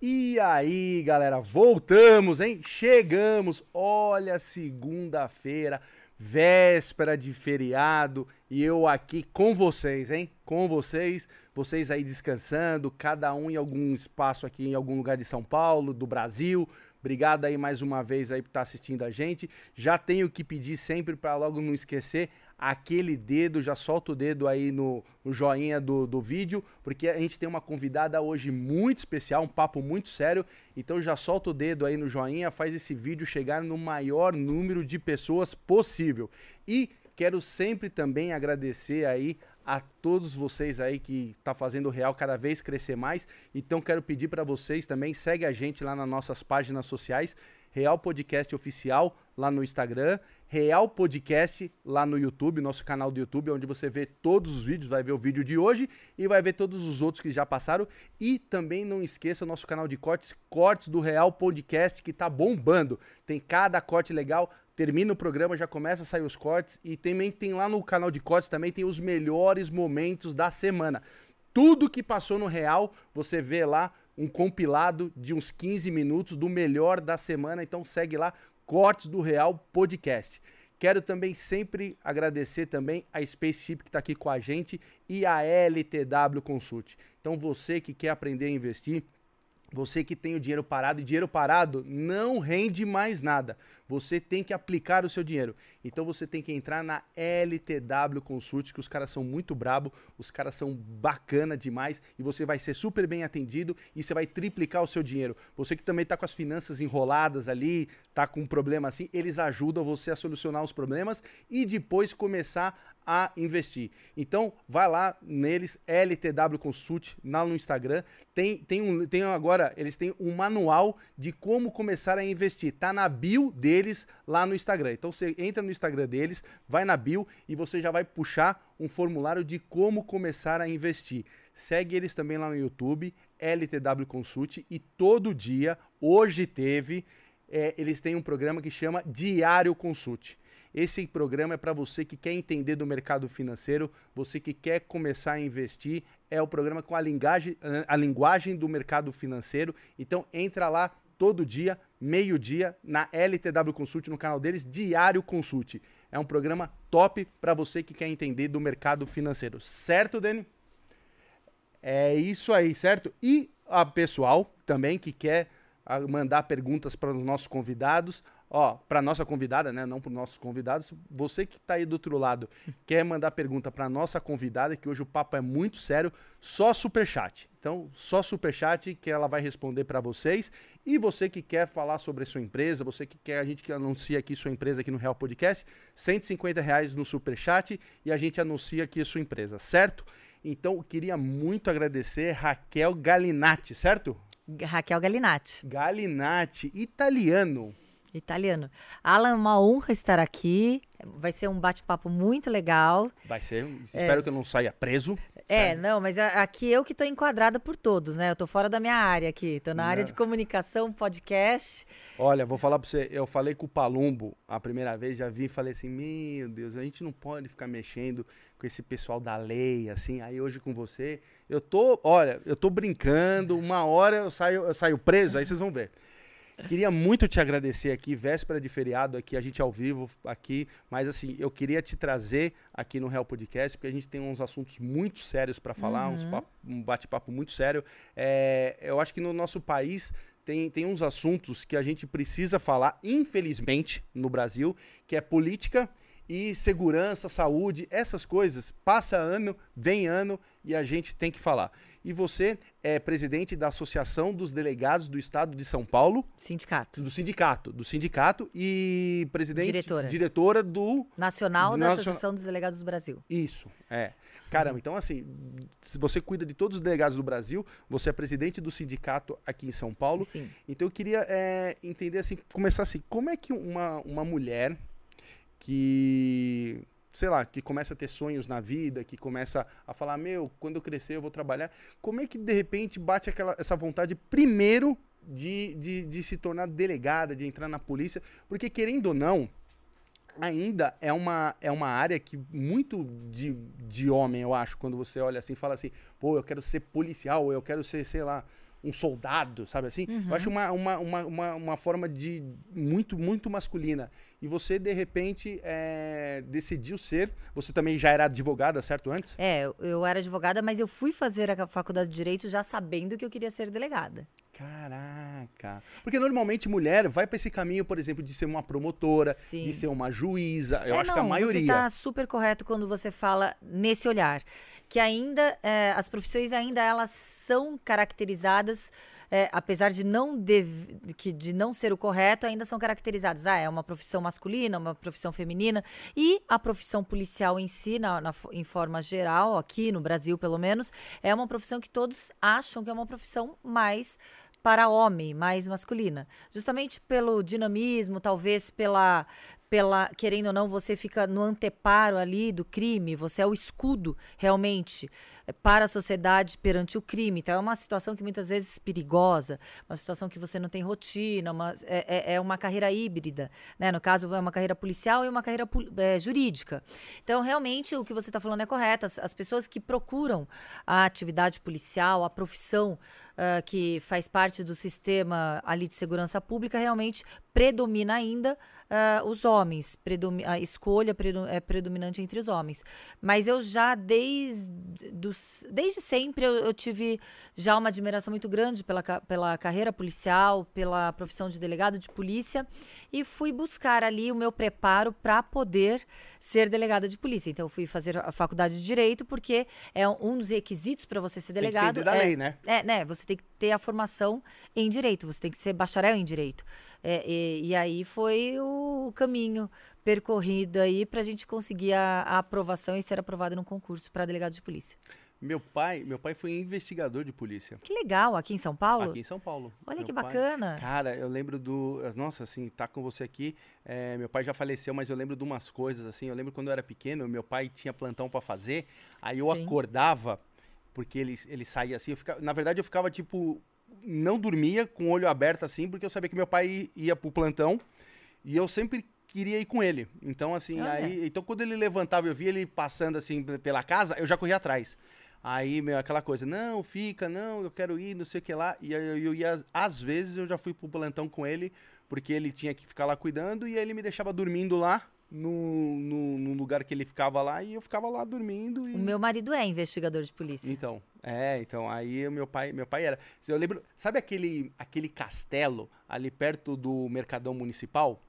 E aí, galera, voltamos, hein? Chegamos. Olha, segunda-feira, véspera de feriado, e eu aqui com vocês, hein? Com vocês, vocês aí descansando, cada um em algum espaço aqui em algum lugar de São Paulo, do Brasil. Obrigado aí mais uma vez aí por estar assistindo a gente. Já tenho que pedir sempre para logo não esquecer aquele dedo, já solta o dedo aí no, no joinha do, do vídeo, porque a gente tem uma convidada hoje muito especial, um papo muito sério. Então já solta o dedo aí no joinha, faz esse vídeo chegar no maior número de pessoas possível. E quero sempre também agradecer aí a todos vocês aí que tá fazendo o Real cada vez crescer mais. Então quero pedir para vocês também, segue a gente lá nas nossas páginas sociais, Real Podcast Oficial lá no Instagram, Real Podcast lá no YouTube, nosso canal do YouTube, onde você vê todos os vídeos, vai ver o vídeo de hoje e vai ver todos os outros que já passaram. E também não esqueça o nosso canal de cortes, Cortes do Real Podcast, que tá bombando. Tem cada corte legal. Termina o programa, já começa a sair os cortes. E também tem lá no canal de cortes, também tem os melhores momentos da semana. Tudo que passou no Real, você vê lá um compilado de uns 15 minutos do melhor da semana. Então segue lá, Cortes do Real Podcast. Quero também sempre agradecer também a Spaceship que está aqui com a gente e a LTW Consult. Então você que quer aprender a investir, você que tem o dinheiro parado e dinheiro parado não rende mais nada. Você tem que aplicar o seu dinheiro. Então você tem que entrar na LTW Consult, que os caras são muito brabo, os caras são bacana demais e você vai ser super bem atendido e você vai triplicar o seu dinheiro. Você que também está com as finanças enroladas ali, tá com um problema assim, eles ajudam você a solucionar os problemas e depois começar a investir. Então, vai lá neles, LTW Consult, lá no Instagram. Tem, tem, um, tem agora, eles têm um manual de como começar a investir. Tá na bio deles lá no Instagram. Então, você entra no Instagram deles, vai na bio e você já vai puxar um formulário de como começar a investir. Segue eles também lá no YouTube, LTW Consult, e todo dia, hoje teve, é, eles têm um programa que chama Diário Consult. Esse programa é para você que quer entender do mercado financeiro, você que quer começar a investir. É o programa com a linguagem, a linguagem do mercado financeiro. Então entra lá todo dia, meio-dia, na LTW Consult, no canal deles, Diário Consult. É um programa top para você que quer entender do mercado financeiro. Certo, Dani? É isso aí, certo? E a pessoal também que quer mandar perguntas para os nossos convidados, Ó, para nossa convidada, né, não para os nossos convidados, você que está aí do outro lado, quer mandar pergunta para nossa convidada, que hoje o papo é muito sério, só super chat. Então, só super chat que ela vai responder para vocês. E você que quer falar sobre a sua empresa, você que quer a gente que anuncia aqui sua empresa aqui no Real Podcast, 150 reais no super chat e a gente anuncia aqui a sua empresa, certo? Então, eu queria muito agradecer Raquel Galinatti, certo? Raquel Galinatti. Galinatti, italiano. Italiano. Alan, uma honra estar aqui. Vai ser um bate-papo muito legal. Vai ser. Espero é. que eu não saia preso. É, não, mas aqui eu que estou enquadrada por todos, né? Eu estou fora da minha área aqui. Estou na não. área de comunicação, podcast. Olha, vou falar para você. Eu falei com o Palumbo a primeira vez, já vi e falei assim: Meu Deus, a gente não pode ficar mexendo com esse pessoal da lei, assim. Aí hoje com você, eu tô, olha, eu tô brincando. Uma hora eu saio, eu saio preso, aí vocês vão ver. Queria muito te agradecer aqui, véspera de feriado, aqui a gente ao vivo aqui, mas assim, eu queria te trazer aqui no Real Podcast, porque a gente tem uns assuntos muito sérios para falar, uhum. papo, um bate-papo muito sério. É, eu acho que no nosso país tem, tem uns assuntos que a gente precisa falar, infelizmente, no Brasil, que é política e segurança, saúde, essas coisas. Passa ano, vem ano e a gente tem que falar. E você é presidente da Associação dos Delegados do Estado de São Paulo. Sindicato. Do sindicato. Do sindicato e presidente. Diretora. Diretora do. Nacional da Associação dos Delegados do Brasil. Isso, é. Caramba, então assim, se você cuida de todos os delegados do Brasil, você é presidente do sindicato aqui em São Paulo. Sim. Então eu queria é, entender assim, começar assim, como é que uma, uma mulher que sei lá, que começa a ter sonhos na vida, que começa a falar, meu, quando eu crescer eu vou trabalhar. Como é que de repente bate aquela, essa vontade primeiro de, de, de se tornar delegada, de entrar na polícia? Porque querendo ou não, ainda é uma, é uma área que muito de, de homem, eu acho, quando você olha assim, fala assim, pô, eu quero ser policial, eu quero ser, sei lá, um soldado, sabe assim? Uhum. Eu acho uma, uma, uma, uma, uma forma de muito, muito masculina. E você, de repente, é, decidiu ser. Você também já era advogada, certo? Antes? É, eu- era advogada, mas eu fui fazer a faculdade de Direito já sabendo que eu queria ser delegada. Caraca. Porque normalmente mulher vai pra esse caminho, por exemplo, de ser uma promotora, Sim. de ser uma juíza. Eu É, acho que a não, maioria. Você tá super correto quando você fala nesse olhar. Que ainda, é, as profissões ainda elas são caracterizadas, é, apesar de não, dev- que, de não ser o correto, ainda são caracterizadas. Ah, é uma profissão masculina, uma profissão feminina. E a profissão policial em si, na, na em forma geral, aqui no Brasil pelo menos, é uma profissão que todos acham que é uma profissão mais para homem, mais masculina. Justamente pelo dinamismo, talvez pela pela querendo ou não, você fica no anteparo ali do crime, você é o escudo realmente eh, para a sociedade perante o crime. Então é uma situação que muitas vezes perigosa, uma situação que você não tem rotina, uma, é, é- é uma carreira híbrida, né? No caso é uma carreira policial e uma carreira eh, jurídica. Então realmente o que você está falando é correto. As, as pessoas que procuram a atividade policial, a profissão ah, que faz parte do sistema ali de segurança pública realmente predomina ainda ah, os homens, predomi- a escolha é predominante entre os homens. Mas eu já desde, dos- desde sempre eu, eu tive já uma admiração muito grande pela, pela carreira policial, pela profissão de delegado de polícia e fui buscar ali o meu preparo para poder ser delegada de polícia. Então eu fui fazer a faculdade de direito porque é um dos requisitos para você ser Tem que delegado da é- lei, né? é, né? Você tem que ter a formação em direito, você tem que ser bacharel em direito. É, e, e aí foi o caminho percorrido aí pra gente conseguir a, a aprovação e ser aprovado no concurso para delegado de polícia. Meu pai, meu pai foi investigador de polícia. Que legal, aqui em São Paulo? Aqui em São Paulo. Olha Meu que pai- bacana. Cara, eu lembro do. Nossa, assim, tá com você aqui. é, meu pai já faleceu, mas eu lembro de umas coisas, assim. Eu lembro quando eu era pequeno, meu pai tinha plantão pra fazer. Aí eu Sim. acordava, porque ele, ele saía assim. Eu ficava, na verdade, eu ficava, tipo, não dormia com o olho aberto, assim, porque eu sabia que meu pai ia pro plantão. E eu sempre queria ir com ele. Então, assim, Olha. aí. Então, quando ele levantava, eu via ele passando, assim, pela casa, eu já corria atrás. Aí, meu, aquela coisa, não, fica, não, eu quero ir, não sei o que lá. E aí eu, eu ia, às vezes, eu já fui pro plantão com ele, porque ele tinha que ficar lá cuidando, e aí ele me deixava dormindo lá, no, no, no lugar que ele ficava lá, e eu ficava lá dormindo. E... O meu marido é investigador de polícia. Então, é, então, aí o meu pai, meu pai era. Eu lembro, sabe aquele, aquele castelo ali perto do Mercadão Municipal?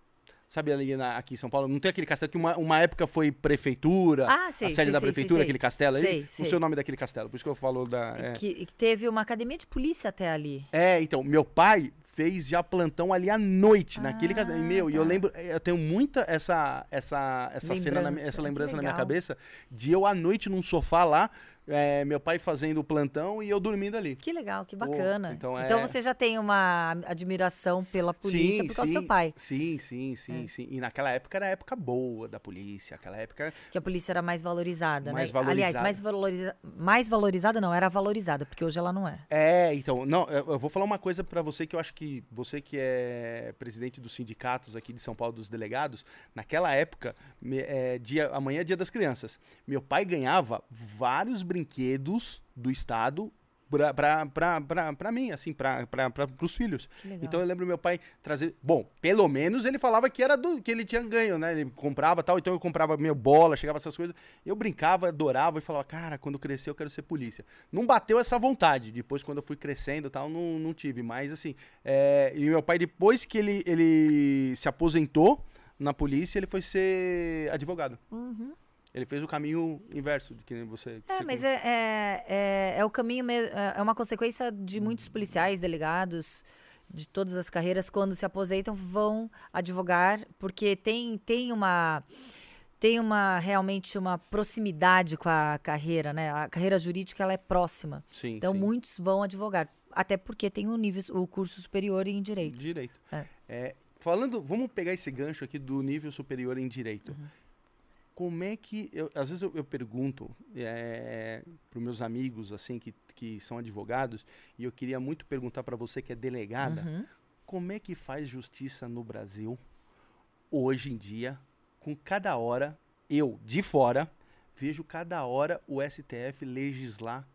Sabe ali na- aqui em São Paulo? Não tem aquele castelo que uma, uma época foi prefeitura? Ah, sei, a sede sei, da sei, prefeitura, aquele castelo? Sei, Não sei. o nome daquele castelo, por isso que eu falo da. É, Que, que teve uma academia de polícia até ali. É, então, meu pai fez já plantão ali à noite, naquele Ah, castelo. E, meu, e eu tá. lembro, eu tenho muita essa essa essa cena, na, essa lembrança na minha cabeça de eu à noite num sofá lá, é, meu pai fazendo o plantão e eu dormindo ali. Que legal, que bacana. então então, é- você já tem uma admiração pela polícia por causa do seu pai. Sim, sim, sim, É. sim. E naquela época era a época boa da polícia, aquela época. Que a polícia era mais valorizada, Mais né? Aliás, valorizada. mais, valoriza... mais valorizada não, era valorizada, porque hoje ela não é. É, então, não, eu, vou falar uma coisa pra você que eu acho que você que é presidente dos sindicatos aqui de São Paulo dos delegados, naquela época, me- é, dia, amanhã é dia das crianças. Meu pai ganhava vários brinquedos do estado pra mim, assim, pra, pros filhos. Legal. Então eu lembro meu pai trazer. Bom, pelo menos ele falava que era do que ele tinha ganho, né? Ele comprava tal, então eu comprava minha bola, chegava essas coisas. Eu brincava, adorava e falava, cara, quando crescer eu quero ser polícia. Não bateu essa vontade. Depois, quando eu fui crescendo e tal, não, não tive. Mas assim, é, e meu pai, depois que ele, ele se aposentou na polícia, ele foi ser advogado. Uhum. Ele fez o caminho inverso de que você. que É, você mas é, é, é, é o caminho, é é uma consequência de muitos policiais, delegados, de todas as carreiras, quando se aposentam, vão advogar, porque tem, tem uma. Tem uma realmente uma proximidade com a carreira, né? A carreira jurídica ela é próxima. Sim, Então sim. muitos vão advogar, até porque tem o nível, o curso superior em direito. Direito. É. É, falando, vamos pegar esse gancho aqui do nível superior em direito. Uhum. Como é que. eu- às vezes eu, eu pergunto para meus amigos assim que, que são advogados, e eu queria muito perguntar para você que é delegada, Uhum. como é que faz justiça no Brasil hoje em dia, com cada hora, eu de fora, vejo cada hora o STF legislar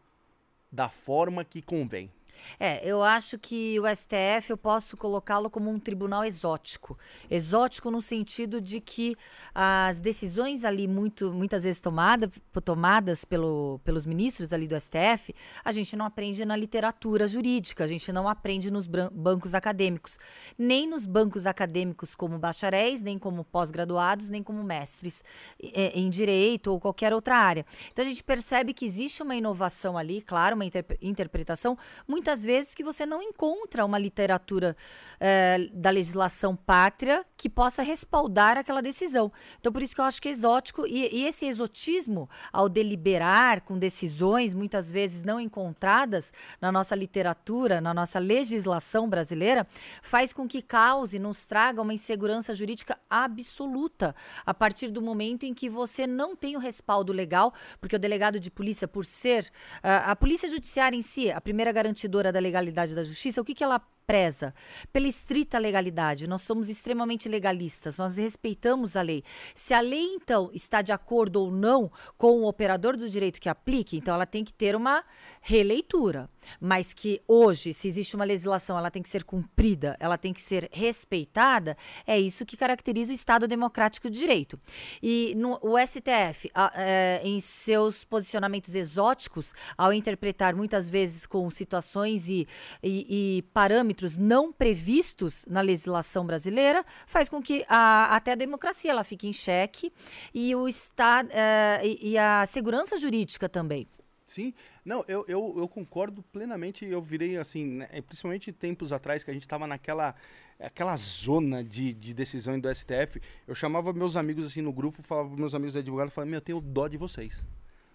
da forma que convém. É, eu acho que o STF eu posso colocá-lo como um tribunal exótico. Exótico no sentido de que as decisões ali muito, muitas vezes tomada, tomadas pelo, pelos ministros ali do STF, a gente não aprende na literatura jurídica, a gente não aprende nos bancos acadêmicos, nem nos bancos acadêmicos como bacharéis, nem como pós-graduados, nem como mestres é, em direito ou qualquer outra área. Então a gente percebe que existe uma inovação ali, claro, uma inter interpretação muitas vezes que você não encontra uma literatura é, da legislação pátria que possa respaldar aquela decisão. Então, por isso que eu acho que é exótico e, e esse exotismo, ao deliberar com decisões muitas vezes não encontradas na nossa literatura, na nossa legislação brasileira, faz com que cause, nos traga uma insegurança jurídica absoluta a partir do momento em que você não tem o respaldo legal, porque o delegado de polícia, por ser uh, a polícia judiciária em si, a primeira garantidora da legalidade da justiça, o que, que ela preza pela estrita legalidade. Nós somos extremamente legalistas, nós respeitamos a lei. Se a lei, então, está de acordo ou não com o operador do direito que aplique, então ela tem que ter uma releitura. Mas que hoje, se existe uma legislação, ela tem que ser cumprida, ela tem que ser respeitada, é isso que caracteriza o Estado Democrático de Direito. E no, o STF, a, é, em seus posicionamentos exóticos, ao interpretar muitas vezes com situações e, e, e parâmetros parâmetros não previstos na legislação brasileira faz com que a, até a democracia ela fique em xeque e o Estado uh, e, a segurança jurídica também. Sim, não, eu, eu, eu concordo plenamente. Eu virei assim, né, principalmente tempos atrás que a gente estava naquela aquela zona de, de decisão do STF. Eu chamava meus amigos assim no grupo, falava para meus amigos advogados, falava: Meu, eu tenho dó de vocês.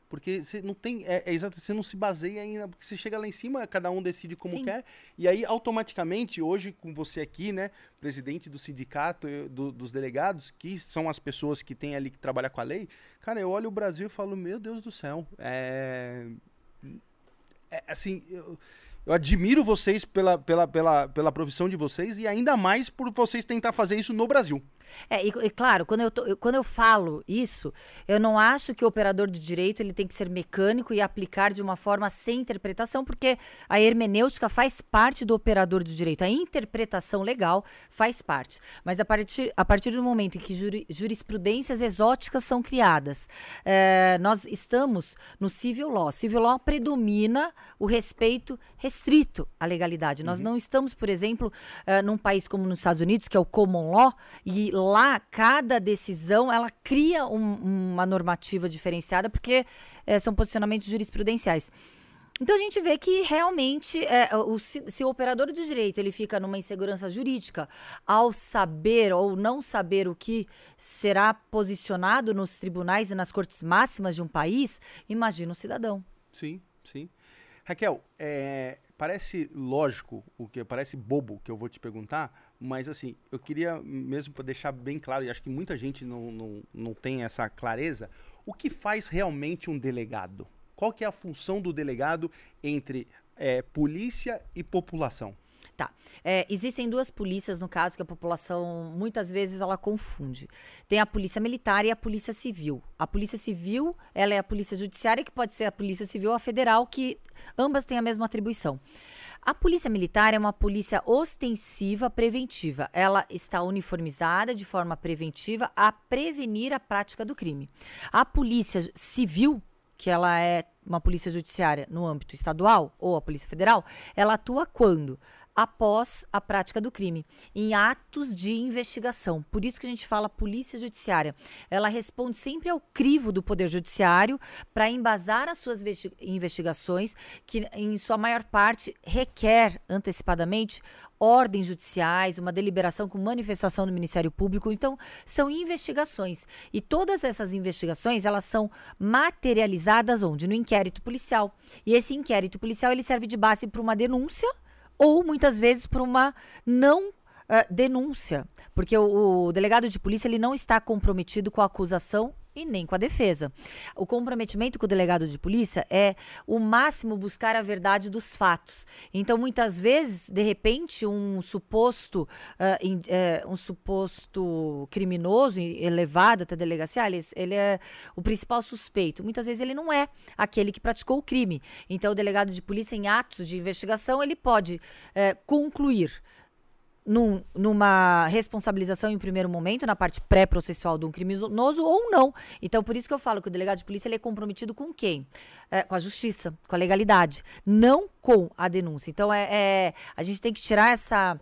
Porque você não tem. É, é, exato, você não se baseia ainda. Porque você chega lá em cima, cada um decide como Sim. quer. E aí, automaticamente, hoje, com você aqui, né, presidente do sindicato do, dos delegados, que são as pessoas que têm ali que trabalhar com a lei, cara, eu olho o Brasil e falo, meu Deus do céu. É. é assim. Eu, eu admiro vocês pela, pela, pela, pela profissão de vocês e ainda mais por vocês tentar fazer isso no Brasil. É, e, e claro, quando eu, tô, eu, quando eu falo isso, eu não acho que o operador de direito ele tem que ser mecânico e aplicar de uma forma sem interpretação, porque a hermenêutica faz parte do operador de direito. A interpretação legal faz parte. Mas a partir, a partir do momento em que juri, jurisprudências exóticas são criadas, é, nós estamos no civil law. Civil law predomina o respeito restrito à legalidade. Nós uhum. não estamos, por exemplo, uh, num país como nos Estados Unidos, que é o common law, e lá cada decisão ela cria um, uma normativa diferenciada, porque uh, são posicionamentos jurisprudenciais. Então a gente vê que realmente é, o, se, se, o operador de direito ele fica numa insegurança jurídica ao saber ou não saber o que será posicionado nos tribunais e nas cortes máximas de um país, imagina o cidadão. Sim, sim. Raquel, é, parece lógico, o que parece bobo que eu vou te perguntar, mas assim, eu queria mesmo para deixar bem claro, e acho que muita gente não, não, não tem essa clareza, o que faz realmente um delegado? Qual que é a função do delegado entre é, polícia e população? Tá. É, existem duas polícias, no caso, que a população muitas vezes ela confunde. Tem a polícia militar e a polícia civil. A polícia civil, ela é a polícia judiciária, que pode ser a polícia civil ou a federal, que ambas têm a mesma atribuição. A polícia militar é uma polícia ostensiva preventiva. Ela está uniformizada de forma preventiva a prevenir a prática do crime. A polícia civil, que ela é uma polícia judiciária no âmbito estadual ou a polícia federal, ela atua quando? Após a prática do crime, em atos de investigação. Por isso que a gente fala polícia judiciária. Ela responde sempre ao crivo do Poder Judiciário para embasar as suas investigações, que em sua maior parte requer antecipadamente ordens judiciais, uma deliberação com manifestação do Ministério Público. Então, são investigações. E todas essas investigações, elas são materializadas onde? No inquérito policial. E esse inquérito policial, ele serve de base para uma denúncia ou muitas vezes por uma não Uh, denúncia, porque o, o, delegado de polícia ele não está comprometido com a acusação e nem com a defesa. O comprometimento com o delegado de polícia é o máximo buscar a verdade dos fatos. Então, muitas vezes, de repente, um suposto, uh, in, uh, um suposto criminoso elevado até delegacia, ele, ele é o principal suspeito. Muitas vezes ele não é aquele que praticou o crime. Então, o delegado de polícia, em atos de investigação, ele pode uh, concluir num, numa responsabilização em primeiro momento, na parte pré-processual de um criminoso ou não. Então, por isso que eu falo que o delegado de polícia ele é comprometido com quem? É, com a justiça, com a legalidade, não com a denúncia. Então, é, é a gente tem que tirar essa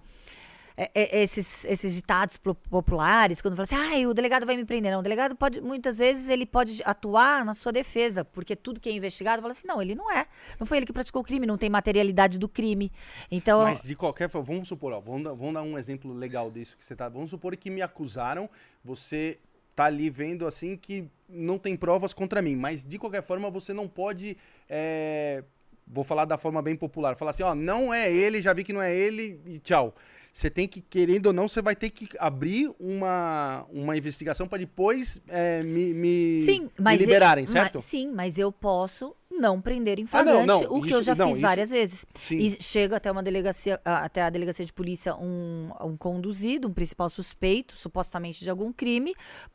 esses, esses ditados populares, quando fala assim, ah, o delegado vai me prender. Não, o delegado pode, muitas vezes, ele pode atuar na sua defesa, porque tudo que é investigado fala assim, não, ele não é. Não foi ele que praticou o crime, não tem materialidade do crime. Então. Mas de qualquer forma, vamos supor, ó, vamos, dar, vamos dar um exemplo legal disso que você tá. Vamos supor que me acusaram, você tá ali vendo assim que não tem provas contra mim, mas de qualquer forma você não pode. É, vou falar da forma bem popular, falar assim, ó, não é ele, já vi que não é ele e tchau você tem que, querendo ou não, você vai ter que abrir uma, uma investigação para depois é, me, me, sim, me liberarem, eu, certo? Mas, sim, mas eu posso não prender em flagrante, ah, não, não, o que isso, eu já não, fiz várias vezes. Sim. E chega até uma delegacia, até a delegacia de polícia um, um conduzido, um principal suspeito, supostamente de algum crime,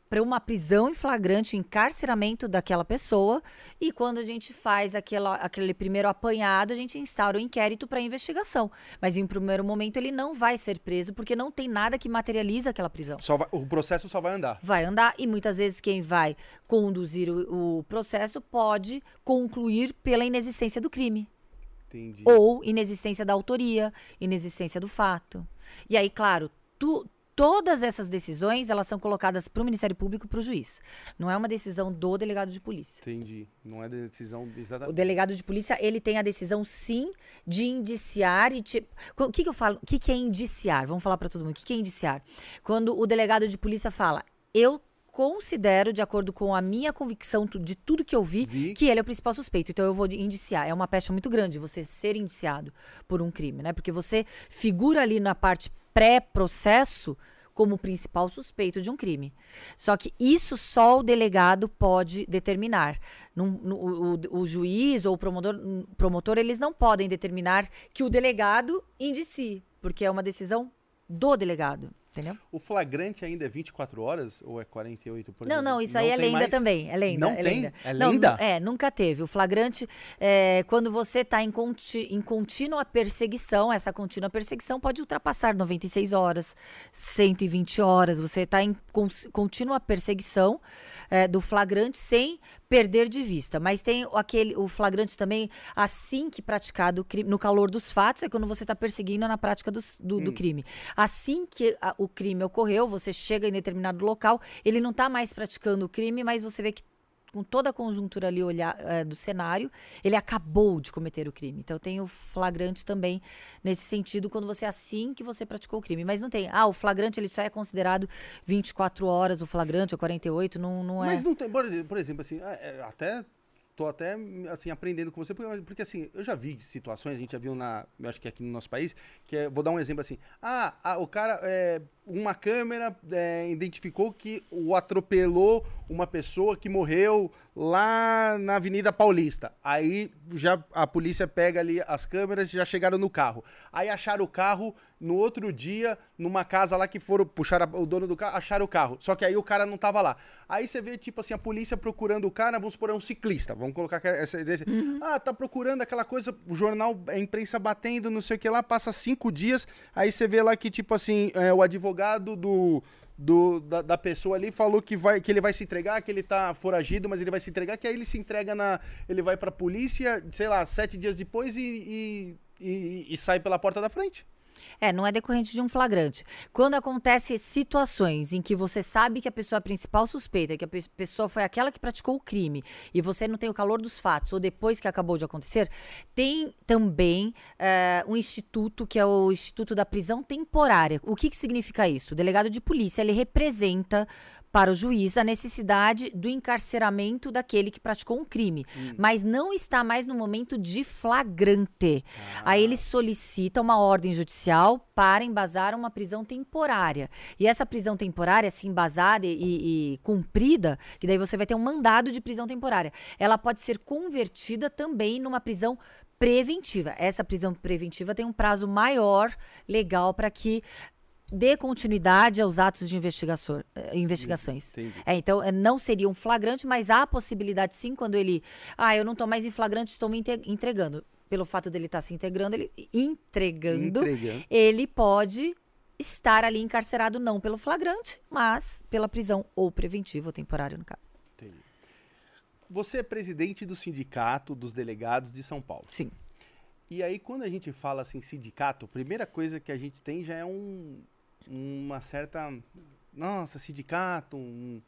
para uma prisão em flagrante, um encarceramento daquela pessoa. E quando a gente faz aquela, aquele primeiro apanhado, a gente instaura o um inquérito para investigação. Mas em primeiro momento ele não vai ser preso porque não tem nada que materializa aquela prisão. Vai, o processo só vai andar. Vai andar e muitas vezes quem vai conduzir o, o processo pode concluir pela inexistência do crime. Entendi. Ou inexistência da autoria, inexistência do fato. E aí, claro, tu, todas essas decisões elas são colocadas para o Ministério Público e para o juiz. Não é uma decisão do delegado de polícia. Entendi. Não é decisão exatamente. O delegado de polícia ele tem a decisão sim de indiciar e te... o que, que eu falo? O que, que é indiciar? Vamos falar para todo mundo. O que, que é indiciar? Quando o delegado de polícia fala, eu considero, de acordo com a minha convicção de tudo que eu vi, vi, que ele é o principal suspeito. Então eu vou indiciar. É uma pecha muito grande você ser indiciado por um crime, né? Porque você figura ali na parte pré-processo como principal suspeito de um crime. Só que isso só o delegado pode determinar. Num, no, o, o, juiz ou o promotor, promotor, eles não podem determinar que o delegado indicie, porque é uma decisão do delegado. Entendeu? O flagrante ainda é 24 horas ou é 48 por Não, não, isso não aí é lenda mais... também. É lenda. Não é tem? Lenda. É lenda? Não, é, nunca teve. O flagrante, é, quando você está em, conti, em contínua perseguição, essa contínua perseguição pode ultrapassar 96 horas, 120 horas. Você está em contínua perseguição é, do flagrante sem perder de vista. Mas tem aquele, o flagrante também, assim que praticado no calor dos fatos, é quando você está perseguindo na prática dos, do, hum. do, crime. Assim que a, o crime ocorreu, você chega em determinado local, ele não está mais praticando o crime, mas você vê que com toda a conjuntura ali olhar, é, do cenário, ele acabou de cometer o crime. Então tem o flagrante também nesse sentido, quando você assim que você praticou o crime. Mas não tem. Ah, o flagrante ele só é considerado 24 horas, o flagrante, ou 48, não, não é. Mas não tem, por exemplo, assim, é, é, até tô até assim aprendendo com você porque, porque, assim eu já vi situações a gente já viu na eu acho que aqui no nosso país que é, vou dar um exemplo assim ah, ah o cara é, uma câmera é, identificou que o atropelou uma pessoa que morreu lá na Avenida Paulista. Aí já a polícia pega ali as câmeras já chegaram no carro. Aí acharam o carro no outro dia numa casa lá que foram puxar o dono do carro, acharam o carro. Só que aí o cara não tava lá. Aí você vê tipo assim a polícia procurando o cara, vamos supor é um ciclista. Vamos colocar essa uhum. ah, tá procurando aquela coisa, o jornal, a imprensa batendo, não sei o que lá, passa cinco dias, aí você vê lá que tipo assim, é, o advogado advogado do, do, da, da, pessoa ali falou que, vai, que ele vai se entregar, que ele tá foragido, mas ele vai se entregar, que aí ele se entrega na. Ele vai pra polícia, sei lá, sete dias depois e, e, e, e sai pela porta da frente. É, não é decorrente de um flagrante. Quando acontece situações em que você sabe que a pessoa principal suspeita, que a pessoa foi aquela que praticou o crime, e você não tem o calor dos fatos, ou depois que acabou de acontecer, tem também uh, um instituto, que é o Instituto da Prisão Temporária. O que, que significa isso? O delegado de polícia, ele representa para o juiz a necessidade do encarceramento daquele que praticou um crime, hum. mas não está mais no momento de flagrante. Ah. Aí ele solicita uma ordem judicial para embasar uma prisão temporária. E essa prisão temporária, assim, embasada e, e cumprida, que daí você vai ter um mandado de prisão temporária, ela pode ser convertida também numa prisão preventiva. Essa prisão preventiva tem um prazo maior legal para que dê continuidade aos atos de investigação, eh, investigações. É, então, eh, não seria um flagrante, mas há a possibilidade sim, quando ele. Ah, eu não estou mais em flagrante, estou me entregando. Pelo fato dele estar tá se integrando, ele entregando, entregando, ele pode estar ali encarcerado não pelo flagrante, mas pela prisão ou preventiva ou temporária, no caso. Entendi. Você é presidente do Sindicato dos Delegados de São Paulo. Sim. E aí, quando a gente fala assim, sindicato, a primeira coisa que a gente tem já é um, uma certa. Nossa, sindicato, um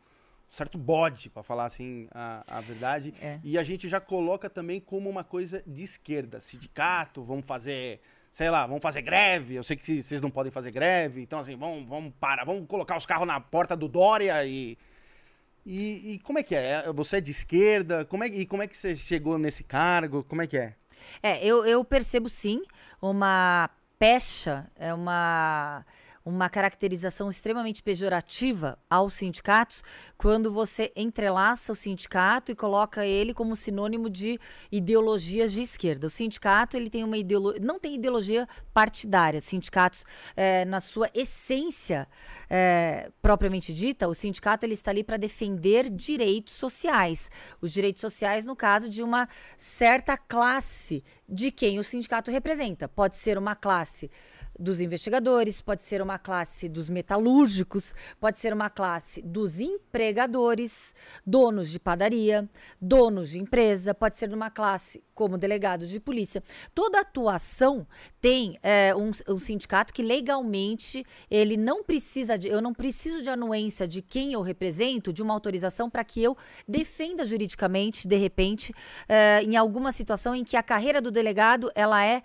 certo bode, para falar assim a, a verdade. É. E a gente já coloca também como uma coisa de esquerda. Sindicato, vamos fazer, sei lá, vamos fazer greve. Eu sei que vocês não podem fazer greve, então assim, vamos, vamos parar, vamos colocar os carros na porta do Dória e. E, e como é que é? Você é de esquerda? Como é, e como é que você chegou nesse cargo? Como é que é? É, eu, eu percebo sim uma pecha, é uma uma caracterização extremamente pejorativa aos sindicatos quando você entrelaça o sindicato e coloca ele como sinônimo de ideologias de esquerda. O sindicato ele tem uma ideologia, não tem ideologia partidária. Sindicatos, é, na sua essência é, propriamente dita, o sindicato ele está ali para defender direitos sociais. Os direitos sociais, no caso de uma certa classe de quem o sindicato representa. Pode ser uma classe dos investigadores, pode ser uma classe dos metalúrgicos, pode ser uma classe dos empregadores, donos de padaria, donos de empresa, pode ser uma classe como delegados de polícia. Toda atuação tem é, um, um, sindicato que legalmente ele não precisa de, eu não preciso de anuência de quem eu represento, de uma autorização para que eu defenda juridicamente, de repente, é, em alguma situação em que a carreira do delegado ela é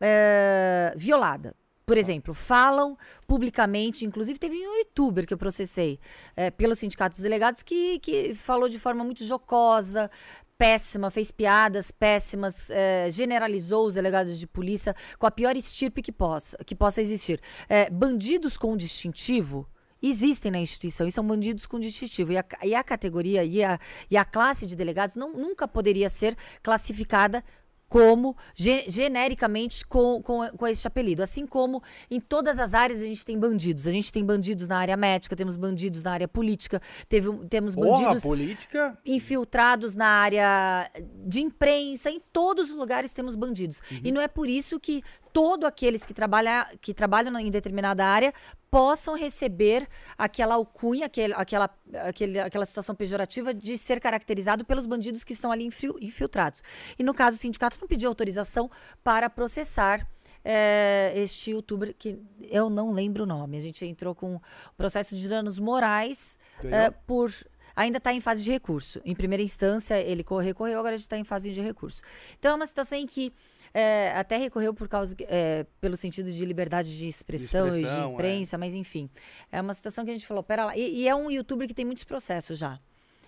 é, violada. Por exemplo, falam publicamente, inclusive teve um youtuber que eu processei é, pelos sindicatos delegados que, que falou de forma muito jocosa, péssima, fez piadas péssimas, é, generalizou os delegados de polícia com a pior estirpe que possa, que possa existir. É, bandidos com distintivo existem na instituição e são bandidos com distintivo. E a, e a categoria e a, e a classe de delegados não, nunca poderia ser classificada como ge genericamente com, com, com esse apelido. Assim como em todas as áreas a gente tem bandidos. A gente tem bandidos na área médica, temos bandidos na área política, teve, temos bandidos política? infiltrados na área de imprensa. Em todos os lugares temos bandidos. Uhum. E não é por isso que todos aqueles que, trabalha, que trabalham em determinada área possam receber aquela alcunha, aquele, aquela, aquele, aquela situação pejorativa de ser caracterizado pelos bandidos que estão ali infiltrados. E no caso, o sindicato não pediu autorização para processar é, este youtuber, que eu não lembro o nome. A gente entrou com processo de danos morais é, por. Ainda está em fase de recurso. Em primeira instância, ele recorreu, agora a gente está em fase de recurso. Então, é uma situação em que é, até recorreu por causa é, pelo sentido de liberdade de expressão, de expressão e de imprensa, é. mas enfim. É uma situação que a gente falou, pera lá. E, e é um youtuber que tem muitos processos já.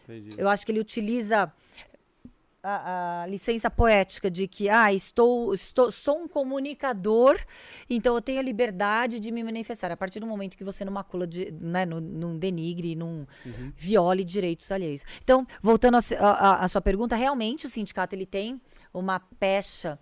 Entendi. Eu acho que ele utiliza a, a, licença poética de que ah, estou, estou, sou um comunicador, então eu tenho a liberdade de me manifestar. A partir do momento que você não macula, de, né, não, não denigre, não uhum. viole direitos alheios. Então, voltando à sua pergunta, realmente o sindicato ele tem uma pecha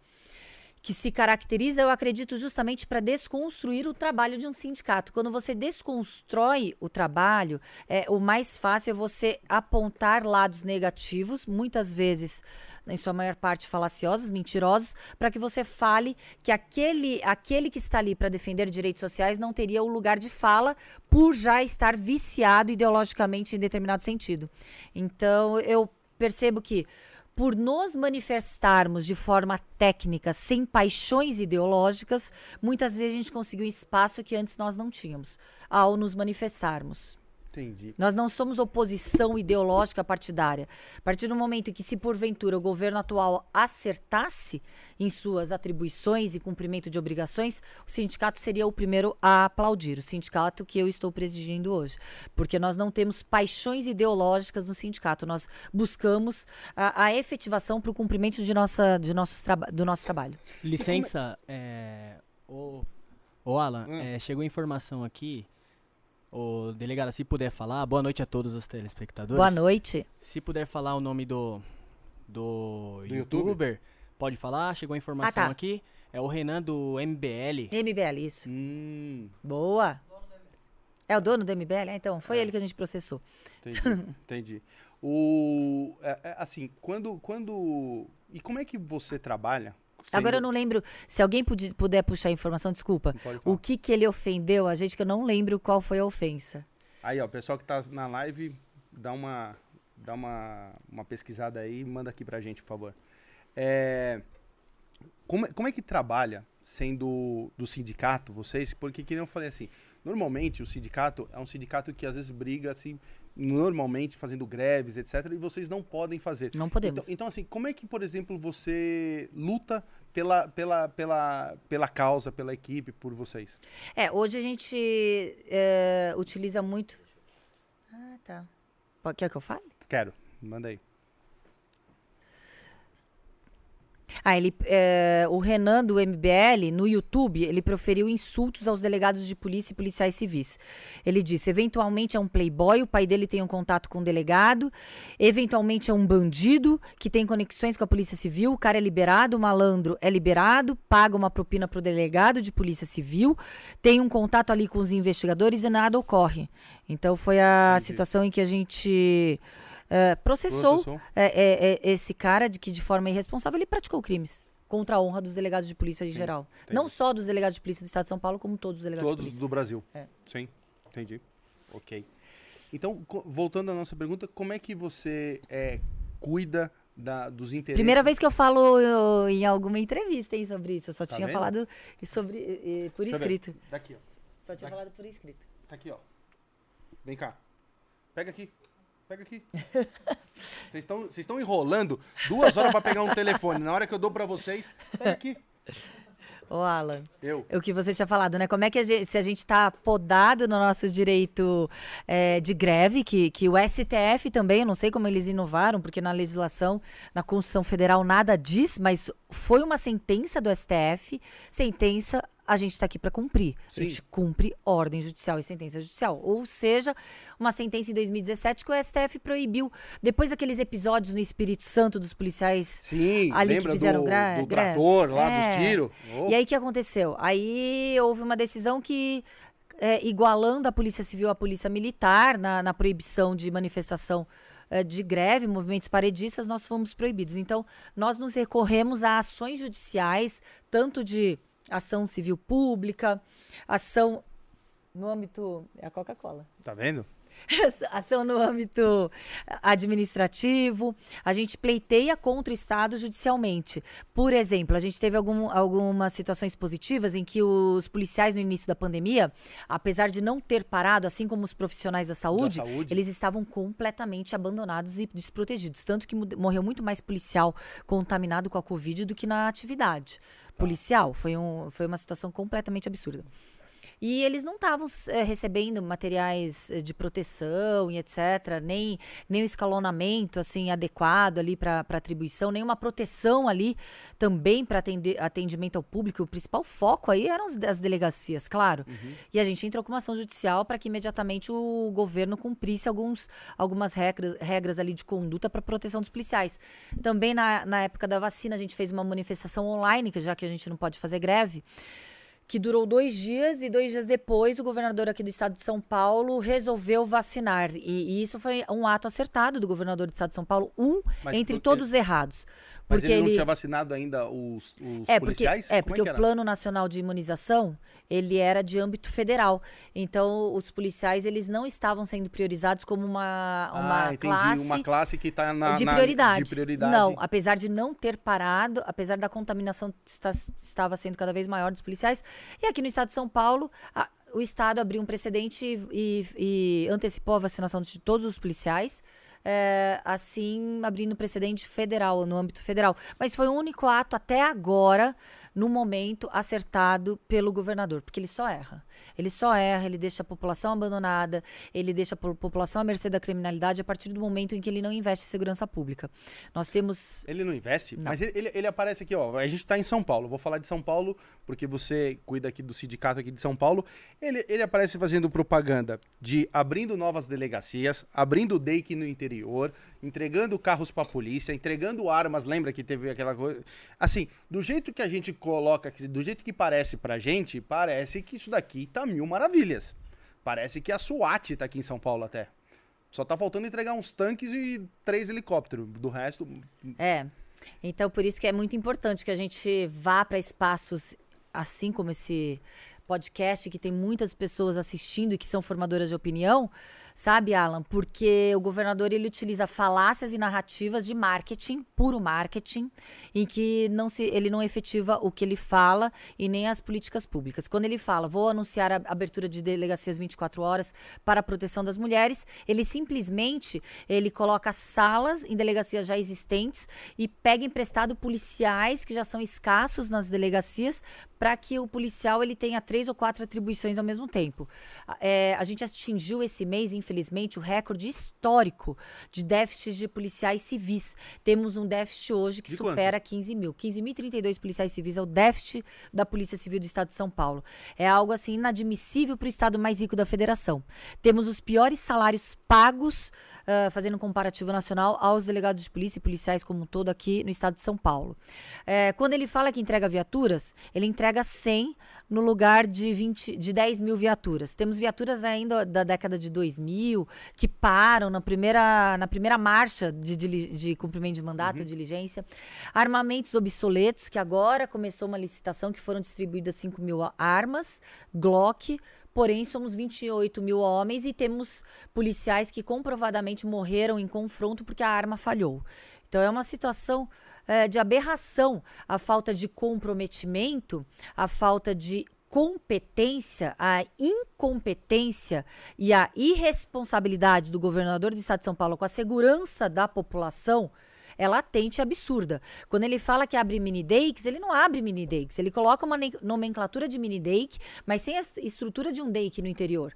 que se caracteriza, eu acredito, justamente para desconstruir o trabalho de um sindicato. Quando você desconstrói o trabalho, é, o mais fácil é você apontar lados negativos, muitas vezes, em sua maior parte, falaciosos, mentirosos, para que você fale que aquele, aquele que está ali para defender direitos sociais não teria o lugar de fala por já estar viciado ideologicamente em determinado sentido. Então, eu percebo que por nos manifestarmos de forma técnica, sem paixões ideológicas, muitas vezes a gente conseguiu espaço que antes nós não tínhamos, ao nos manifestarmos. Entendi. Nós não somos oposição ideológica partidária. A partir do momento em que, se porventura o governo atual acertasse em suas atribuições e cumprimento de obrigações, o sindicato seria o primeiro a aplaudir. O sindicato que eu estou presidindo hoje. Porque nós não temos paixões ideológicas no sindicato. Nós buscamos a, a efetivação para o cumprimento de nossa, de nossos do nosso trabalho. Licença, é, ô, ô Alan, Hum. é, chegou informação aqui. O delegado, se puder falar, boa noite a todos os telespectadores. Boa noite. Se puder falar o nome do, do, Do YouTube? youtuber, pode falar. Chegou a informação Ah, tá. aqui. É o Renan do MBL. MBL, isso. Hum, Boa. É o dono do MBL? Ah, então, foi É. ele que a gente processou. entendi. entendi. O, é, é, assim, quando, quando... E como é que você trabalha? Agora eu não lembro, se alguém pudi- puder puxar a informação, desculpa. O que que ele ofendeu a gente, que eu não lembro qual foi a ofensa. Aí, ó, o pessoal que tá na live, dá uma, dá uma, uma pesquisada aí e manda aqui pra gente, por favor. É, como, é- como é que trabalha sendo do sindicato, vocês? Porque, que eu falei assim, normalmente o sindicato é um sindicato que às vezes briga, assim, normalmente fazendo greves, etc., e vocês não podem fazer. Não podemos. Então, então, assim, como é que, por exemplo, você luta pela, pela, pela, pela causa, pela equipe, por vocês? É, hoje a gente é, utiliza muito. Ah, tá. Quer que eu fale? Quero, manda aí. Ah, ele, é, o Renan do MBL, no YouTube, ele proferiu insultos aos delegados de polícia e policiais civis. Ele disse: eventualmente é um playboy, o pai dele tem um contato com o delegado, eventualmente é um bandido que tem conexões com a polícia civil, o cara é liberado, o malandro é liberado, paga uma propina pro delegado de polícia civil, tem um contato ali com os investigadores e nada ocorre. Então foi a Entendi. situação em que a gente. É, processou Processou. é, é, é, esse cara de que de forma irresponsável ele praticou crimes contra a honra dos delegados de polícia em Sim, geral. entendi. Não só dos delegados de polícia do Estado de São Paulo, como todos os delegados de Todos polícia. do Brasil. É. Sim, entendi. Ok. Então, voltando à nossa pergunta, como é que você é, cuida da- dos interesses? Primeira vez que eu falo eu, em alguma entrevista hein, sobre isso. Eu só Tá tinha vendo? falado sobre eh, eh, por Deixa escrito. Daqui, ó. Só tinha Vai. falado por escrito. Tá aqui, ó. Vem cá. Pega aqui. Pega aqui. Vocês estão enrolando duas horas pra pegar um telefone. Na hora que eu dou pra vocês, pega aqui. Ô, Alan. Eu. O que você tinha falado, né? Como é que a gente, se a gente está podado no nosso direito eh, de greve, que, que o STF também, eu não sei como eles inovaram, porque na legislação, na Constituição Federal nada diz, mas foi uma sentença do STF, sentença a gente está aqui para cumprir. Sim. A gente cumpre ordem judicial e sentença judicial. Ou seja, uma sentença em 2017 que o STF proibiu, depois daqueles episódios no Espírito Santo dos policiais Sim, Ali que fizeram do, gra- do greve? trator lá, É. dos tiros? Oh, E aí o que aconteceu? Aí houve uma decisão que, é, igualando a Polícia Civil à Polícia Militar na, na proibição de manifestação é, de greve, movimentos paredistas, nós fomos proibidos. Então, nós nos recorremos a ações judiciais, tanto de ação civil pública, ação no âmbito. É a Coca-Cola Tá vendo? ação no âmbito administrativo, a gente pleiteia contra o Estado judicialmente. Por exemplo, a gente teve algum- algumas situações positivas em que os policiais no início da pandemia, apesar de não ter parado, assim como os profissionais da saúde, saúde. eles estavam completamente abandonados e desprotegidos. Tanto que morreu muito mais policial contaminado com a Covid do que na atividade policial. Foi, um, foi uma situação completamente absurda. E eles não estavam eh, recebendo materiais eh, de proteção e etc, nem, nem o escalonamento assim adequado ali para atribuição, nenhuma proteção ali também para atendimento ao público. O principal foco aí eram as, as delegacias, claro. E a gente entrou com uma ação judicial para que imediatamente o governo cumprisse alguns, algumas regras, regras ali de conduta para proteção dos policiais. Também na, na época da vacina a gente fez uma manifestação online, que já que a gente não pode fazer greve que durou dois dias e dois dias depois o governador aqui do estado de São Paulo resolveu vacinar. E, e isso foi um ato acertado do governador do estado de São Paulo, um Mas entre por- todos os errados. Mas Porque ele não ele. tinha vacinado ainda os, os É, porque, policiais? é, Como porque que o? Plano Nacional de Imunização, ele era de âmbito federal. Então, os policiais, eles não estavam sendo priorizados como uma, uma ah, entendi. classe Uma classe que tá na, de, na- prioridade. de prioridade. Não, apesar de não ter parado, apesar da contaminação esta- estava sendo cada vez maior dos policiais, E aqui no estado de São Paulo, a- o estado abriu um precedente e, e- e antecipou a vacinação de todos os policiais. é, assim, abrindo precedente federal, no âmbito federal. Mas foi o único ato até agora, no momento, acertado pelo governador, porque ele só erra. Ele só erra, ele deixa a população abandonada, ele deixa a po- população à mercê da criminalidade a partir do momento em que ele não investe em segurança pública. Nós temos. Ele não investe, Não. mas ele, ele, ele aparece aqui, ó. A gente tá em São Paulo. Vou falar de São Paulo, porque você cuida aqui do sindicato aqui de São Paulo. Ele, ele aparece fazendo propaganda de abrindo novas delegacias, abrindo DEIC no interior, entregando carros pra polícia, entregando armas. Lembra que teve aquela coisa? Assim, do jeito que a gente coloca, aqui, do jeito que parece pra gente, parece que isso daqui tá mil maravilhas. Parece que a SWAT tá aqui em São Paulo até. Só tá faltando entregar uns tanques e três helicópteros. Do resto, É. Então, por isso que é muito importante que a gente vá para espaços assim como esse podcast, que tem muitas pessoas assistindo e que são formadoras de opinião, sabe, Alan? Porque o governador ele utiliza falácias e narrativas de marketing, puro marketing, em que não se, ele não efetiva o que ele fala e nem as políticas públicas. Quando ele fala, vou anunciar a abertura de delegacias 24 horas para a proteção das mulheres, ele simplesmente ele coloca salas em delegacias já existentes e pega emprestado policiais que já são escassos nas delegacias para que o policial ele tenha três ou quatro atribuições ao mesmo tempo. A- é, a gente atingiu esse mês, infelizmente, o recorde histórico de déficit de policiais civis. Temos um déficit hoje que De quanto? supera 15 mil. 15.032 policiais civis é o déficit da Polícia Civil do Estado de São Paulo. É algo assim inadmissível para o estado mais rico da federação. Temos os piores salários pagos, ah, fazendo um comparativo nacional, aos delegados de polícia e policiais como um todo aqui no estado de São Paulo. É, quando ele fala que entrega viaturas, ele entrega 100 no lugar de, 20, de 10 mil viaturas. Temos viaturas ainda da década de 2000 que param na primeira, na primeira marcha de, dili- de cumprimento de mandato, diligência. Armamentos obsoletos, que agora começou uma licitação que foram distribuídas 5 mil armas, Glock. Porém, somos 28 mil homens e temos policiais que comprovadamente morreram em confronto porque a arma falhou. Então, é uma situação eh, de aberração a falta de comprometimento, a falta de competência, a incompetência e a irresponsabilidade do governador do estado de São Paulo com a segurança da população é latente e absurda. Quando ele fala que abre mini dakes, ele não abre mini dakes, ele coloca uma nomenclatura de mini dake, mas sem a es- estrutura de um dake no interior.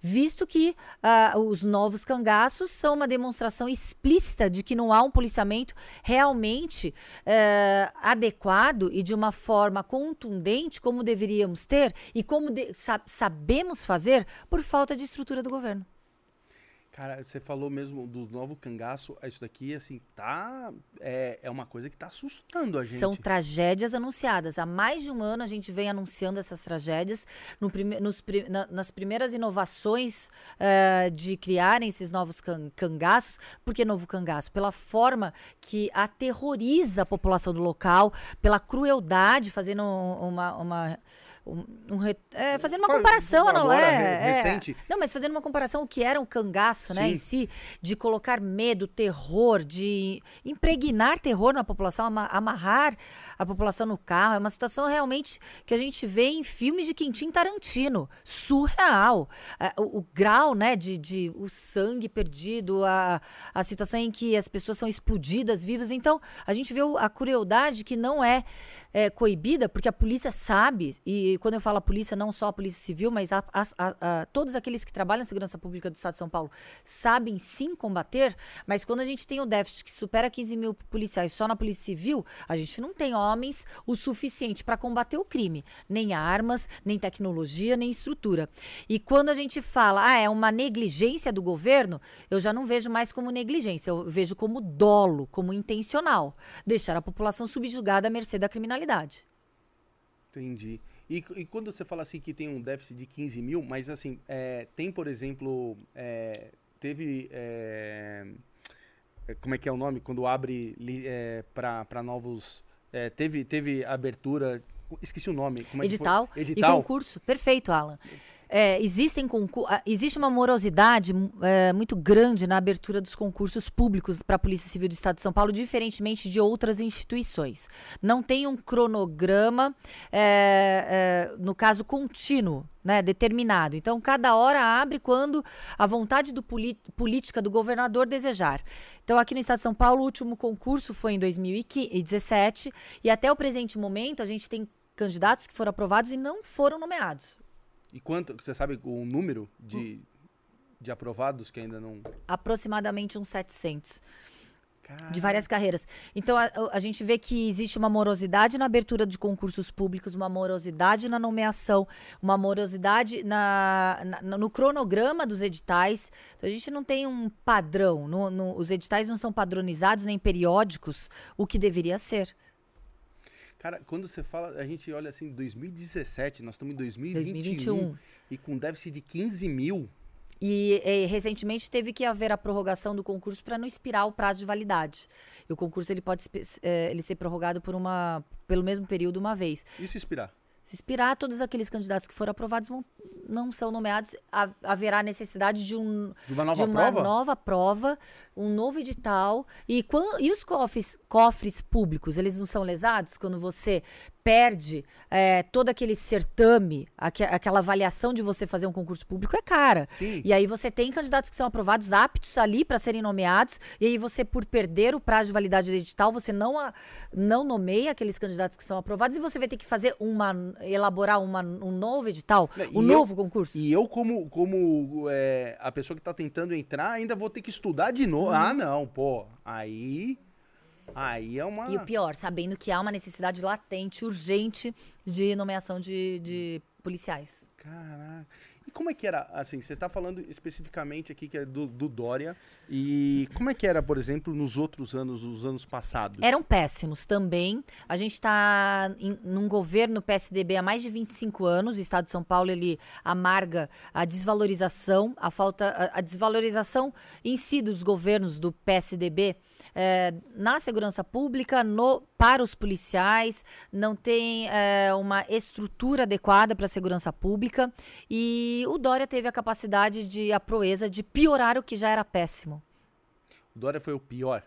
Visto que ah, os novos cangaços são uma demonstração explícita de que não há um policiamento realmente eh, adequado e de uma forma contundente como deveríamos ter e como de- sa- sabemos fazer por falta de estrutura do governo. Cara, você falou mesmo do novo cangaço, isso daqui, assim, tá. É, é uma coisa que tá assustando a gente. São tragédias anunciadas. Há mais de um ano a gente vem anunciando essas tragédias. No prime- nos na- nas primeiras inovações eh, de criarem esses novos can- cangaços. Por que novo cangaço? Pela forma que aterroriza a população do local, pela crueldade, fazendo um- uma. uma um- um re- é, fazendo uma comparação, não agora, é? re- é. recente. Não, mas fazendo uma comparação o que era um cangaço, né, em si, de colocar medo, terror, de impregnar terror na população, ama- amarrar a população no carro. É uma situação realmente que a gente vê em filmes de Quentin Tarantino. Surreal. É, o, o grau, né, de, de o sangue perdido, a, a situação em que as pessoas são explodidas vivas. Então, a gente vê a crueldade que não é, é, coibida, porque a polícia sabe, e quando eu falo a polícia, não só a polícia civil, mas a- a- a- todos aqueles que trabalham na segurança pública do Estado de São Paulo sabem sim combater, mas quando a gente tem o déficit que supera 15 mil policiais só na polícia civil, a gente não tem homens o suficiente para combater o crime, nem armas, nem tecnologia, nem estrutura. E quando a gente fala, ah, é uma negligência do governo, eu já não vejo mais como negligência, eu vejo como dolo, como intencional, deixar a população subjugada à mercê da criminalidade. Entendi. E, e quando você fala assim que tem um déficit de 15 mil, mas assim, é, tem, por exemplo, é, teve. é, é, como é que é o nome? Quando abre para novos. é, teve, teve abertura. Esqueci o nome. Como é? Edital, Edital. e concurso. Perfeito, Alan. É, existem ah, existe uma morosidade é, muito grande na abertura dos concursos públicos para a Polícia Civil do Estado de São Paulo, diferentemente de outras instituições. Não tem um cronograma, é, é, no caso, contínuo, né, determinado. Então, cada hora abre quando a vontade do política do governador desejar. Então, aqui no Estado de São Paulo, o último concurso foi em 2017 e até o presente momento a gente tem candidatos que foram aprovados e não foram nomeados. E quanto, você sabe o número de, de aprovados que ainda não... aproximadamente uns 700 Cara, de várias carreiras. Então a, a gente vê que existe uma morosidade na abertura de concursos públicos, uma morosidade na nomeação, uma morosidade na, na- no cronograma dos editais. Então a gente não tem um padrão, no- no- os editais não são padronizados nem periódicos, o que deveria ser. Cara, quando você fala, a gente olha assim, 2017, nós estamos em 2021, 2021. e com déficit de 15 mil. E, eh, recentemente teve que haver a prorrogação do concurso para não expirar o prazo de validade. E o concurso ele pode eh, ele ser prorrogado por uma, pelo mesmo período uma vez. E se expirar? Se expirar, todos aqueles candidatos que foram aprovados vão, não são nomeados. Ha- Haverá necessidade de, um, De uma de nova uma prova? nova prova, um novo edital. E, e os cofres, cofres públicos, eles não são lesados quando você perde eh, todo aquele certame, aque- aquela avaliação de você fazer um concurso público é cara. Sim. E aí você tem candidatos que são aprovados aptos ali para serem nomeados, e aí você, por perder o prazo de validade do edital, você não, a- não nomeia aqueles candidatos que são aprovados e você vai ter que fazer uma, elaborar uma, um novo edital, um e novo concurso. E eu, como, como é, a pessoa que tá tentando entrar, ainda vou ter que estudar de novo. Uhum. Ah, não, pô. Aí. Aí é uma. E o pior, sabendo que há uma necessidade latente, urgente, de nomeação de, de policiais. Caraca. E como é que era, assim, você tá falando especificamente aqui que é do, do Dória, e como é que era, por exemplo, nos outros anos, os anos passados? Eram péssimos também. A gente está num governo PSDB há mais de 25 anos. O Estado de São Paulo ele amarga a desvalorização, a falta, a, a desvalorização em si dos governos do PSDB eh, na segurança pública, no, para os policiais, não tem eh, uma estrutura adequada para a segurança pública. E o Dória teve a capacidade de, a proeza de piorar o que já era péssimo. O Dória foi o pior.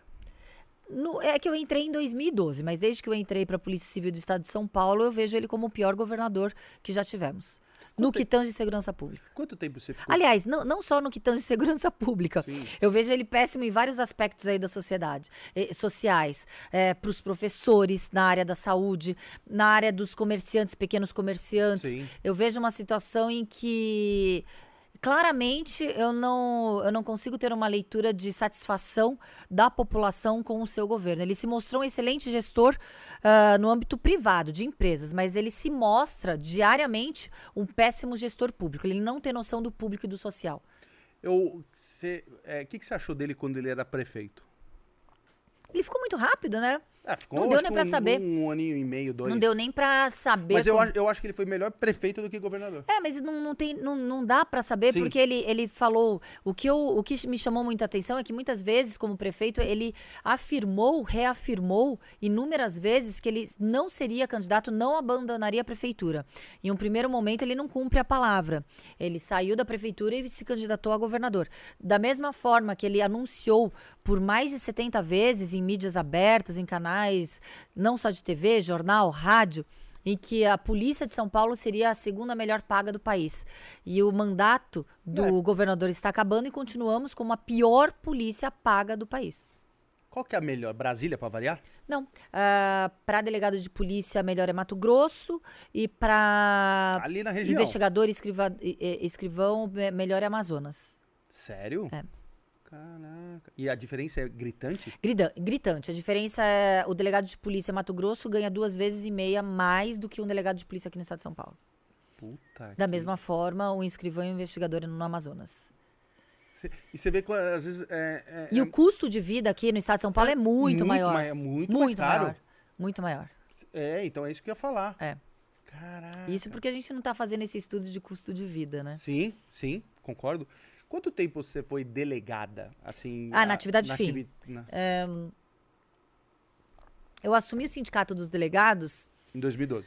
No- é que eu entrei em 2012, mas desde que eu entrei para a Polícia Civil do Estado de São Paulo, eu vejo ele como o pior governador que já tivemos. No que tange segurança pública. Quanto tempo você ficou? Aliás, não, não só no que tange segurança pública. Sim. Eu vejo ele péssimo em vários aspectos aí da sociedade, eh, sociais, para os professores, na área da saúde, na área dos comerciantes, pequenos comerciantes. Sim. Eu vejo uma situação em que claramente eu não, eu não consigo ter uma leitura de satisfação da população com o seu governo. Ele se mostrou um excelente gestor ah, no âmbito privado, de empresas, mas ele se mostra diariamente um péssimo gestor público. Ele não tem noção do público e do social. Você, é, o que, que você achou dele quando ele era prefeito? Ele ficou muito rápido, né? Ah, ficou Não deu nem pra um, saber. Um aninho e meio, dois. Não deu nem pra saber. Mas eu, como- acho- eu acho que ele foi melhor prefeito do que governador. É, mas não, não, tem, não, não dá pra saber, Sim. porque ele, ele falou. O que, eu, o que me chamou muita atenção é que muitas vezes, como prefeito, ele afirmou, reafirmou inúmeras vezes que ele não seria candidato, não abandonaria a prefeitura. Em um primeiro momento, ele não cumpre a palavra. Ele saiu da prefeitura e se candidatou a governador. Da mesma forma que ele anunciou por mais de 70 vezes em mídias abertas, em canais, não só de TV, jornal, rádio em que a polícia de São Paulo seria a segunda melhor paga do país. E o mandato do É. governador está acabando e continuamos com a pior polícia paga do país. Qual que é a melhor? Brasília, pra variar? Não, para delegado de polícia, melhor é Mato Grosso e para investigador e escrivão, me- melhor é Amazonas. Sério? É. Caraca. E a diferença é gritante? Grida- Gritante. A diferença é o delegado de polícia Mato Grosso ganha duas vezes e meia mais do que um delegado de polícia aqui no estado de São Paulo. Puta Da que- mesma forma, um escrivão e um investigador no Amazonas. Cê- e você vê que às vezes é. é- E é o custo de vida aqui no estado de São Paulo é muito, maior. mai- muito, mais caro. maior. Muito maior. É, então é isso que eu ia falar. É. Caraca. Isso porque a gente não tá fazendo esse estudo de custo de vida, né? Sim, sim, concordo. Quanto tempo você foi delegada, assim? Ah, a- na atividade fim. ativi- na- Eu assumi o sindicato dos delegados Em 2012.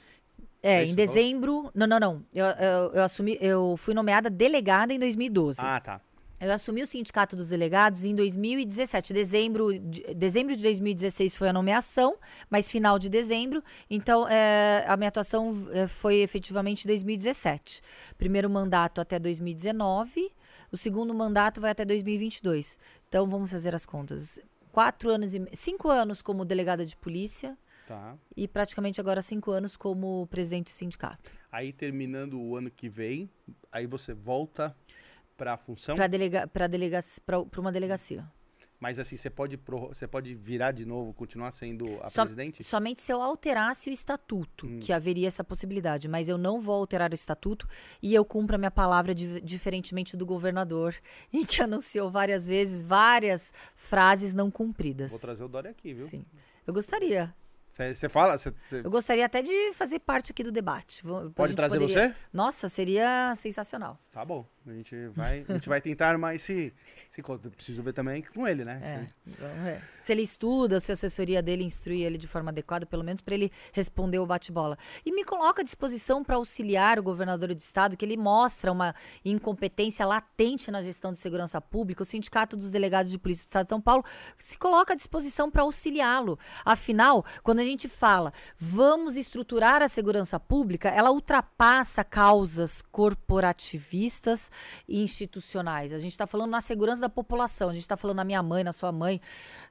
É, É em dezembro. Não, não, não. Eu, eu, eu assumi, eu fui nomeada delegada em 2012. Ah, tá. Eu assumi o Sindicato dos Delegados em 2017. Dezembro de, dezembro de 2016 foi a nomeação, mas final de dezembro. Então, é, a minha atuação é, foi efetivamente em 2017. Primeiro mandato até 2019, o segundo mandato vai até 2022. Então, vamos fazer as contas. Quatro anos e cinco anos como delegada de polícia Tá. e praticamente agora cinco anos como presidente do sindicato. Aí terminando o ano que vem, aí você volta pra função. Para delega, pra delega, pra, pra uma delegacia. Mas assim, você pode, você pode virar de novo, continuar sendo a Só- presidente? Somente se eu alterasse o estatuto, Hum. que haveria essa possibilidade. Mas eu não vou alterar o estatuto e eu cumpro a minha palavra di- diferentemente do governador, em que anunciou várias vezes várias frases não cumpridas. Vou trazer o Dória aqui, viu? Sim. Eu gostaria. Você fala, você- você Eu gostaria até de fazer parte aqui do debate. Pode trazer poderia- você? Nossa, seria sensacional. Tá bom. A gente vai, a gente vai tentar armar esse, esse encontro. Preciso ver também com ele, né? É, Se- vamos ver. Se ele estuda, se a assessoria dele instrui ele de forma adequada, pelo menos para ele responder o bate-bola. E me coloca à disposição para auxiliar o governador do estado, que ele mostra uma incompetência latente na gestão de segurança pública. O Sindicato dos Delegados de Polícia do Estado de São Paulo se coloca à disposição para auxiliá-lo. Afinal, quando a gente fala vamos estruturar a segurança pública, ela ultrapassa causas corporativistas institucionais. A gente está falando na segurança da população, a gente está falando na minha mãe, na sua mãe.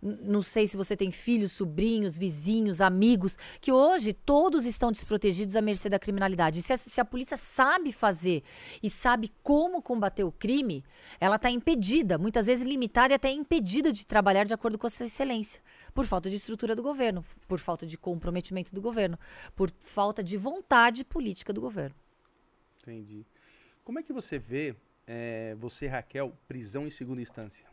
Não sei se você tem filhos, sobrinhos, vizinhos, amigos, que hoje todos estão desprotegidos à mercê da criminalidade. Se a, se a polícia sabe fazer e sabe como combater o crime, ela está impedida, muitas vezes limitada e até impedida de trabalhar de acordo com essa excelência. Por falta de estrutura do governo, por falta de comprometimento do governo, por falta de vontade política do governo. Entendi. Como é que você vê, é, você, Raquel, prisão em segunda instância?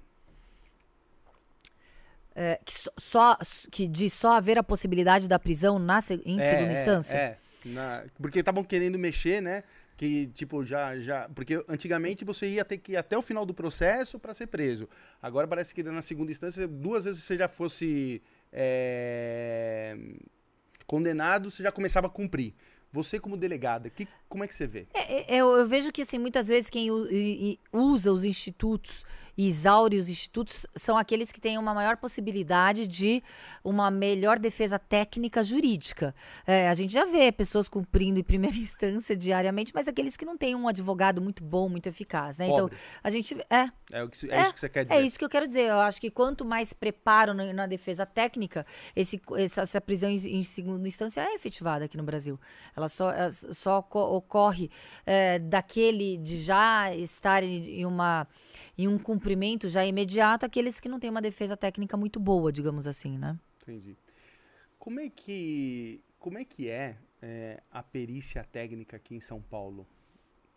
É, que só, que de só haver a possibilidade da prisão na, em É, segunda é, instância? É. Na- porque estavam querendo mexer, né? Que, tipo, já, já. Porque antigamente você ia ter que ir até o final do processo para ser preso. Agora parece que na segunda instância, duas vezes você já fosse é, condenado, você já começava a cumprir. Você, como delegada, que, como é que você vê? É, é, eu, eu vejo que assim, muitas vezes quem usa os institutos e exaure os institutos são aqueles que têm uma maior possibilidade de uma melhor defesa técnica jurídica. É, a gente já vê pessoas cumprindo em primeira instância diariamente, mas aqueles que não têm um advogado muito bom, muito eficaz, né? Então, Pobres. a gente é É, o que, é, É, isso que você quer dizer? É isso que eu quero dizer. Eu acho que quanto mais preparo na, na defesa técnica, esse, essa, essa prisão em, em segunda instância é efetivada aqui no Brasil. Ela só, ela só oco- ocorre é, daquele de já estar em uma, em um cumprimento já imediato, aqueles que não têm uma defesa técnica muito boa, digamos assim, né? Entendi. Como é que, como é, que é, é, a perícia técnica aqui em São Paulo?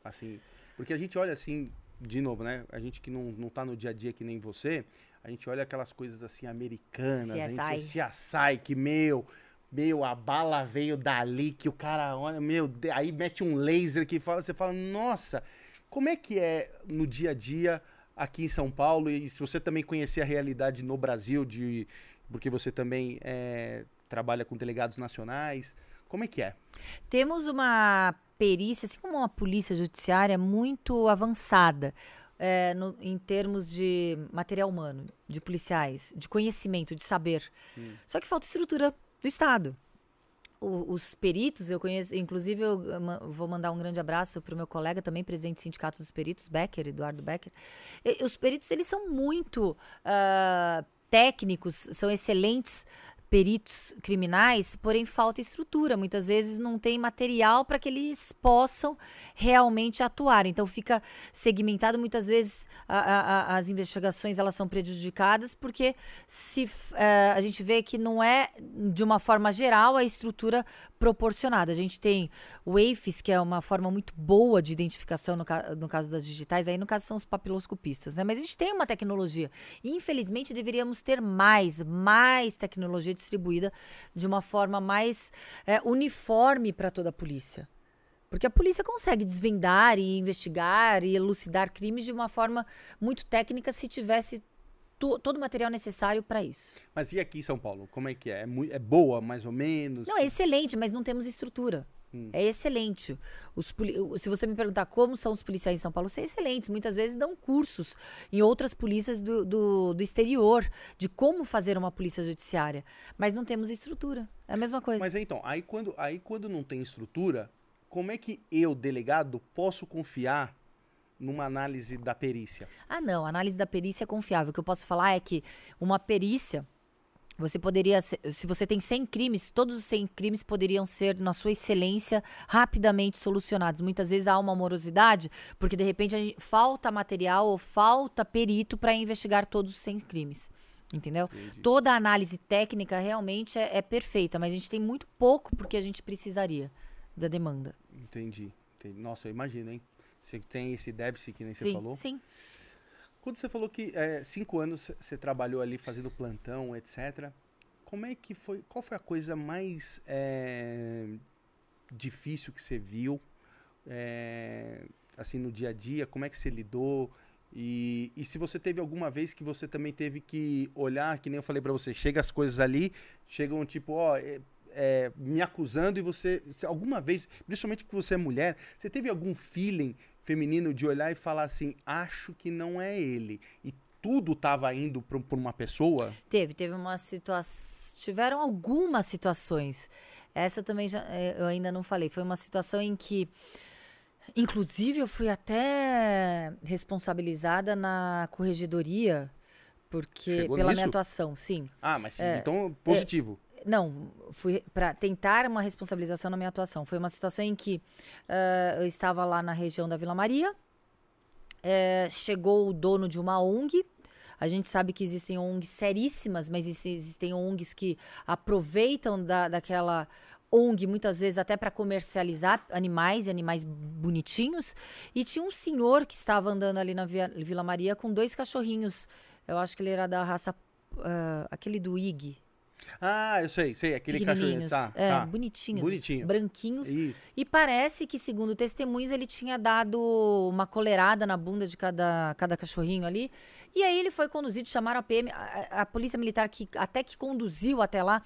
Assim, porque a gente olha assim, de novo, né? A gente que não, não tá no dia a dia que nem você, a gente olha aquelas coisas assim americanas, a gente CSI. CSI, que meu, meu, a bala veio dali, que o cara olha, meu, aí mete um laser que fala, você fala, nossa, como é que é no dia a dia aqui em São Paulo? E se você também conhecer a realidade no Brasil, de, porque você também é, trabalha com delegados nacionais, como é que é? Temos uma perícia, assim como uma polícia judiciária, muito avançada é, no- em termos de material humano, de policiais, de conhecimento, de saber. Só que falta estrutura do Estado. Os peritos, eu conheço, inclusive eu vou mandar um grande abraço para o meu colega também, presidente do Sindicato dos Peritos, Becker, Eduardo Becker. Os peritos, eles são muito ah, técnicos, são excelentes peritos criminais, porém falta estrutura. Muitas vezes não tem material para que eles possam realmente atuar. Então fica segmentado. Muitas vezes a- a- as investigações elas são prejudicadas porque se eh, a gente vê que não é de uma forma geral a estrutura proporcionada. A gente tem o AFIS, que é uma forma muito boa de identificação no, no caso das digitais, aí no caso são os papiloscopistas, né? Mas a gente tem uma tecnologia. Infelizmente deveríamos ter mais, mais tecnologia distribuída de uma forma mais eh, uniforme para toda a polícia. Porque a polícia consegue desvendar e investigar e elucidar crimes de uma forma muito técnica se tivesse to- todo o material necessário para isso. Mas e aqui em São Paulo, como é que é? É, é boa, mais ou menos? Não, é excelente, mas não temos estrutura. É excelente. Os se você me perguntar como são os policiais em São Paulo, são excelentes. Muitas vezes dão cursos em outras polícias do, do, do exterior de como fazer uma polícia judiciária. Mas não temos estrutura. É a mesma coisa. Mas então, aí quando, aí quando não tem estrutura, como é que eu, delegado, posso confiar numa análise da perícia? Ah, não. A análise da perícia é confiável. O que eu posso falar é que uma perícia. Você poderia, se você tem 100 crimes, todos os 100 crimes poderiam ser, na sua excelência, rapidamente solucionados. Muitas vezes há uma morosidade, porque de repente gente- falta material ou falta perito para investigar todos os 100 crimes. Entendeu? Toda a análise técnica realmente é, é perfeita, mas a gente tem muito pouco porque a gente precisaria da demanda. Entendi. entendi. Nossa, eu imagino, hein? Você tem esse déficit que nem você sim, falou. sim. Quando você falou que é, cinco anos você trabalhou ali fazendo plantão, etc. Como é que foi? Qual foi a coisa mais é, difícil que você viu? é, assim, no dia a dia? Como é que você lidou? E, e se você teve alguma vez que você também teve que olhar, que nem eu falei pra você, chega as coisas ali, chegam tipo, ó, é, é, me acusando e você, alguma vez, principalmente que você é mulher, você teve algum feeling feminino de olhar e falar assim, acho que não é ele. E tudo tava indo pra uma pessoa? Teve, teve uma situação. Tiveram algumas situações. Essa também já, eh, eu ainda não falei. Foi uma situação em que, inclusive, eu fui até responsabilizada na corregedoria, porque Chegou pela nisso? minha atuação, sim. Ah, mas É, então positivo. Não, fui para tentar uma responsabilização na minha atuação. Foi uma situação em que ah, eu estava lá na região da Vila Maria, eh, chegou o dono de uma ONG. A gente sabe que existem ONGs seríssimas, mas exi- existem ONGs que aproveitam da, daquela ONG muitas vezes até para comercializar animais animais bonitinhos. E tinha um senhor que estava andando ali na Vila Maria com dois cachorrinhos. Eu acho que ele era da raça. ah, aquele do IG. Ah, eu sei, sei, aquele cachorrinho. Tá, é, tá. bonitinhos. Bonitinho. Branquinhos. Isso. E parece que, segundo testemunhos, ele tinha dado uma coleirada na bunda de cada, cada cachorrinho ali. E aí ele foi conduzido, chamaram a PM, a, a- polícia militar que até que conduziu até lá,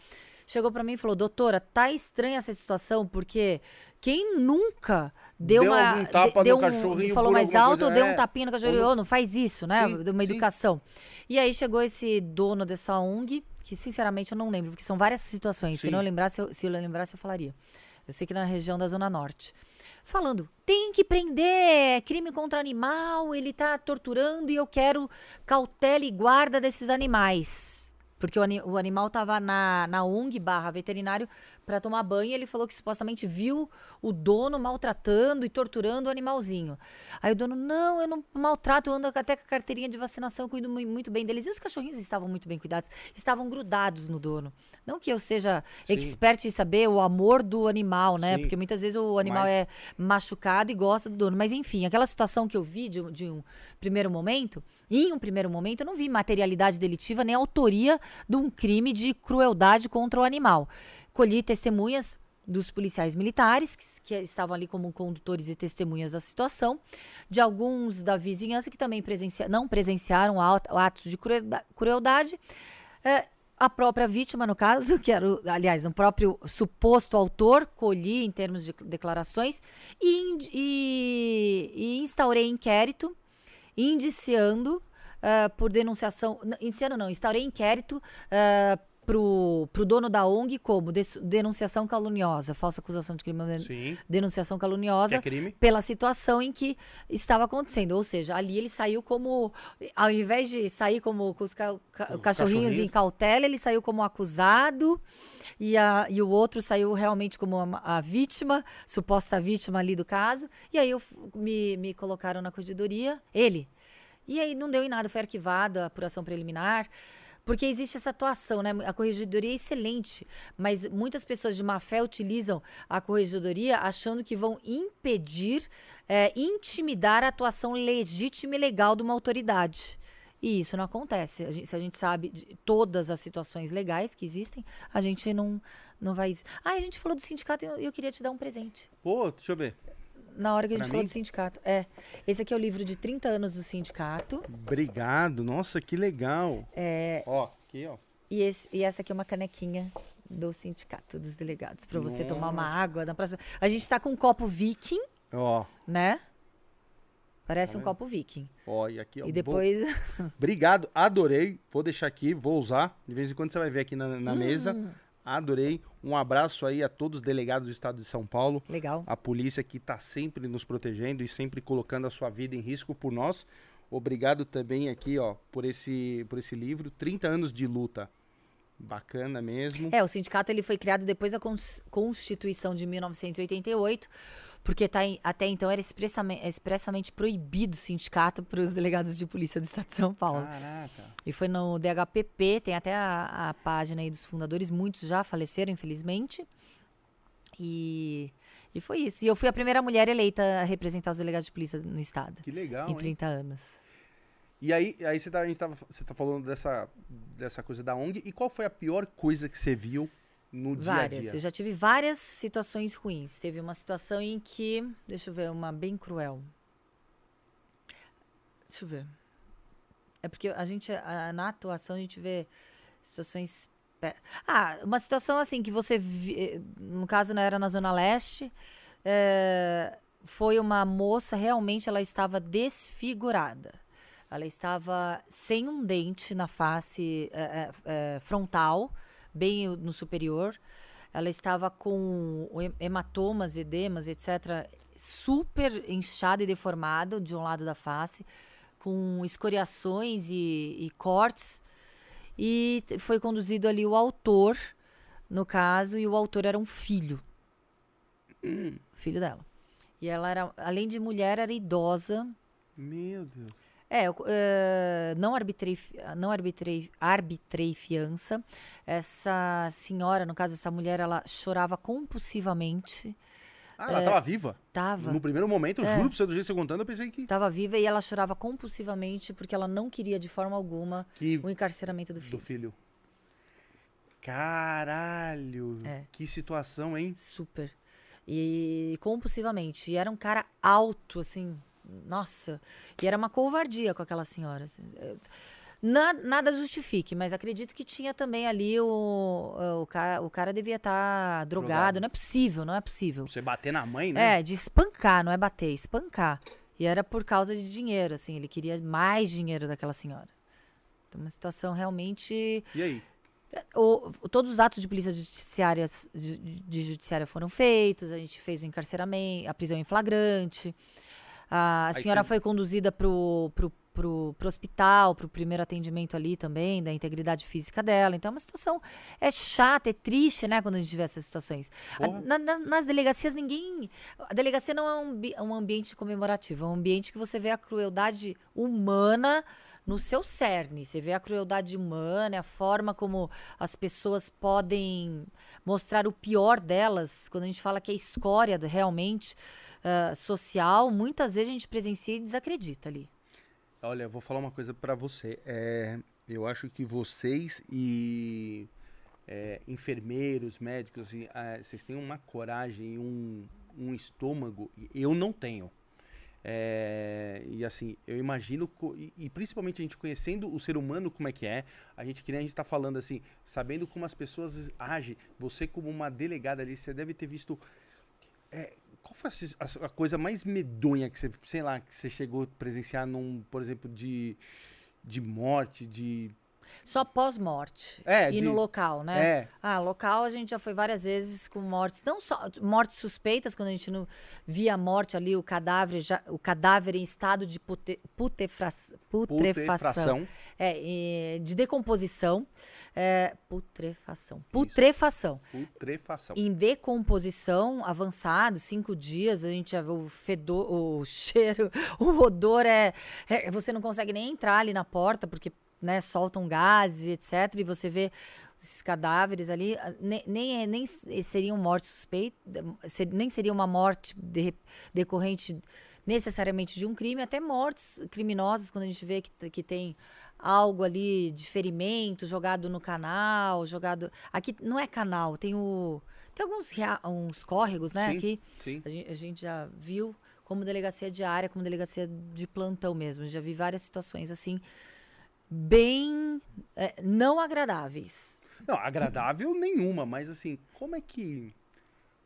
chegou pra mim e falou: "Doutora, tá estranha essa situação, porque quem nunca deu, Deu uma tapa de- deu no cachorrinho falou mais alto coisa, ou deu é. um tapinha no cachorrinho, Ou não faz isso, né? Sim, uma sim. educação. E aí chegou esse dono dessa ONG, que sinceramente eu não lembro, porque são várias situações. Se Sim. não eu lembrasse, eu, se eu lembrasse, eu falaria. Eu sei que na região da Zona Norte. Falando, tem que prender, é crime contra animal, ele tá torturando e eu quero cautela e guarda desses animais. Porque o, o animal tava na, na ONG barra veterinário para tomar banho ele falou que supostamente viu o dono maltratando e torturando o animalzinho. Aí o dono, não, eu não maltrato, eu ando até com a carteirinha de vacinação, cuido mui- muito bem deles. E os cachorrinhos estavam muito bem cuidados, estavam grudados no dono. Não que eu seja Sim. expert em saber o amor do animal, né? Sim. Porque muitas vezes o animal Mas- é machucado e gosta do dono. Mas enfim, aquela situação que eu vi de, um- de um primeiro momento, em um primeiro momento, eu não vi materialidade delitiva nem autoria de um crime de crueldade contra o animal. Colhi testemunhas dos policiais militares, que, que estavam ali como condutores e testemunhas da situação, de alguns da vizinhança que também presencia, não presenciaram atos de cruelda- crueldade. É, a própria vítima, no caso, que era, o, aliás, um próprio suposto autor, colhi em termos de declarações e, e- e instaurei inquérito, indiciando ah, por denunciação. Indiciando não, instaurei inquérito ah, pro, pro dono da ONG como denunciação caluniosa, falsa acusação de crime, Sim. denunciação caluniosa é crime. pela situação em que estava acontecendo. Ou seja, ali ele saiu como, ao invés de sair como com os ca- Os cachorrinhos em cachorrinhos. cautela, ele saiu como acusado e, a, e o outro saiu realmente como a, a vítima, suposta vítima ali do caso. E aí eu me, me colocaram na corregedoria, ele. E aí não deu em nada, foi arquivada a apuração preliminar. Porque existe essa atuação, né? A corregedoria é excelente, mas muitas pessoas de má fé utilizam a corregedoria achando que vão impedir, é, intimidar a atuação legítima e legal de uma autoridade. E isso não acontece. A gente- se a gente sabe de todas as situações legais que existem, a gente não, não vai. Ah, a gente falou do sindicato e eu, eu queria te dar um presente. Pô, deixa eu ver. Na hora que a Pra gente falou mim? do sindicato. É. Esse aqui é o livro de 30 anos do sindicato. Obrigado. Nossa, que legal. É, Ó, aqui, ó. E, esse- e essa aqui é uma canequinha do sindicato dos delegados para você tomar uma Nossa. água na próxima. A gente tá com um copo Viking, Ó, né? Parece Tá um copo Viking. ó, e aqui, ó. e bom- depois Obrigado, adorei. Vou deixar aqui, vou usar. De vez em quando você vai ver aqui na, na mesa. Adorei. Um abraço aí a todos os delegados do estado de São Paulo. legal. A polícia que está sempre nos protegendo e sempre colocando a sua vida em risco por nós. Obrigado também aqui, ó, por esse, por esse livro. 30 anos de luta. Bacana mesmo. É, o sindicato ele foi criado depois da Cons- Constituição de 1988, porque tá em- até então era expressamente, expressamente proibido o sindicato para os delegados de polícia do estado de São Paulo. Caraca. E foi no DHPP, tem até a, a página aí dos fundadores, muitos já faleceram, infelizmente. E, e foi isso. E eu fui a primeira mulher eleita a representar os delegados de polícia no estado, Que legal, em hein? 30 anos. E aí, aí você, tá, a gente tava, você tá falando dessa, dessa coisa da ONG. E qual foi a pior coisa que você viu no dia a Várias. dia? Eu já tive várias situações ruins. Teve uma situação em que. Deixa eu ver, uma bem cruel. Deixa eu ver. É porque a gente, a- na atuação, a gente vê situações. Ah, uma situação assim que você. vi- eh, No caso, não era na Zona Leste. eh, foi uma moça, realmente, ela estava desfigurada. Ela estava sem um dente na face eh, eh, frontal, bem no superior. Ela estava com hematomas, edemas, etc., super inchado e deformado de um lado da face, com escoriações e, e cortes. E foi conduzido ali o autor, no caso, e o autor era um filho. Filho dela. E ela era, além de mulher, era idosa, Meu Deus. É, eu, eh, não arbitrei, não arbitrei, arbitrei fiança. Essa senhora, no caso, essa mulher, ela chorava compulsivamente. Ah, ela tava viva? Tava, No primeiro momento, eu É. juro pra você, do jeito que você contando, eu pensei que... tava viva e ela chorava compulsivamente porque ela não queria de forma alguma que o encarceramento do do filho. filho. Caralho. É. Que situação, hein? Super. E compulsivamente. E era um cara alto, assim. Nossa. E era uma covardia com aquela senhora. assim. Na- nada justifique, mas acredito que tinha também ali o. O, cara, o cara devia estar drogado. Drogado. Não é possível, não é possível. Você bater na mãe, né? É, de espancar, não é bater, espancar. E era por causa de dinheiro, assim. Ele queria mais dinheiro daquela senhora. Então, uma situação realmente. E aí? O- o- todos os atos de polícia judiciária, de, de judiciária foram feitos, a gente fez o encarceramento, a prisão em flagrante. A, senhora você- foi conduzida pro, pro, pro, pro hospital, pro primeiro atendimento ali também, da integridade física dela. Então, é uma situação é chata, é triste, né, quando a gente vê essas situações. A- na- na- nas delegacias, ninguém. A delegacia não é um, um ambiente comemorativo, é um ambiente que você vê a crueldade humana no seu cerne. Você vê a crueldade humana, a forma como as pessoas podem mostrar o pior delas. Quando a gente fala que é escória realmente ah, social, muitas vezes a gente presencia e desacredita ali. Olha, eu vou falar uma coisa pra você. É, eu acho que vocês e é, enfermeiros, médicos, assim, ah, vocês têm uma coragem um, um estômago. Eu não tenho. É, e assim, eu imagino, e, e principalmente a gente conhecendo o ser humano como é que é, a gente que nem a gente tá falando assim, sabendo como as pessoas agem, você como uma delegada ali, você deve ter visto. é, qual foi a, a coisa mais medonha que você, sei lá, que você chegou a presenciar num, por exemplo, de, de morte, de. Só pós-morte. É, e de- no local, né? É, Ah, local a gente já foi várias vezes com mortes, não só mortes suspeitas, quando a gente não via a morte ali, o cadáver, já, o cadáver em estado de pute, putefra- putrefação. putrefação. É, de decomposição. É, putrefação. Putrefação. Putrefação. Em decomposição avançado, cinco dias, a gente já vê o fedor, o cheiro, o odor é, é- Você não consegue nem entrar ali na porta, porque né, soltam gases, etc. E você vê esses cadáveres ali, ah, ne- nem, é- nem s- seriam mortes suspeitas, nem seria uma morte de- decorrente necessariamente de um crime, até mortes criminosas, quando a gente vê que, que tem algo ali de ferimento jogado no canal, jogado. Aqui não é canal, tem o. Tem alguns ria- uns córregos, né? Sim. Aqui Sim. a gente, a gente já viu como delegacia diária, como delegacia de plantão mesmo. Já vi várias situações assim, bem é, não agradáveis. Não, agradável nenhuma, mas assim, como é que.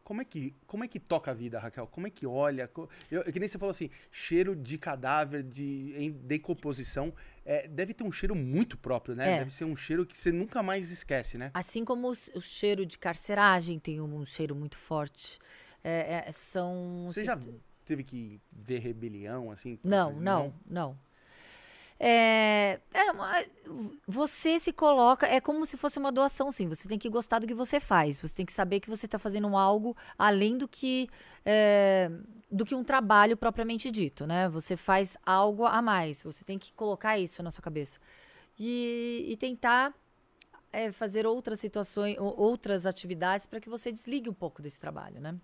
Como é que, como é que toca a vida, Raquel? Como é que olha? Eu, que nem você falou assim, cheiro de cadáver, de em decomposição, é, deve ter um cheiro muito próprio, né? É. Deve ser um cheiro que você nunca mais esquece, né? Assim como o, o cheiro de carceragem tem um, cheiro muito forte. É, é, são. Você já teve que ver rebelião, assim? Não, não, não. É, é uma- você se coloca, é como se fosse uma doação, sim. Você tem que gostar do que você faz. Você tem que saber que você está fazendo algo além do que é, do que um trabalho propriamente dito, né? Você faz algo a mais. Você tem que colocar isso na sua cabeça e, e tentar é, fazer outras situações, ou- outras atividades para que você desligue um pouco desse trabalho, né?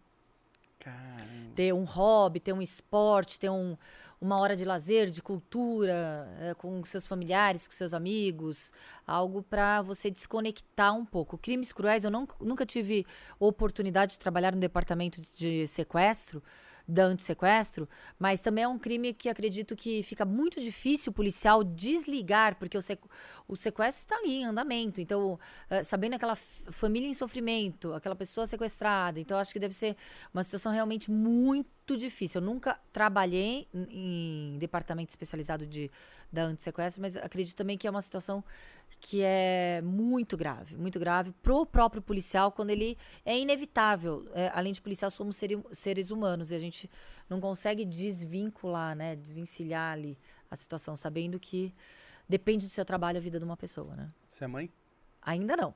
Caramba. ter um hobby, ter um esporte, ter um, uma hora de lazer, de cultura, eh, com seus familiares, com seus amigos, algo para você desconectar um pouco. Crimes cruéis, eu não- nunca tive oportunidade de trabalhar no departamento de, de sequestro, da antissequestro, mas também é um crime que acredito que fica muito difícil o policial desligar, porque o, sequ- o sequestro está ali em andamento. Então, eh, sabendo aquela família em sofrimento, aquela pessoa sequestrada, então acho que deve ser uma situação realmente muito difícil. Eu nunca trabalhei em, em departamento especializado de, da antissequestro, mas acredito também que é uma situação que é muito grave, muito grave pro próprio policial quando ele é inevitável. É, além de policial, somos seri- seres humanos e a gente não consegue desvincular, né, desvencilhar ali a situação, sabendo que depende do seu trabalho a vida de uma pessoa, né? Você é mãe? Ainda não.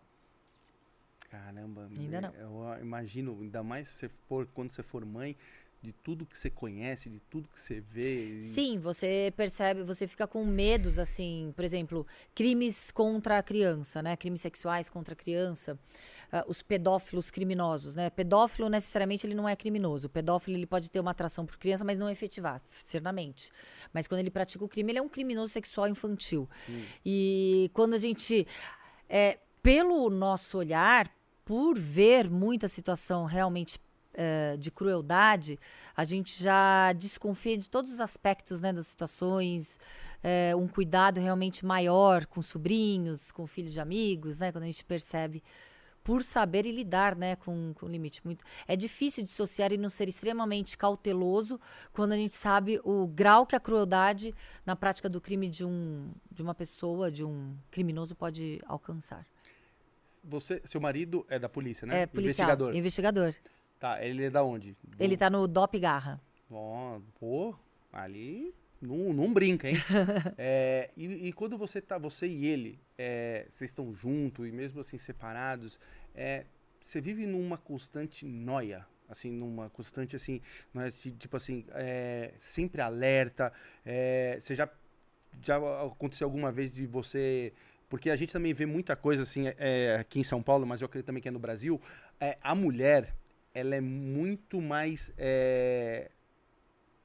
Caramba. Ainda não. Eu imagino, ainda mais se for, quando você for mãe, de tudo que você conhece, de tudo que você vê. e- Sim, você percebe, você fica com medos, assim, por exemplo, crimes contra a criança, né? Crimes sexuais contra a criança, ah, os pedófilos criminosos, né? Pedófilo, necessariamente, ele não é criminoso. O pedófilo, ele pode ter uma atração por criança, mas não efetivar, certamente. Mas quando ele pratica o crime, ele é um criminoso sexual infantil. E quando a gente, é, pelo nosso olhar, por ver muita situação realmente eh, de crueldade, a gente já desconfia de todos os aspectos né, das situações, eh, um cuidado realmente maior com sobrinhos, com filhos de amigos, né, quando a gente percebe por saber e lidar né, com, com o limite. Muito, é difícil dissociar e não ser extremamente cauteloso quando a gente sabe o grau que a crueldade na prática do crime de, um, de uma pessoa, de um criminoso, pode alcançar. Você, seu marido é da polícia, né? É policial, Investigador. investigador. Tá, ele é da onde? Do- Ele tá no DOP Garra. Ó, pô, ali não, não brinca, hein? É, e, e quando você tá, você e ele, é, vocês estão juntos e mesmo assim separados, é, você vive numa constante noia, assim, numa constante assim, não é, tipo assim, é, sempre alerta. é, você já já aconteceu alguma vez de você porque a gente também vê muita coisa assim é, aqui em São Paulo, mas eu acredito também que é no Brasil. é, a mulher, ela é muito mais é,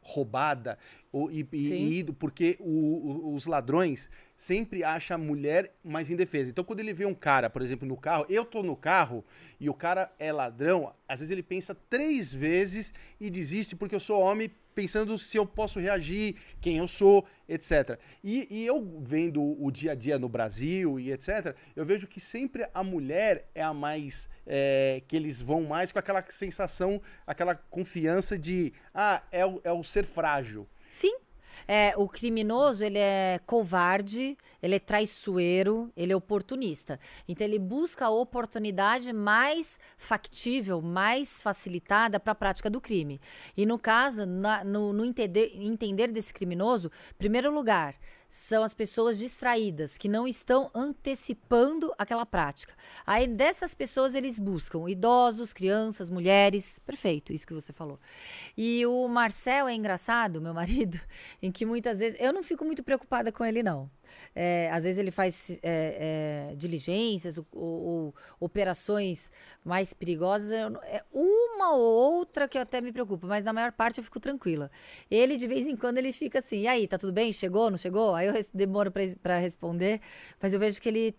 roubada ou, e, e- e- porque o- o- os ladrões sempre acham a mulher mais indefesa. Então, quando ele vê um cara, por exemplo, no carro, eu tô no carro e o cara é ladrão, às vezes ele pensa três vezes e desiste porque eu sou homem, pensando se eu posso reagir, quem eu sou, etc. E, e eu vendo o dia a dia no Brasil e etc., eu vejo que sempre a mulher é a mais. é, que eles vão mais com aquela sensação, aquela confiança de. Ah, é o, é o ser frágil. Sim. É, o criminoso, ele é covarde, ele é traiçoeiro, ele é oportunista. Então, ele busca a oportunidade mais factível, mais facilitada para a prática do crime. E, no caso, na- no, no entender, entender desse criminoso, primeiro lugar, são as pessoas distraídas, que não estão antecipando aquela prática. Aí, dessas pessoas, eles buscam idosos, crianças, mulheres. Perfeito, isso que você falou. E o Marcel é engraçado, meu marido, em que muitas vezes. Eu não fico muito preocupada com ele, não. É, às vezes ele faz é, é, diligências ou, ou- operações mais perigosas. eu é uma ou outra que eu até me preocupo, mas na maior parte eu fico tranquila. Ele, de vez em quando, ele fica assim: e aí, tá tudo bem? Chegou? Não chegou? Aí eu demoro para responder, mas eu vejo que ele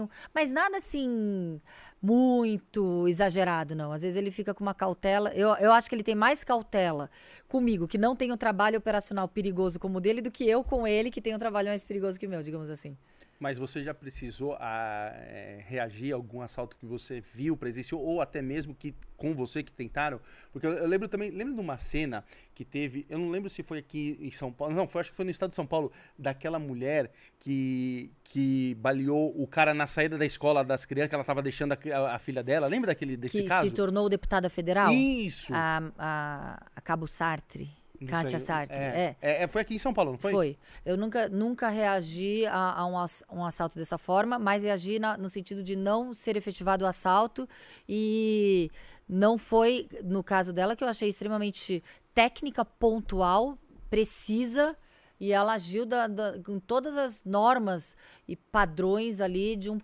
um- Mas nada assim muito exagerado, não. Às vezes ele fica com uma cautela. Eu, eu acho que ele tem mais cautela comigo, que não tem um trabalho operacional perigoso como o dele, do que eu com ele, que tem um trabalho mais perigoso que o meu, digamos assim. Mas você já precisou a, é, reagir a algum assalto que você viu, presenciou, ou até mesmo que com você que tentaram? Porque eu, eu lembro também, lembro de uma cena que teve, eu não lembro se foi aqui em São Paulo, não, foi, acho que foi no estado de São Paulo, daquela mulher que, que baleou o cara na saída da escola das crianças, que ela estava deixando a, a, filha dela. Lembra daquele desse que caso? se tornou deputada federal? Isso! A, a, a Cabo Sartre. Kátia Sartre. É. É. é. Foi aqui em São Paulo, não foi? Foi. Eu nunca, nunca reagi a, a um, um, assalto dessa forma, mas reagi na, no sentido de não ser efetivado o assalto e não foi, no caso dela, que eu achei extremamente técnica, pontual, precisa e ela agiu da, da, com todas as normas e padrões ali de um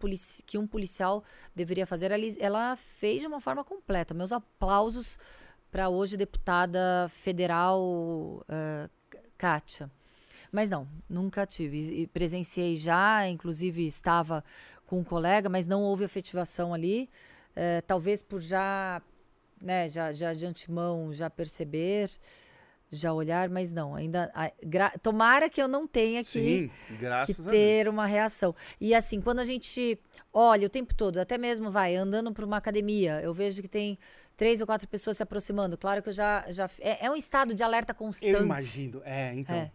que um policial deveria fazer. Ela, ela fez de uma forma completa. Meus aplausos para hoje deputada federal uh, Kátia. Mas não, nunca tive. Presenciei já, inclusive estava com um colega, mas não houve efetivação ali. Uh, talvez por já, né, já, já de antemão já perceber, já olhar, mas não, ainda. tomara que eu não tenha que, Sim, que ter uma reação. E assim, quando a gente olha o tempo todo, até mesmo vai andando para uma academia, eu vejo que tem três ou quatro pessoas se aproximando. Claro que eu já. já é, é um estado de alerta constante. Eu imagino, é, então. É,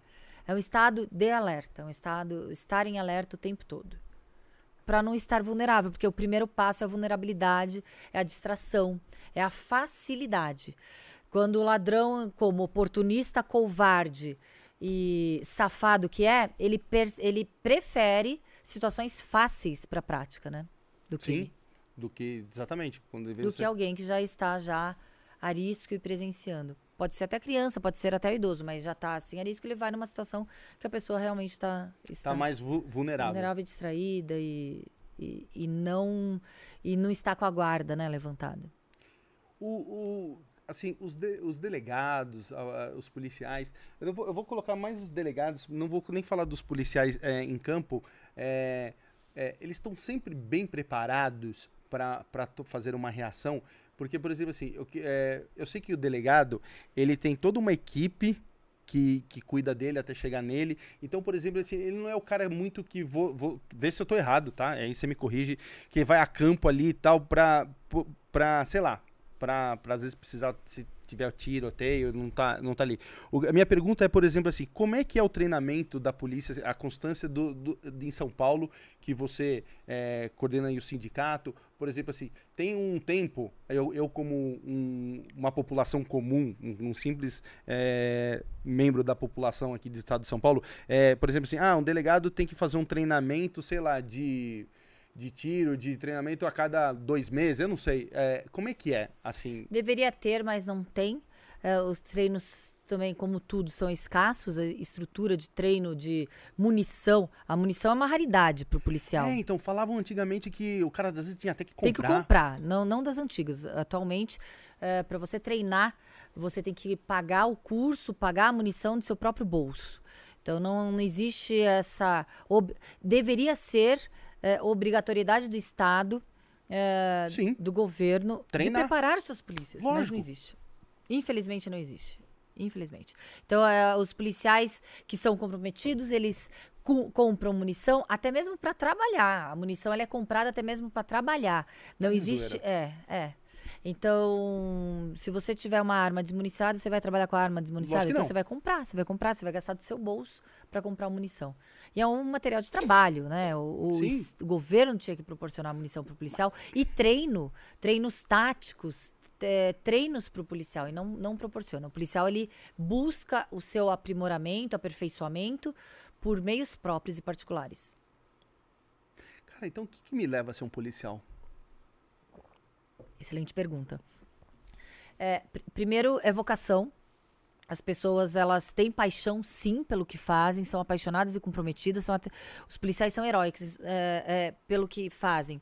é um estado de alerta, um estado. estar em alerta o tempo todo. Para não estar vulnerável, porque o primeiro passo é a vulnerabilidade, é a distração, é a facilidade. Quando o ladrão, como oportunista, covarde e safado que é, ele, ele prefere situações fáceis para a prática, né? Do que Sim do que exatamente quando do ser... que alguém que já está já a risco e presenciando. Pode ser até criança, pode ser até o idoso, mas já está assim a risco, ele vai numa situação que a pessoa realmente está está mais vulnerável, vulnerável e distraída e, e, e, não e não está com a guarda, né, levantada. O, o assim, os, de, os delegados, os policiais, eu vou, eu vou, colocar mais os delegados, não vou nem falar dos policiais é, em campo, é, é, eles estão sempre bem preparados para fazer uma reação? Porque, por exemplo, assim, eu, é, eu sei que o delegado, ele tem toda uma equipe que, que cuida dele até chegar nele. Então, por exemplo, assim, ele não é o cara muito que vou, vou ver se eu tô errado, tá? Aí você me corrige, que vai a campo ali e tal pra, pra sei lá, pra às vezes precisar se tiver tiroteio, não tá, não tá ali. O, a minha pergunta é, por exemplo, assim, como é que é o treinamento da polícia, a constância do, do em São Paulo, que você é, coordena aí o sindicato, por exemplo, assim, tem um tempo, eu, eu como um, uma população comum, um, um simples é, membro da população aqui do estado de São Paulo, é, por exemplo, assim, ah, um delegado tem que fazer um treinamento, sei lá, de de tiro, de treinamento a cada dois meses? Eu não sei. É, como é que é, assim? Deveria ter, mas não tem. É, os treinos também, como tudo, são escassos. A estrutura de treino, de munição. A munição é uma raridade para o policial. É, então, falavam antigamente que o cara às vezes tinha até que comprar. Tem que comprar, não, não das antigas. Atualmente, é, para você treinar, você tem que pagar o curso, pagar a munição do seu próprio bolso. Então, não, não existe essa... Ob... Deveria ser é, obrigatoriedade do Estado, é, do governo, Treinar. de preparar suas polícias. Lógico. Mas não existe. Infelizmente não existe. Infelizmente. Então, é, os policiais que são comprometidos, eles compram munição até mesmo para trabalhar. A munição ela é comprada até mesmo para trabalhar. Não existe. É, é. Então, se você tiver uma arma desmuniciada, você vai trabalhar com a arma desmuniciada? Então, você vai comprar, você vai comprar, você vai gastar do seu bolso para comprar munição. E é um material de trabalho, né? O, o, o governo tinha que proporcionar munição para o policial e treino, treinos táticos, é, treinos para o policial e não, não proporciona. O policial ele busca o seu aprimoramento, aperfeiçoamento por meios próprios e particulares. Cara, então o que, que me leva a ser um policial? Excelente pergunta. É, pr primeiro é vocação. As pessoas elas têm paixão sim pelo que fazem, são apaixonadas e comprometidas. São os policiais são heróicos é, é, pelo que fazem.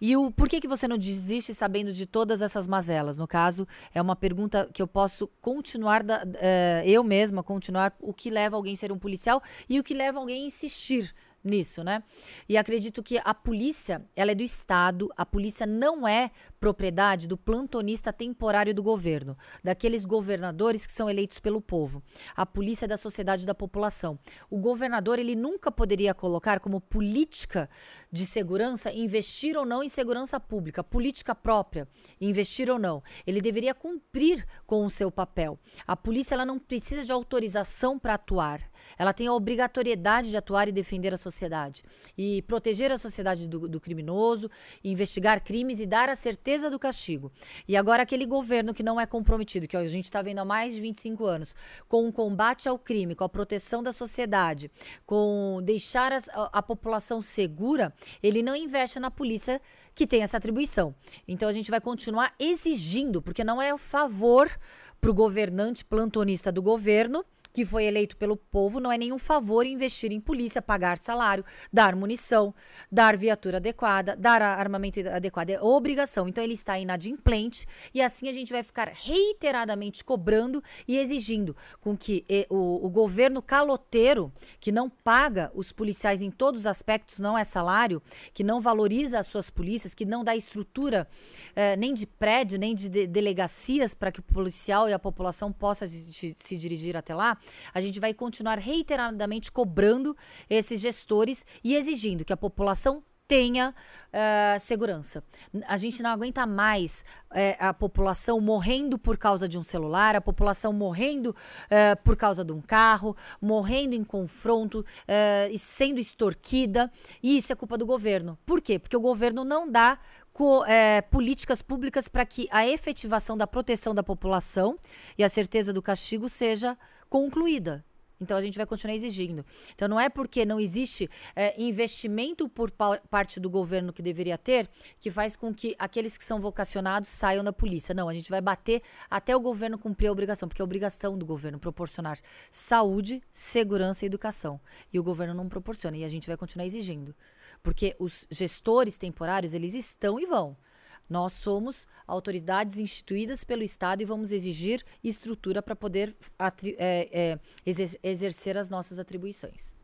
E o por que, que você não desiste sabendo de todas essas mazelas? No caso, é uma pergunta que eu posso continuar, da, é, eu mesma, continuar o que leva alguém a ser um policial e o que leva alguém a insistir nisso, né? E acredito que a polícia, ela é do Estado, a polícia não é propriedade do plantonista temporário do governo, daqueles governadores que são eleitos pelo povo. A polícia é da sociedade da população. O governador, ele nunca poderia colocar como política de segurança investir ou não em segurança pública, política própria, investir ou não. Ele deveria cumprir com o seu papel. A polícia ela não precisa de autorização para atuar. Ela tem a obrigatoriedade de atuar e defender a sociedade e proteger a sociedade do, do criminoso, investigar crimes e dar a certeza do castigo. E agora aquele governo que não é comprometido, que a gente está vendo há mais de 25 anos, com o combate ao crime, com a proteção da sociedade, com deixar a, a população segura, ele não investe na polícia que tem essa atribuição. Então a gente vai continuar exigindo, porque não é o favor para o governante plantonista do governo que foi eleito pelo povo, não é nenhum favor investir em polícia, pagar salário, dar munição, dar viatura adequada, dar armamento adequado. É obrigação. Então ele está inadimplente e assim a gente vai ficar reiteradamente cobrando e exigindo com que o, o governo caloteiro, que não paga os policiais em todos os aspectos, não é salário, que não valoriza as suas polícias, que não dá estrutura eh, nem de prédio, nem de, de delegacias para que o policial e a população possa se dirigir até lá, a gente vai continuar reiteradamente cobrando esses gestores e exigindo que a população tenha uh, segurança. A gente não aguenta mais uh, a população morrendo por causa de um celular, a população morrendo uh, por causa de um carro, morrendo em confronto e sendo extorquida. E isso é culpa do governo. Por quê? Porque o governo não dá políticas públicas para que a efetivação da proteção da população e a certeza do castigo seja concluída. Então a gente vai continuar exigindo. Então não é porque não existe é, investimento por parte do governo que deveria ter que faz com que aqueles que são vocacionados saiam da polícia. Não, a gente vai bater até o governo cumprir a obrigação, porque é obrigação do governo proporcionar saúde, segurança e educação. E o governo não proporciona e a gente vai continuar exigindo. Porque os gestores temporários, eles estão e vão. Nós somos autoridades instituídas pelo Estado e vamos exigir estrutura para poder é, é, exercer as nossas atribuições.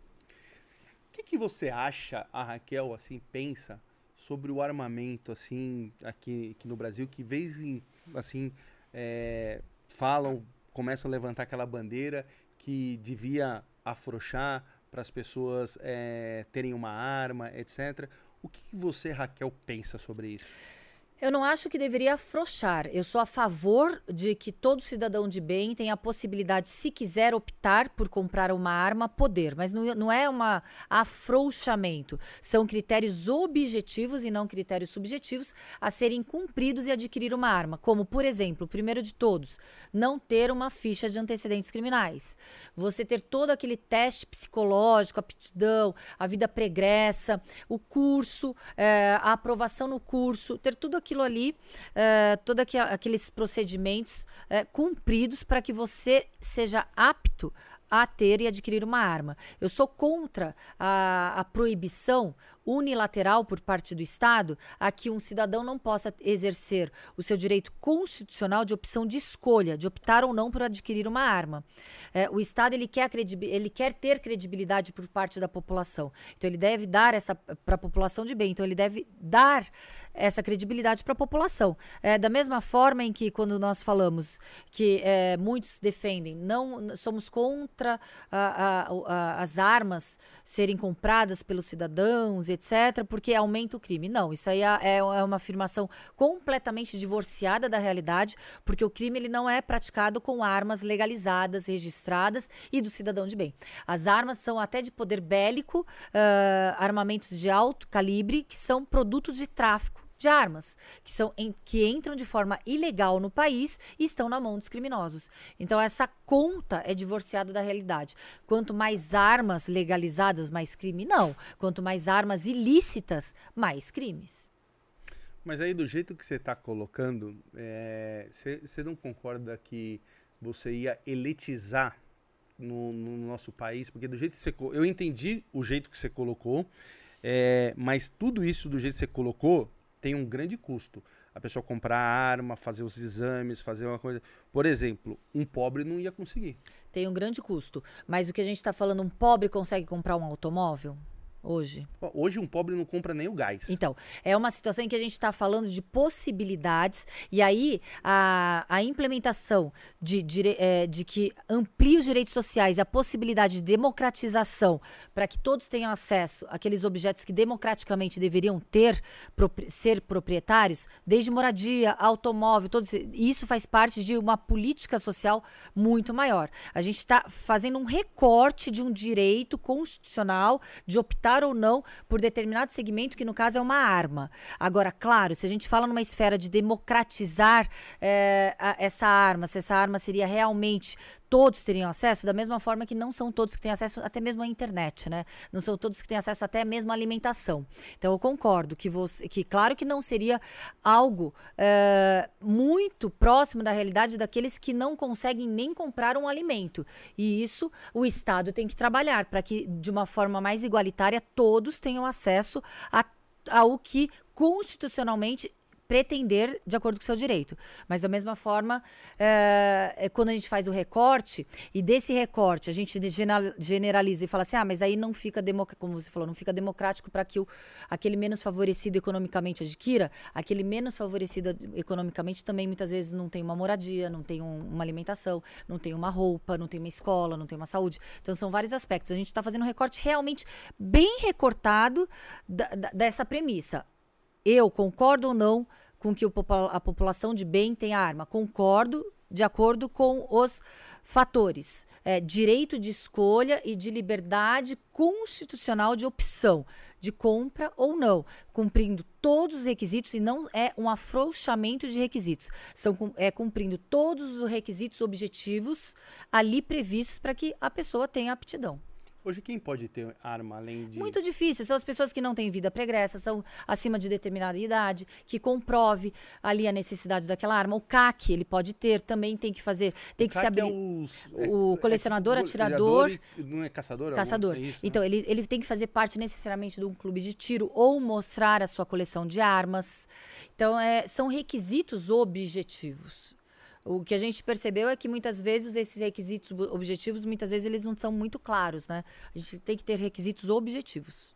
O que, que, você acha, a Raquel, assim, pensa sobre o armamento, assim, aqui, aqui no Brasil, que vez em, assim, é, falam, começam a levantar aquela bandeira que devia afrouxar para as pessoas é, terem uma arma, etc. O que, que você, Raquel, pensa sobre isso? Eu não acho que deveria afrouxar. Eu sou a favor de que todo cidadão de bem tenha a possibilidade, se quiser optar por comprar uma arma, poder. Mas não, não é um afrouxamento. São critérios objetivos e não critérios subjetivos a serem cumpridos e adquirir uma arma. Como, por exemplo, o primeiro de todos, não ter uma ficha de antecedentes criminais. Você ter todo aquele teste psicológico, aptidão, a vida pregressa, o curso, é, a aprovação no curso, ter tudo aquilo aquilo ali, uh, todos aqueles procedimentos uh, cumpridos para que você seja apto a ter e adquirir uma arma. Eu sou contra a, a proibição unilateral por parte do Estado a que um cidadão não possa exercer o seu direito constitucional de opção de escolha, de optar ou não por adquirir uma arma. É, o Estado ele quer, ele quer ter credibilidade por parte da população. Então ele deve dar essa para a população de bem. Então ele deve dar essa credibilidade para a população. É, da mesma forma em que quando nós falamos que é, muitos defendem, não somos contra a, a, a, as armas serem compradas pelos cidadãos, etc., porque aumenta o crime. Não, isso aí é, é, é uma afirmação completamente divorciada da realidade, porque o crime ele não é praticado com armas legalizadas, registradas e do cidadão de bem. As armas são até de poder bélico, uh, armamentos de alto calibre, que são produtos de tráfico de armas, que, são em, que entram de forma ilegal no país e estão na mão dos criminosos. Então, essa conta é divorciada da realidade. Quanto mais armas legalizadas, mais crime? Não. Quanto mais armas ilícitas, mais crimes. Mas aí, do jeito que você está colocando, você é, não concorda que você ia eletizar no, no, nosso país? Porque do jeito que você. Eu entendi o jeito que você colocou, é, mas tudo isso do jeito que você colocou tem um grande custo. A pessoa comprar arma, fazer os exames, fazer uma coisa. Por exemplo, um pobre não ia conseguir. Tem um grande custo. Mas o que a gente está falando, um pobre consegue comprar um automóvel? Hoje? Hoje um pobre não compra nem o gás. Então, é uma situação em que a gente está falando de possibilidades, e aí a, a implementação de, de, é, de que amplie os direitos sociais, a possibilidade de democratização para que todos tenham acesso àqueles objetos que democraticamente deveriam ter, ser proprietários, desde moradia, automóvel, todos, isso faz parte de uma política social muito maior. A gente está fazendo um recorte de um direito constitucional de optar ou não por determinado segmento, que no caso é uma arma. Agora, claro, se a gente fala numa esfera de democratizar é, a, essa arma, se essa arma seria realmente todos teriam acesso, da mesma forma que não são todos que têm acesso até mesmo à internet, né? Não são todos que têm acesso até mesmo à alimentação. Então eu concordo que você, que claro que não seria algo é, muito próximo da realidade daqueles que não conseguem nem comprar um alimento. E isso o Estado tem que trabalhar para que de uma forma mais igualitária todos tenham acesso a ao que constitucionalmente pretender de acordo com o seu direito. Mas da mesma forma, é, quando a gente faz o recorte, e desse recorte a gente generaliza e fala assim, ah, mas aí não fica, como você falou, não fica democrático para que o, aquele menos favorecido economicamente adquira, aquele menos favorecido economicamente também muitas vezes não tem uma moradia, não tem um, uma alimentação, não tem uma roupa, não tem uma escola, não tem uma saúde. Então são vários aspectos. A gente está fazendo um recorte realmente bem recortado da, da, dessa premissa. Eu concordo ou não com que a população de bem tenha arma. Concordo de acordo com os fatores. É, direito de escolha e de liberdade constitucional de opção, de compra ou não, cumprindo todos os requisitos e não é um afrouxamento de requisitos. São, é cumprindo todos os requisitos objetivos ali previstos para que a pessoa tenha aptidão. Hoje quem pode ter arma além de. Muito difícil. São as pessoas que não têm vida pregressa, são acima de determinada idade, que comprove ali a necessidade daquela arma. O CAC ele pode ter, também tem que fazer. Tem o que saber. É os, é, o colecionador, é, atirador. Não é caçador? Caçador. É isso, né? então, né? ele, ele tem que fazer parte necessariamente de um clube de tiro ou mostrar a sua coleção de armas. Então, é, são requisitos objetivos. O que a gente percebeu é que muitas vezes esses requisitos objetivos, muitas vezes eles não são muito claros, né? A gente tem que ter requisitos objetivos.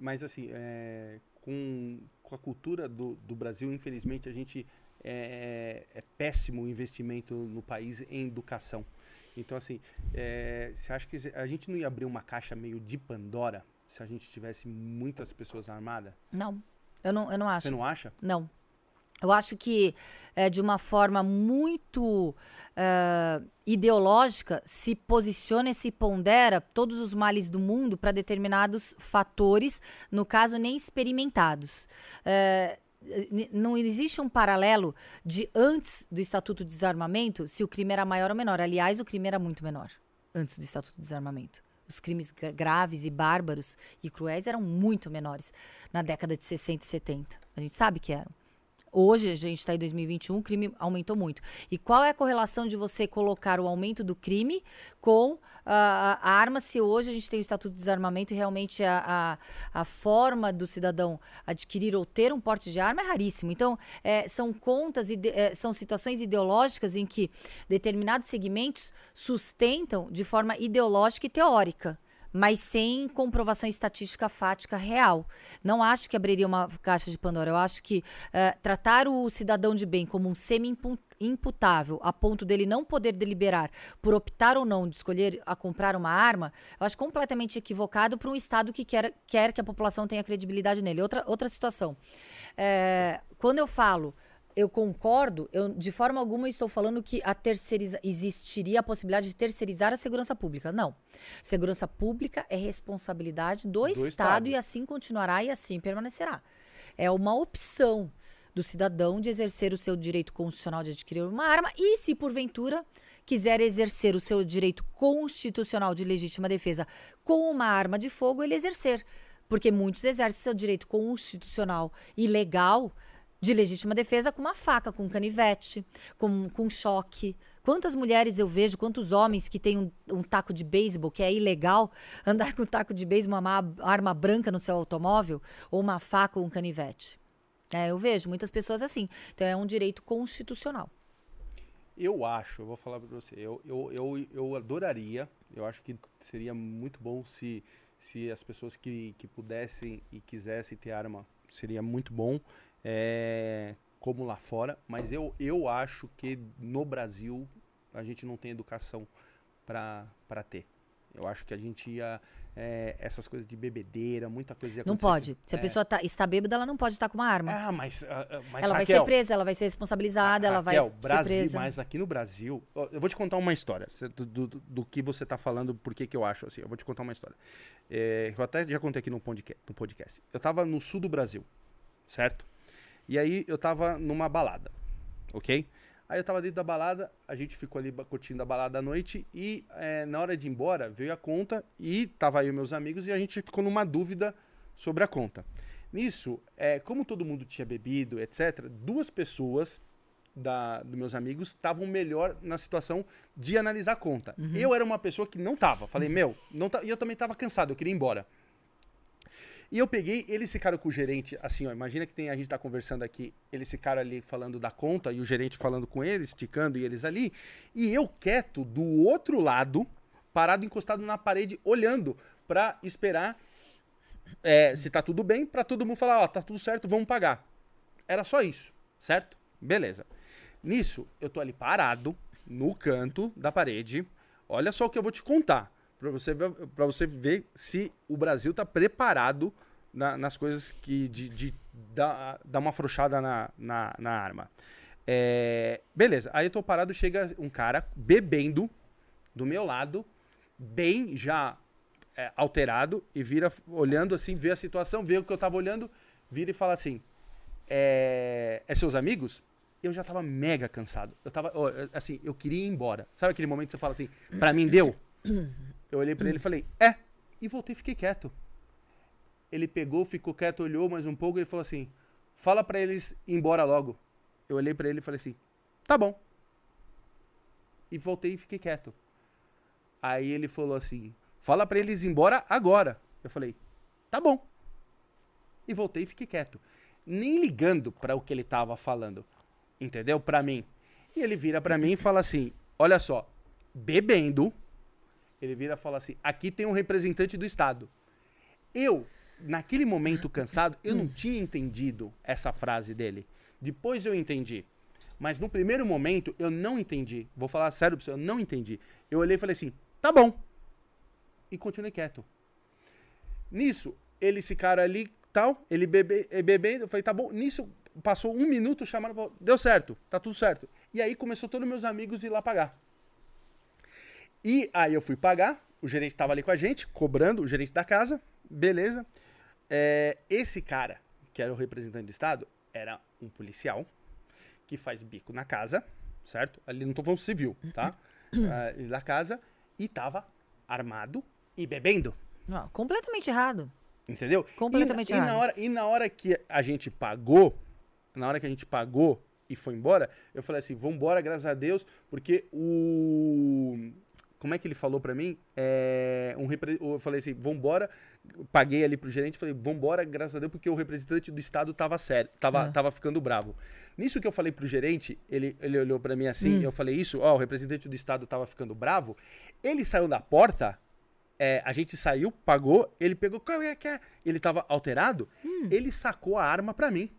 Mas assim, é, com, com a cultura do, do Brasil, infelizmente, a gente é, é péssimo o investimento no país em educação. Então, assim, é, você acha que a gente não ia abrir uma caixa meio de Pandora se a gente tivesse muitas pessoas armadas? Não. Eu não, eu não acho. Você não acha? Não. Eu acho que, é, de uma forma muito uh, ideológica, se posiciona e se pondera todos os males do mundo para determinados fatores, no caso, nem experimentados. Uh, não existe um paralelo de antes do Estatuto de Desarmamento se o crime era maior ou menor. Aliás, o crime era muito menor antes do Estatuto de Desarmamento. Os crimes graves e bárbaros e cruéis eram muito menores na década de 60 e 70. A gente sabe que eram. Hoje, a gente está em 2021, o crime aumentou muito. E qual é a correlação de você colocar o aumento do crime com uh, a arma, se hoje a gente tem o Estatuto de Desarmamento e realmente a, a, a, forma do cidadão adquirir ou ter um porte de arma é raríssimo. Então, é, são contas, e é, são situações ideológicas em que determinados segmentos sustentam de forma ideológica e teórica mas sem comprovação estatística fática real. Não acho que abriria uma caixa de Pandora. Eu acho que uh, tratar o cidadão de bem como um semi-imputável, a ponto dele não poder deliberar por optar ou não de escolher a comprar uma arma, eu acho completamente equivocado para um Estado que quer, quer que a população tenha credibilidade nele. Outra, outra situação. É, quando eu falo eu concordo, eu de forma alguma estou falando que a terceiriza, existiria a possibilidade de terceirizar a segurança pública. Não. Segurança pública é responsabilidade do, do Estado, Estado e assim continuará e assim permanecerá. É uma opção do cidadão de exercer o seu direito constitucional de adquirir uma arma e, se porventura quiser exercer o seu direito constitucional de legítima defesa com uma arma de fogo, ele exercer. Porque muitos exercem seu direito constitucional e legal de legítima defesa com uma faca, com um canivete, com, com choque. Quantas mulheres eu vejo, quantos homens que têm um, um taco de beisebol, que é ilegal andar com um taco de beisebol, uma arma branca no seu automóvel, ou uma faca ou um canivete. É, eu vejo muitas pessoas assim. Então é um direito constitucional. Eu acho, eu vou falar para você, eu, eu, eu, eu adoraria, eu acho que seria muito bom se Se as pessoas que, que pudessem e quisessem ter arma, seria muito bom. É, como lá fora. Mas eu, eu acho que no Brasil a gente não tem educação para ter. Eu acho que a gente ia. É, essas coisas de bebedeira, muita coisa ia Não pode. Se a É. pessoa tá- está bêbada, ela não pode estar com uma arma. Ah, mas. ah, ah, mas ela vai Raquel, ser presa, ela vai ser responsabilizada, ela vai Raquel, ser Brasil, presa. mas aqui no Brasil, eu vou te contar uma história do, do, do que você tá falando, por que que eu acho assim. Eu vou te contar uma história. É, eu até já contei aqui no podcast, no podcast. Eu tava no sul do Brasil, certo? E aí eu tava numa balada, ok? Aí eu tava dentro da balada, a gente ficou ali curtindo a balada à noite e é, na hora de ir embora veio a conta e tava aí meus amigos e a gente ficou numa dúvida sobre a conta. Nisso, é, como todo mundo tinha bebido, etc., duas pessoas da, dos meus amigos estavam melhor na situação de analisar a conta. Eu era uma pessoa que não tava. Falei, meu, não tá, e eu também tava cansado, eu queria ir embora. E eu peguei, eles ficaram com o gerente, assim, ó, imagina que tem, a gente tá conversando aqui, eles ficaram ali falando da conta e o gerente falando com eles, esticando e eles ali, e eu quieto do outro lado, parado encostado na parede, olhando pra esperar é, se tá tudo bem, pra todo mundo falar, ó, tá tudo certo, vamos pagar. Era só isso, certo? Beleza. Nisso, eu tô ali parado, no canto da parede. Olha só o que eu vou te contar. Pra você ver, você ver se o Brasil tá preparado na- nas coisas que de, de dar, dar uma afrouxada na, na, na arma. É, beleza, aí eu tô parado, chega um cara bebendo do meu lado, bem já é, alterado, e vira olhando assim, vê a situação, vê o que eu tava olhando, vira e fala assim: É, é seus amigos? Eu já tava mega cansado. Eu tava, assim, eu queria ir embora. Sabe aquele momento que você fala assim, pra mim deu? Eu olhei pra ele e falei, é. E voltei e fiquei quieto. Ele pegou, ficou quieto, olhou mais um pouco e ele falou assim: fala pra eles ir embora logo. Eu olhei pra ele e falei assim: tá bom. E voltei e fiquei quieto. Aí ele falou assim: fala pra eles ir embora agora. Eu falei: tá bom. E voltei e fiquei quieto. Nem ligando pra o que ele tava falando. Entendeu? Pra mim. E ele vira pra mim e fala assim: olha só, bebendo. Ele vira e fala assim: aqui tem um representante do Estado. Eu, naquele momento cansado, eu não tinha entendido essa frase dele. Depois eu entendi. Mas no primeiro momento eu não entendi. Vou falar sério pra você, eu não entendi. Eu olhei e falei assim: tá bom. E continuei quieto. Nisso, eles ficaram ali, tal, ele bebe, eh, bebendo, eu falei, tá bom. Nisso, passou um minuto, chamaram, falou, deu certo, tá tudo certo. E aí começou todos meus amigos ir lá pagar. E aí eu fui pagar, o gerente tava ali com a gente, cobrando, o gerente da casa, beleza. É, esse cara, que era o representante do Estado, era um policial que faz bico na casa, certo? Ali não tô falando civil, tá? Ah, ele da casa, e tava armado e bebendo. Não, completamente errado. Entendeu? Completamente e, na- e na errado. hora E na hora que a gente pagou, na hora que a gente pagou e foi embora, eu falei assim, vambora, graças a Deus, porque o... Como é que ele falou pra mim? É, um repre- Eu falei assim, vambora, paguei ali pro gerente, falei, vambora, graças a Deus, porque o representante do Estado tava sério, tava, Ah. tava ficando bravo. Nisso que eu falei pro gerente, ele, ele olhou pra mim assim, eu falei isso, ó, o representante do Estado tava ficando bravo, ele saiu da porta, é, a gente saiu, pagou, ele pegou, qual é que é? Ele tava alterado, ele sacou a arma pra mim.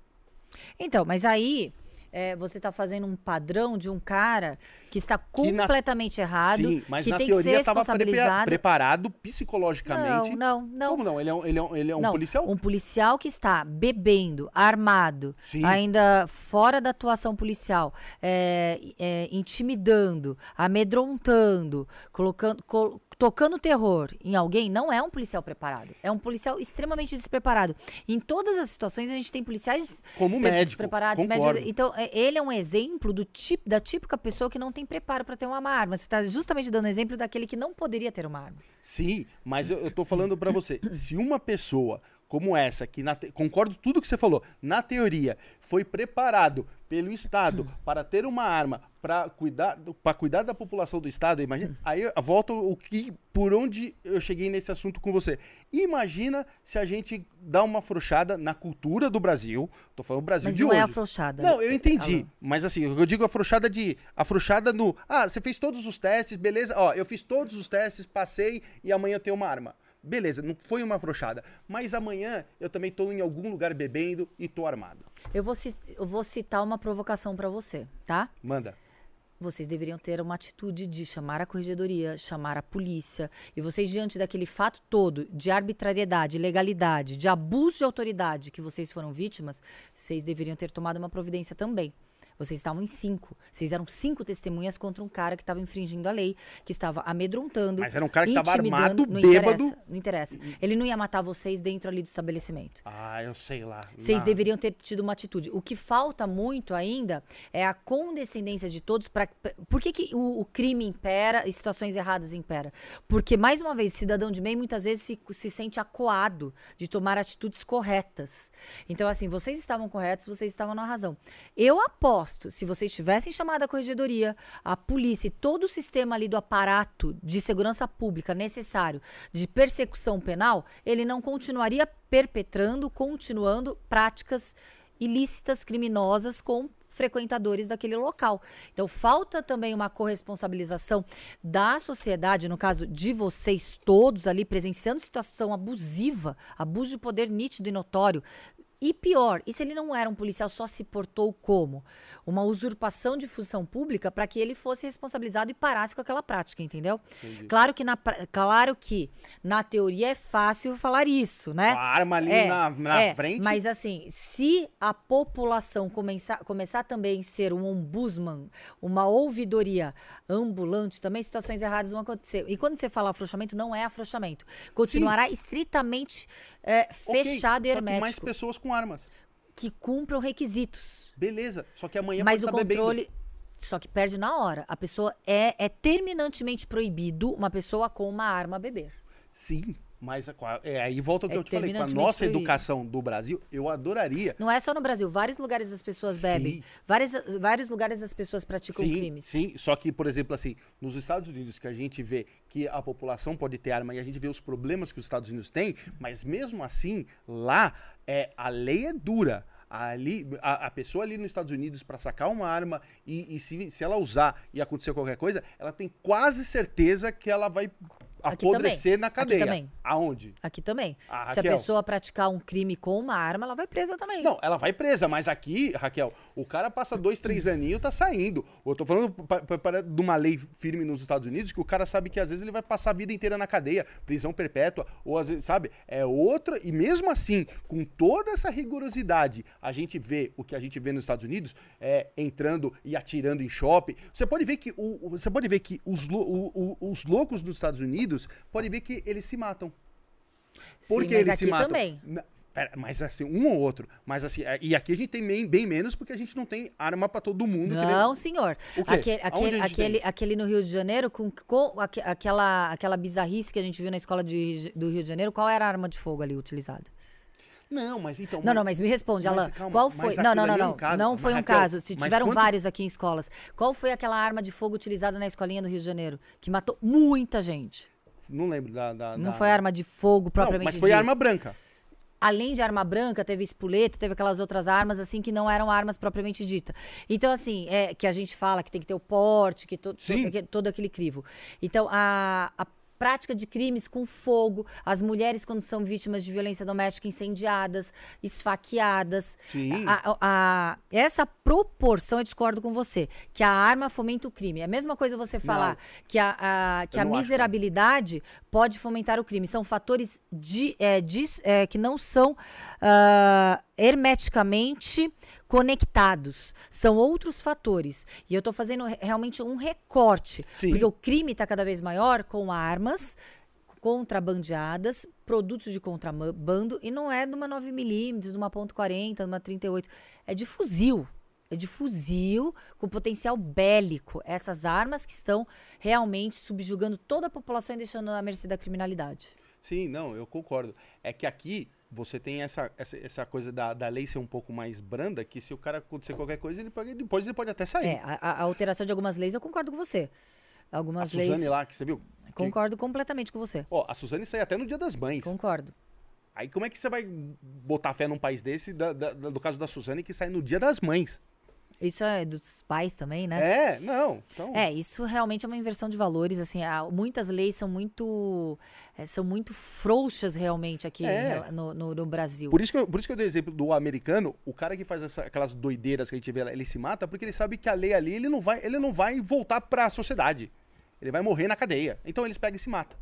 Então, mas aí é, você está fazendo um padrão de um cara que está Que na- completamente errado, Sim, mas que na tem que ser teoria tava prepa- responsabilizado. preparado psicologicamente. Não, não, não. Como não? Ele é um, ele é um, ele é um Não, policial? Um policial que está bebendo, armado, Sim. ainda fora da atuação policial, é, é, intimidando, amedrontando, colocando, col- tocando terror em alguém, não é um policial preparado. É um policial extremamente despreparado. Em todas as situações, a gente tem policiais Como médico, despreparados, médicos. Então, é- ele é um exemplo do da típica pessoa que não tem preparo para ter uma arma. Você está justamente dando exemplo daquele que não poderia ter uma arma. Sim, mas eu, eu tô falando pra você, se uma pessoa como essa, que na te- concordo com tudo que você falou, na teoria foi preparado pelo Estado para ter uma arma para cuidar, para cuidar da população do Estado, imagina, aí eu volto o que por onde eu cheguei nesse assunto com você. Imagina se a gente dá uma afrouxada na cultura do Brasil, tô falando Brasil Mas de não hoje. é afrouxada. Não, eu entendi. Mas assim, eu digo afrouxada de. Afrouxada no. Ah, você fez todos os testes, beleza? Ó, eu fiz todos os testes, passei e amanhã eu tenho uma arma. Beleza, não foi uma afrouxada. Mas amanhã eu também tô em algum lugar bebendo e tô armado. Eu vou, eu vou citar uma provocação pra você, tá? Manda. Vocês deveriam ter uma atitude de chamar a corregedoria, chamar a polícia. E vocês, diante daquele fato todo de arbitrariedade, ilegalidade, de abuso de autoridade que vocês foram vítimas, vocês deveriam ter tomado uma providência também. Vocês estavam em cinco. Vocês eram cinco testemunhas contra um cara que estava infringindo a lei, que estava amedrontando. Mas era um cara que tava intimidando. armado, não bêbado. Interessa, não interessa. Ele não ia matar vocês dentro ali do estabelecimento. Ah, eu sei lá. Vocês deveriam ter tido uma atitude. O que falta muito ainda é a condescendência de todos para. Por que, que o, o crime impera e situações erradas impera? Porque, mais uma vez, o cidadão de bem muitas vezes se, se sente acuado de tomar atitudes corretas. Então, assim, vocês estavam corretos, vocês estavam na razão. Eu aposto, se vocês tivessem chamado a corregedoria, a polícia e todo o sistema ali do aparato de segurança pública necessário de persecução penal, ele não continuaria perpetrando, continuando práticas ilícitas, criminosas com frequentadores daquele local. Então falta também uma corresponsabilização da sociedade, no caso de vocês todos ali presenciando situação abusiva, abuso de poder nítido e notório. E pior, e se ele não era um policial, só se portou como? Uma usurpação de função pública para que ele fosse responsabilizado e parasse com aquela prática, entendeu? Claro que, na, claro que na teoria é fácil falar isso, né? Com a arma ali É, na, na é, frente. Mas assim, se a população começar, começar também a ser um ombudsman, uma ouvidoria ambulante, também situações erradas vão acontecer. E quando você fala afrouxamento, não é afrouxamento. Continuará estritamente é, fechado e só que mais hermético. pessoas com armas. Que cumpram requisitos. Beleza. Só que amanhã Mas pode o tá bebendo. controle. Só que perde na hora. A pessoa é, é terminantemente proibido uma pessoa com uma arma beber. Sim, mas é, aí volta o que É eu te falei. Com a nossa educação do Brasil, eu adoraria. Não é só no Brasil. Vários lugares as pessoas bebem. Sim. Vários, vários lugares as pessoas praticam sim, crimes. sim, só que, por exemplo, assim, nos Estados Unidos que a gente vê que a população pode ter arma e a gente vê os problemas que os Estados Unidos têm, mas mesmo assim, lá é, a lei é dura. Ali, a, a pessoa ali nos Estados Unidos, para sacar uma arma e, e se, se ela usar e acontecer qualquer coisa, ela tem quase certeza que ela vai apodrecer na Aqui cadeia. também. Aonde? Aqui também. Ah, Se a Raquel. pessoa praticar um crime com uma arma, ela vai presa também. Não, ela vai presa, mas aqui, Raquel, o cara passa dois, três aninhos tá saindo. Eu tô falando de uma lei firme nos Estados Unidos que o cara sabe que às vezes ele vai passar a vida inteira na cadeia, prisão perpétua, ou às vezes, sabe? É outra. E mesmo assim, com toda essa rigorosidade, a gente vê o que a gente vê nos Estados Unidos, é, entrando e atirando em shopping. Você pode ver que, o, você pode ver que os, o- o- os loucos dos Estados Unidos, pode ver que eles se matam. Por Sim, mas eles aqui se matam? também. Na- pera, mas assim, um ou outro. Mas assim, é- e aqui a gente tem bem, bem menos porque a gente não tem arma pra todo mundo. que nem- Não, senhor. Aquele, aquele, a gente aquele, tem? aquele no Rio de Janeiro, com, com aque- aquela, aquela bizarrice que a gente viu na escola de- do Rio de Janeiro, qual era a arma de fogo ali utilizada? Não, mas então. Não, não, mas me responde, mas Alan. calma, qual mas foi? Não, não, não, ali é não. um caso. Não Mas, foi um Raquel, caso. Se mas tiveram quanto- vários aqui em escolas. Qual foi aquela arma de fogo utilizada na escolinha do Rio de Janeiro? Que matou muita gente. Não lembro da. da- Não da- foi arma de fogo Não, propriamente mas foi dita. arma branca. Além de arma branca, teve espoleta, teve aquelas outras armas, assim, que não eram armas propriamente dita. Então, assim, é que a gente fala que tem que ter o porte, que, to, que- todo aquele crivo. Então, a, a prática de crimes com fogo, as mulheres quando são vítimas de violência doméstica incendiadas, esfaqueadas. Sim. A- a- a- essa proporção, eu discordo com você, que a arma fomenta o crime. É a mesma coisa você falar que a, a- que a não acho, não. miserabilidade pode fomentar o crime. São fatores de, é, dis- é, que não são ah, hermeticamente conectados. São outros fatores. E eu estou fazendo re- realmente um recorte. Sim. Porque o crime está cada vez maior com armas contrabandeadas, produtos de contrabando, e não é de uma 9mm, de uma .40, de uma 38. É de fuzil. É de fuzil com potencial bélico. Essas armas que estão realmente subjugando toda a população e deixando à mercê da criminalidade. Sim, não, eu concordo. É que aqui você tem essa, essa, essa coisa da, da lei ser um pouco mais branda, que se o cara acontecer qualquer coisa, ele pode, depois ele pode até sair. É, a, a- a alteração de algumas leis, eu concordo com você. A Algumas Suzane leis. lá, que você viu? Que- Concordo completamente com você. Ó, a Suzane sai até no dia das mães. Concordo. Aí como é que você vai botar fé num país desse, da- da- do caso da Suzane, que sai no dia das mães? Isso é dos pais também, né? É, não. Então, É, isso realmente é uma inversão de valores, assim, há- muitas leis são muito eh, são muito frouxas realmente aqui É. no, no- no Brasil. Por isso, que eu, por isso que eu dei exemplo do americano, o cara que faz essa- aquelas doideiras que a gente vê ele se mata porque ele sabe que a lei ali, ele não vai, ele não vai voltar pra sociedade. Ele vai morrer na cadeia. Então eles pegam e se matam.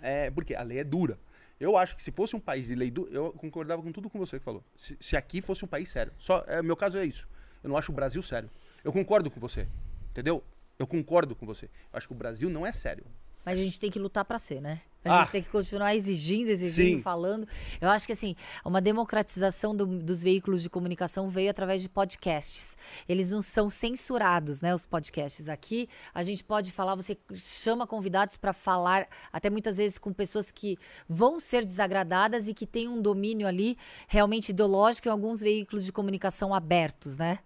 É, porque a lei é dura. Eu acho que se fosse um país de lei dura, eu concordava com tudo com você que falou. Se, se aqui fosse um país sério. Só, é, meu caso é isso. Eu não acho o Brasil sério. Eu concordo com você. Entendeu? Eu concordo com você. Eu acho que o Brasil não é sério. Mas a gente tem que lutar pra ser, né? A Ah. gente tem que continuar exigindo, exigindo, Sim. falando. Eu acho que assim, uma democratização do- dos veículos de comunicação veio através de podcasts. Eles não são censurados, né? Os podcasts aqui, a gente pode falar. Você chama convidados para falar, até muitas vezes com pessoas que vão ser desagradadas e que têm um domínio ali realmente ideológico em alguns veículos de comunicação abertos, né?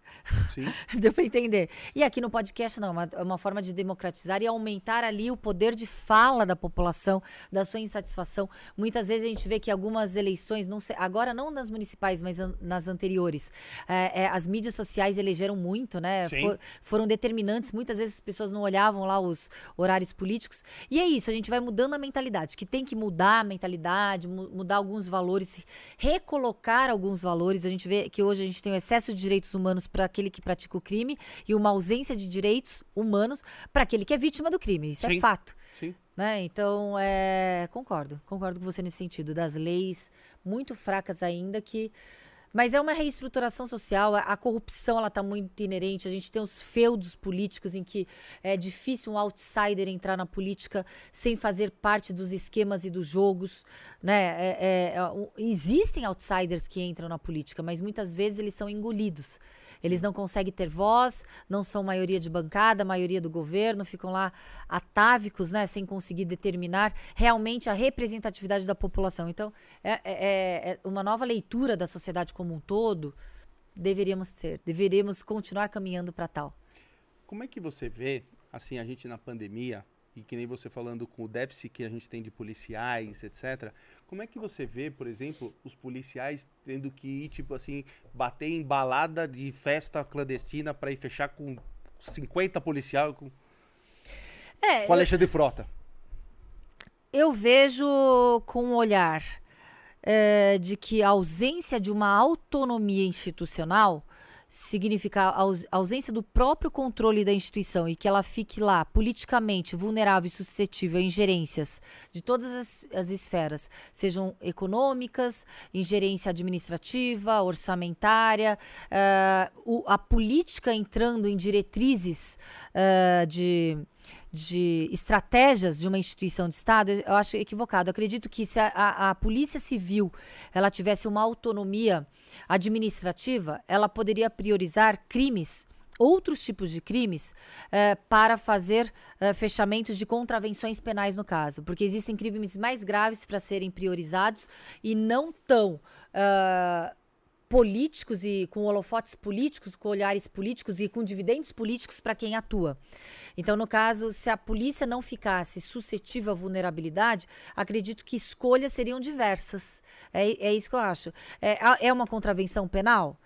Sim. Deu pra entender. E aqui no podcast, não, é uma, é uma forma de democratizar e aumentar ali o poder de fala da população, da sua insatisfação. Muitas vezes a gente vê que algumas eleições, não sei, agora não nas municipais, mas an- nas anteriores, é, é, as mídias sociais elegeram muito, né? Sim. Fo- foram determinantes. Muitas vezes as pessoas não olhavam lá os horários políticos. E é isso, a gente vai mudando a mentalidade, que tem que mudar a mentalidade, mu- mudar alguns valores, recolocar alguns valores. A gente vê que hoje a gente tem um excesso de direitos humanos para aquele que pratica o crime e uma ausência de direitos humanos para aquele que é vítima do crime. Isso Sim. é fato. Sim. Né? Então, é, concordo, concordo com você nesse sentido, das leis muito fracas ainda que mas é uma reestruturação social, a, a corrupção ela está muito inerente, a gente tem os feudos políticos em que é difícil um outsider entrar na política sem fazer parte dos esquemas e dos jogos, né? É- é- é, existem outsiders que entram na política, mas muitas vezes eles são engolidos. Eles não conseguem ter voz, não são maioria de bancada, maioria do governo, ficam lá atávicos, né, sem conseguir determinar realmente a representatividade da população. Então, é, é- é- é uma nova leitura da sociedade como um todo deveríamos ter, deveríamos continuar caminhando para tal. Como é que você vê, assim, a gente na pandemia, e que nem você falando com o déficit que a gente tem de policiais, etc. Como é que você vê, por exemplo, os policiais tendo que ir, tipo assim, bater em balada de festa clandestina para ir fechar com 50 policiais com, É, com Alexandre Frota? eu vejo com um olhar eh, de que a ausência de uma autonomia institucional significa a aus- a ausência do próprio controle da instituição e que ela fique lá politicamente vulnerável e suscetível a ingerências de todas as, as esferas, sejam econômicas, ingerência administrativa, orçamentária, eh, o- a política entrando em diretrizes eh, de de estratégias de uma instituição de Estado, eu acho equivocado. Eu acredito que se a, a- a Polícia Civil ela tivesse uma autonomia administrativa, ela poderia priorizar crimes, outros tipos de crimes, eh, para fazer eh, fechamentos de contravenções penais no caso. Porque existem crimes mais graves para serem priorizados e não tão. ah, políticos e com holofotes políticos, com olhares políticos e com dividendos políticos para quem atua. Então, no caso, se a polícia não ficasse suscetível à vulnerabilidade, acredito que escolhas seriam diversas. É, é isso que eu acho. É, é uma contravenção penal?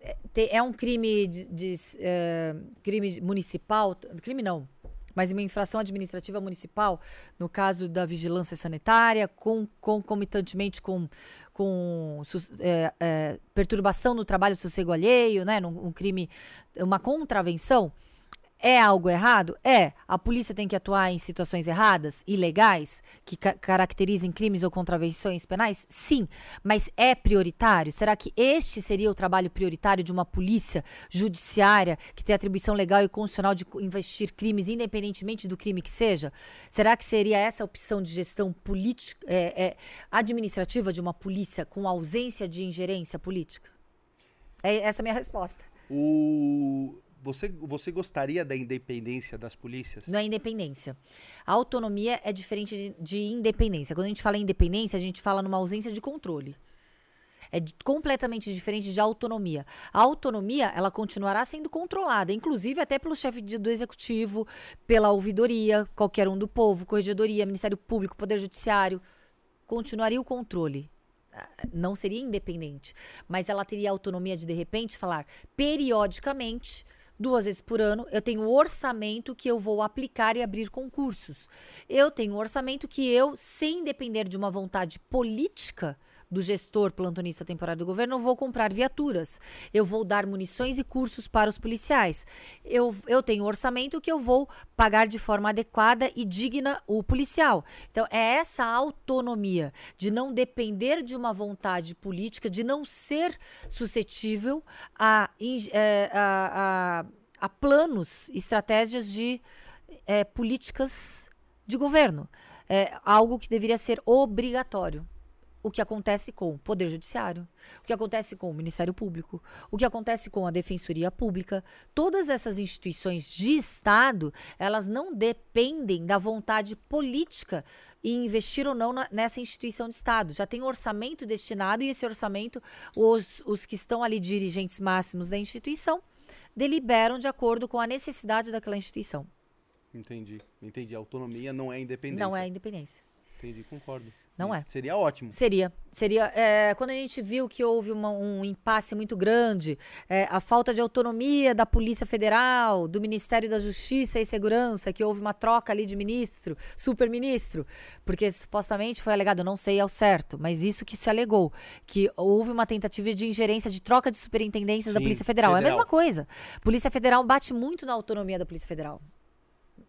É, é um crime de, de, eh, crime municipal? Crime não. Mas uma infração administrativa municipal, no caso da vigilância sanitária, com, concomitantemente com, com é, é, perturbação no trabalho sossego alheio, né? num- Um crime, uma contravenção. É algo errado? É. A polícia tem que atuar em situações erradas, ilegais, que ca- caracterizem crimes ou contravenções penais? Sim. Mas é prioritário? Será que este seria o trabalho prioritário de uma polícia judiciária que tem atribuição legal e constitucional de investir crimes, independentemente do crime que seja? Será que seria essa a opção de gestão política, é, é, administrativa de uma polícia com ausência de ingerência política? É essa a minha resposta. O... Você, você gostaria da independência das polícias? Não é independência. A autonomia é diferente de, de independência. Quando a gente fala em independência, a gente fala numa ausência de controle. É completamente diferente de autonomia. A autonomia, ela continuará sendo controlada, inclusive até pelo chefe do executivo, pela ouvidoria, qualquer um do povo, corregedoria, Ministério Público, Poder Judiciário. Continuaria o controle. não seria independente, mas ela teria autonomia de de repente falar periodicamente duas vezes por ano, eu tenho orçamento que eu vou aplicar e abrir concursos. Eu tenho um orçamento que eu, sem depender de uma vontade política, do gestor plantonista temporário do governo, eu vou comprar viaturas, eu vou dar munições e cursos para os policiais. Eu, eu tenho um orçamento que eu vou pagar de forma adequada e digna o policial. Então, é essa autonomia de não depender de uma vontade política, de não ser suscetível a, é, a, a, a planos, estratégias de é, políticas de governo. É algo que deveria ser obrigatório o que acontece com o Poder Judiciário, o que acontece com o Ministério Público, o que acontece com a Defensoria Pública. Todas essas instituições de Estado, elas não dependem da vontade política em investir ou não na, nessa instituição de Estado. Já tem orçamento destinado e esse orçamento, os, os que estão ali dirigentes máximos da instituição, deliberam de acordo com a necessidade daquela instituição. Entendi, entendi. A autonomia não é independência. Não é independência. Entendi, concordo. Não é. Seria ótimo. Seria. Seria. É, quando a gente viu que houve uma, um impasse muito grande, é, a falta de autonomia da Polícia Federal, do Ministério da Justiça e Segurança, que houve uma troca ali de ministro, super-ministro, porque supostamente foi alegado, não sei ao certo, mas isso que se alegou, que houve uma tentativa de ingerência, de troca de superintendências Sim, da Polícia Federal. Federal. É a mesma coisa. Polícia Federal bate muito na autonomia da Polícia Federal,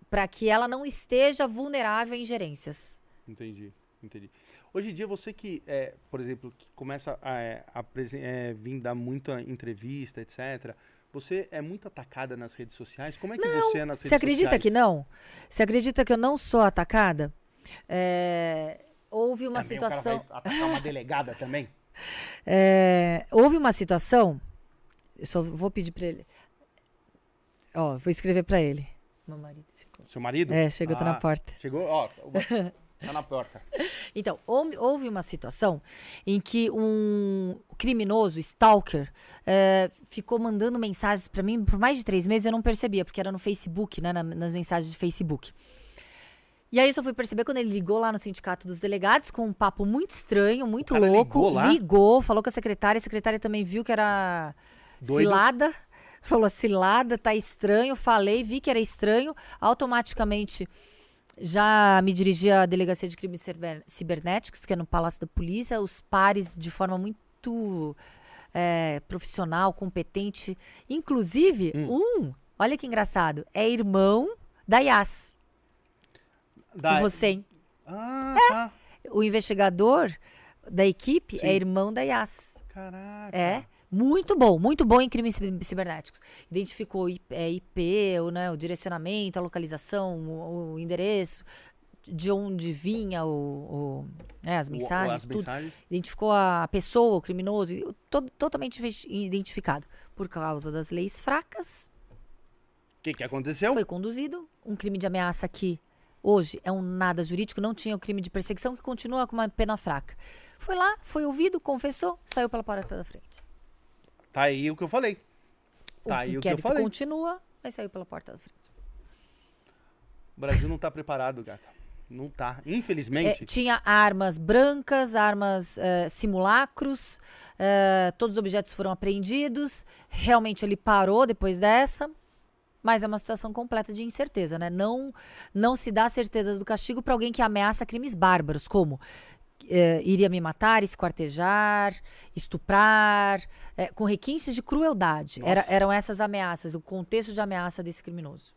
para que ela não esteja vulnerável a ingerências. Entendi. Entendi. Hoje em dia, você que, é, por exemplo, que começa a, é, a é, vir dar muita entrevista, etc., você é muito atacada nas redes sociais? Como é que não, você é nas redes sociais? Você acredita sociais? que não? Você acredita que eu não sou atacada? É, houve uma também situação. O cara vai atacar uma delegada também? É, houve uma situação. Eu só vou pedir para ele. Ó, vou escrever para ele. Meu marido chegou. Seu marido? É, chegou, ah, tá na porta. Chegou, ó. Tá na porta. Então, houve uma situação em que um criminoso, stalker, é, ficou mandando mensagens para mim por mais de três meses eu não percebia, porque era no Facebook, né, nas mensagens de Facebook. E aí eu só fui perceber quando ele ligou lá no sindicato dos delegados com um papo muito estranho, muito louco. Ligou, lá? ligou, falou com a secretária, a secretária também viu que era Doido. cilada. Falou, cilada, tá estranho. Falei, vi que era estranho. Automaticamente já me dirigi à Delegacia de Crimes Cibernéticos, que é no Palácio da Polícia, os pares de forma muito é, profissional, competente. Inclusive, hum. um, olha que engraçado, é irmão da Yas. Da... O Hussein. Ah, é. tá. O investigador da equipe é Sim. é irmão da Yas. Caraca. É. Muito bom, muito bom em crimes cibernéticos. Identificou IP, é, IP o, né, o direcionamento, a localização, o, o endereço, de onde vinha o, o né, as mensagens, as tudo. Mensagens. Identificou a pessoa, o criminoso, todo, totalmente identificado. Por causa das leis fracas. O que, que aconteceu? Foi conduzido um crime de ameaça que hoje é um nada jurídico, não tinha o crime de perseguição que continua com uma pena fraca. Foi lá, foi ouvido, confessou, saiu pela porta da frente. Tá aí o que eu falei. Tá o aí o que eu falei. continua, mas saiu pela porta da frente. O Brasil não tá preparado, gata. Não tá. Infelizmente. É, tinha armas brancas, armas uh, simulacros, uh, todos os objetos foram apreendidos. Realmente ele parou depois dessa. Mas é uma situação completa de incerteza, né? Não, não se dá certeza do castigo para alguém que ameaça crimes bárbaros, como uh, iria me matar, esquartejar, estuprar, uh, com requintes de crueldade. Era, eram essas ameaças, o contexto de ameaça desse criminoso.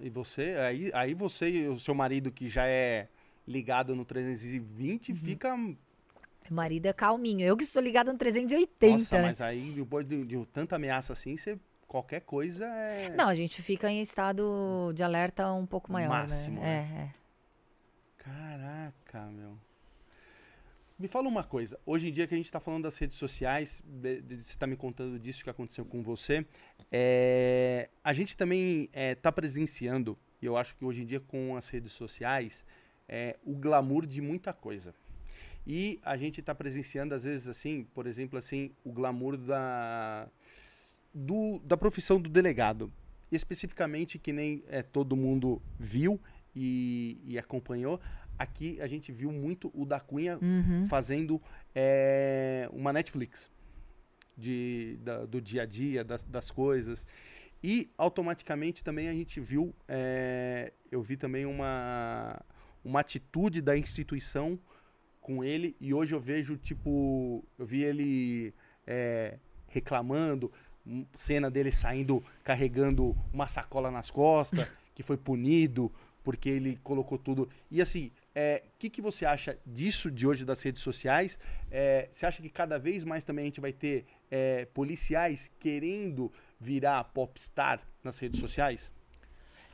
E você, aí, aí você e o seu marido, que já é ligado no 320, uhum. fica. Meu marido é calminho. Eu que sou ligado no 380. Nossa, né? mas aí, depois de, de tanta ameaça assim, você qualquer coisa é. Não, a gente fica em estado de alerta um pouco maior, né? Máximo, né? É, é. Caraca, meu. Me fala uma coisa. Hoje em dia que a gente está falando das redes sociais, você está me contando disso que aconteceu com você. É, a gente também está é, tá presenciando, e eu acho que hoje em dia com as redes sociais, é, o glamour de muita coisa. E a gente está presenciando, às vezes, assim, por exemplo, assim, o glamour da, do, da profissão do delegado. Especificamente, que nem é, todo mundo viu e, e acompanhou, aqui a gente viu muito o da Cunha Uhum. fazendo é, uma Netflix de, da- do dia a dia, das, das coisas. E automaticamente também a gente viu, é, eu vi também uma, uma atitude da instituição com ele, e hoje eu vejo, tipo, eu vi ele é, reclamando, um- cena dele saindo carregando uma sacola nas costas, que foi punido porque ele colocou tudo. E assim, o que, que você acha disso de hoje das redes sociais? É, você acha que cada vez mais também a gente vai ter é, policiais querendo virar popstar nas redes sociais?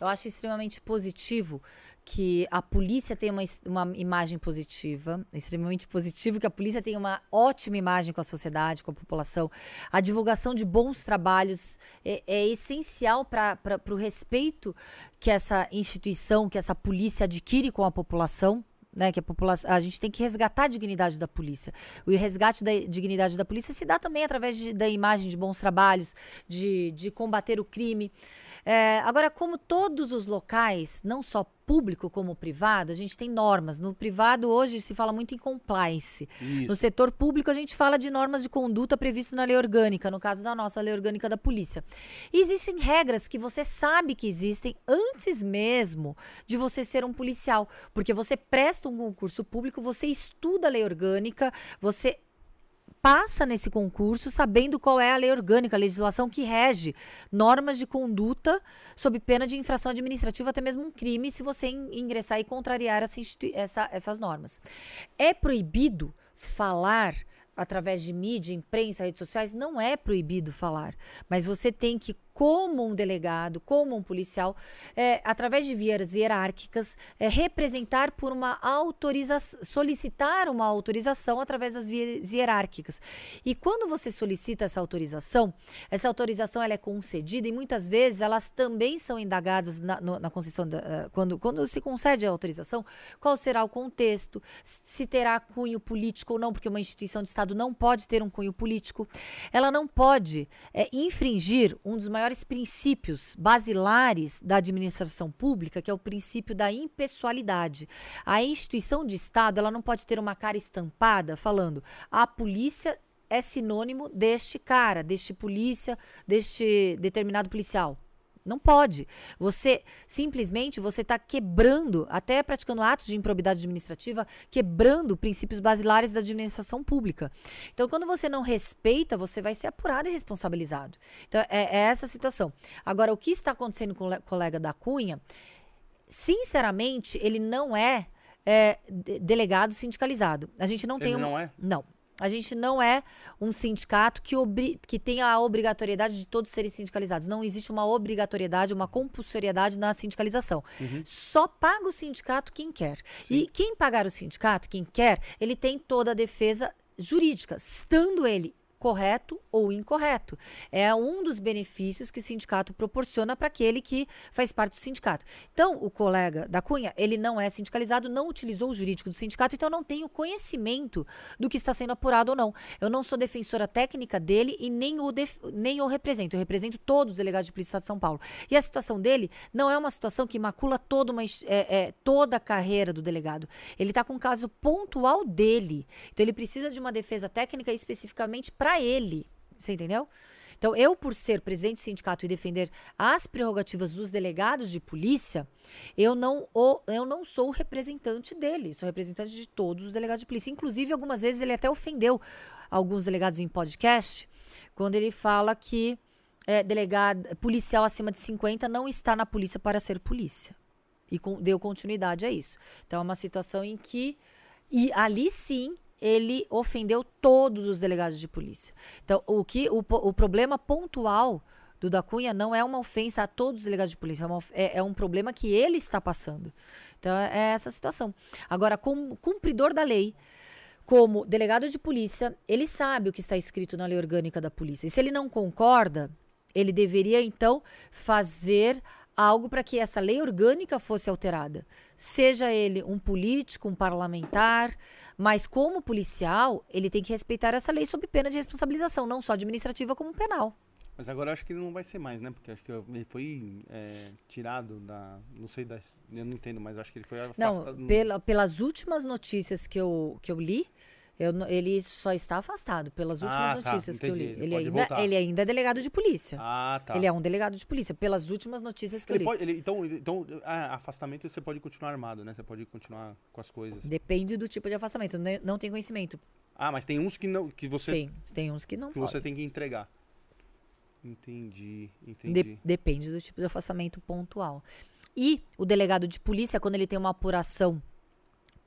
Eu acho extremamente positivo que a polícia tenha uma, uma imagem positiva, extremamente positivo que a polícia tenha uma ótima imagem com a sociedade, com a população. A divulgação de bons trabalhos é, é essencial para o respeito que essa instituição, que essa polícia adquire com a população. Né, que a, população, a gente tem que resgatar a dignidade da polícia. O resgate da dignidade da polícia se dá também através de- da imagem de bons trabalhos, de, de combater o crime. É, agora, como todos os locais, não só público como privado, a gente tem normas. No privado, hoje, se fala muito em compliance. No Isso. setor público, a gente fala de normas de conduta previsto na lei orgânica, no caso da nossa lei orgânica da polícia. E existem regras que você sabe que existem antes mesmo de você ser um policial, porque você presta um concurso público, você estuda a lei orgânica, você passa nesse concurso sabendo qual é a lei orgânica, a legislação que rege normas de conduta sob pena de infração administrativa, até mesmo um crime, se você in- ingressar e contrariar essa essa- essas normas. É proibido falar através de mídia, imprensa, redes sociais? Não é proibido falar, mas você tem que, como um delegado, como um policial, é, através de vias hierárquicas, é, representar por uma autorização, solicitar uma autorização através das vias hierárquicas. E quando você solicita essa autorização, essa autorização ela é concedida e muitas vezes elas também são indagadas na, no- na concessão, da, eh, quando, quando se concede a autorização, qual será o contexto, se terá cunho político ou não, porque uma instituição de Estado não pode ter um cunho político. Ela não pode eh, infringir um dos maiores princípios basilares da administração pública, que é o princípio da impessoalidade. A instituição de Estado ela não pode ter uma cara estampada falando a polícia é sinônimo deste cara, deste polícia, deste determinado policial. Não pode. Você simplesmente você está quebrando, até praticando atos de improbidade administrativa, quebrando princípios basilares da administração pública. Então, quando você não respeita, você vai ser apurado e responsabilizado. Então, é, é essa a situação. Agora, o que está acontecendo com o le- colega da Cunha, sinceramente, ele não é, é, de- delegado sindicalizado. A gente não tem Ele um, não é? não. A gente não é um sindicato que, que tenha a obrigatoriedade de todos serem sindicalizados. Não existe uma obrigatoriedade, uma compulsoriedade na sindicalização. Só paga o sindicato quem quer. E quem pagar o sindicato, quem quer, ele tem toda a defesa jurídica, estando ele correto ou incorreto. É um dos benefícios que o sindicato proporciona para aquele que faz parte do sindicato. Então, o colega da Cunha, ele não é sindicalizado, não utilizou o jurídico do sindicato, então não tem o conhecimento do que está sendo apurado ou não. Eu não sou defensora técnica dele e nem o, nem o represento. Eu represento todos os delegados de polícia de São Paulo. E a situação dele não é uma situação que macula toda, uma, é, é, toda a carreira do delegado. Ele está com um caso pontual dele. Então, ele precisa de uma defesa técnica especificamente para ele. Você entendeu? Então, eu, por ser presidente do sindicato e defender as prerrogativas dos delegados de polícia, eu não, o, eu não sou o representante dele, sou representante de todos os delegados de polícia. Inclusive, algumas vezes ele até ofendeu alguns delegados em podcast, quando ele fala que é, delegado, policial acima de 50 não está na polícia para ser polícia. E com- deu continuidade a isso. Então, é uma situação em que. E ali sim ele ofendeu todos os delegados de polícia. Então, o, que, o, o problema pontual do da Cunha não é uma ofensa a todos os delegados de polícia, é, uma é- é um problema que ele está passando. Então, é é essa situação. Agora, como cumpridor da lei, como delegado de polícia, ele sabe o que está escrito na lei orgânica da polícia. E se ele não concorda, ele deveria então fazer algo para que essa lei orgânica fosse alterada. Seja ele um político, um parlamentar, mas como policial, ele tem que respeitar essa lei sob pena de responsabilização, não só administrativa como penal. Mas agora eu acho que ele não vai ser mais, né? Porque acho que ele foi é, tirado da. Não sei das. Eu não entendo, mas acho que ele foi afastado. Não, pela, pelas últimas notícias que eu, que eu li, eu, ele só está afastado. Pelas últimas Ah, tá, notícias que eu li. Ele Ele pode ainda, voltar. ele ainda é delegado de polícia. Ah, tá. Ele é um delegado de polícia. Pelas últimas notícias que eu Ele li. pode, ele- então, então ah, afastamento você pode continuar armado, né? Você pode continuar com as coisas. Depende do tipo de afastamento. Ne- Não tem conhecimento. Ah, mas tem uns que não que você Sim, tem uns que não que você podem. tem que entregar. Entendi, entendi. De- depende do tipo de afastamento pontual. E o delegado de polícia, quando ele tem uma apuração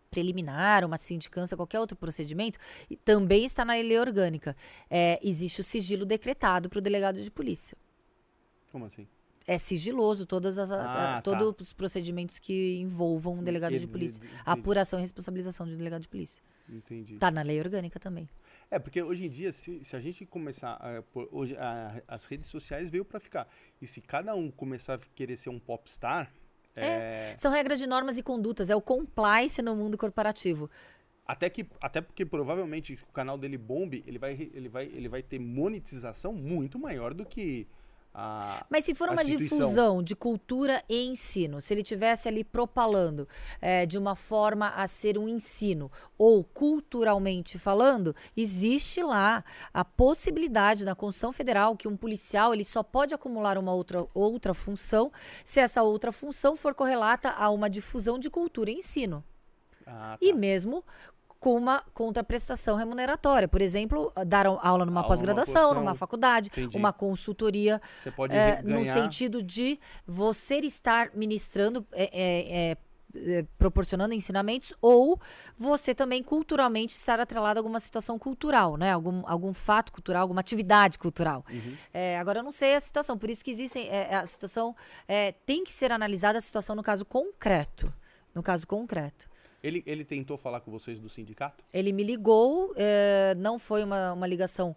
preliminar, uma sindicância, qualquer outro procedimento, e também está na lei orgânica. É, existe o sigilo decretado para o delegado de polícia. Como assim? É sigiloso todas as, Ah, a- tá. todos os procedimentos que envolvam um delegado de Ele- polícia. A apuração e responsabilização de um delegado de polícia. Entendi. Está na lei orgânica também. É, porque hoje em dia, se, se a gente começar. A, pôr- hoje, a- as redes sociais veio pra ficar. E se cada um começar a querer ser um popstar. É. São regras de normas e condutas, é o compliance no mundo corporativo. Até, que, até porque provavelmente o canal dele bombe, ele vai, ele, vai, ele vai ter monetização muito maior do que a. Mas se for uma difusão de cultura e ensino, se ele tivesse ali propalando eh, de uma forma a ser um ensino, ou culturalmente falando, existe lá a possibilidade na Constituição Federal que um policial ele só pode acumular uma outra, outra função se essa outra função for correlata a uma difusão de cultura e ensino. Ah, tá. E mesmo com uma contraprestação remuneratória. Por exemplo, dar aula numa Aula, pós-graduação, uma numa faculdade, Entendi. uma consultoria Você pode é, no sentido de você estar ministrando, é, é, proporcionando ensinamentos, ou você também culturalmente estar atrelado a alguma situação cultural, né? Algum, algum fato cultural, alguma atividade cultural. Uhum. É, agora eu não sei a situação, por isso que existem. é, a situação é, tem que ser analisada a situação no caso concreto. No caso concreto. Ele, ele tentou falar com vocês do sindicato? Ele me ligou, é, não foi uma, uma ligação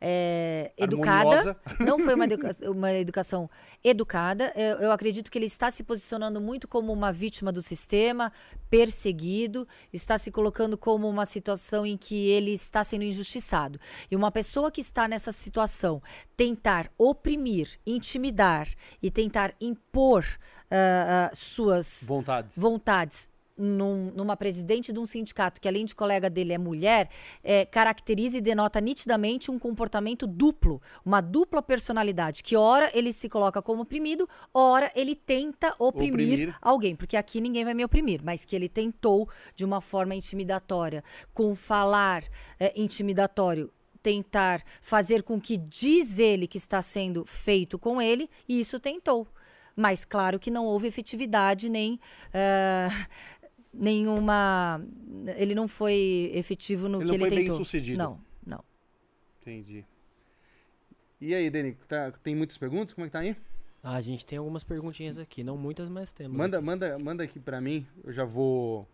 é, educada. Não foi uma, educa- uma educação educada. Eu, eu acredito que ele está se posicionando muito como uma vítima do sistema, perseguido, está se colocando como uma situação em que ele está sendo injustiçado. E uma pessoa que está nessa situação tentar oprimir, intimidar e tentar impor ah, ah, suas Vontades. vontades num- numa presidente de um sindicato que, além de colega dele, é mulher, é, caracteriza e denota nitidamente um comportamento duplo, uma dupla personalidade, que ora ele se coloca como oprimido, ora ele tenta oprimir, Oprimir. alguém, porque aqui ninguém vai me oprimir, mas que ele tentou de uma forma intimidatória, com falar é, intimidatório, tentar fazer com que diz ele que está sendo feito com ele, e isso tentou. Mas claro que não houve efetividade nem eh, nenhuma. Ele não foi efetivo no Ele que não ele foi bem tentou. sucedido. Não, não. Entendi. E aí, Deni, tá- tem muitas perguntas? Como é que tá aí? Ah, a gente tem algumas perguntinhas aqui, não muitas, mas temos. Manda, aqui. manda, manda aqui pra mim. Eu já vou.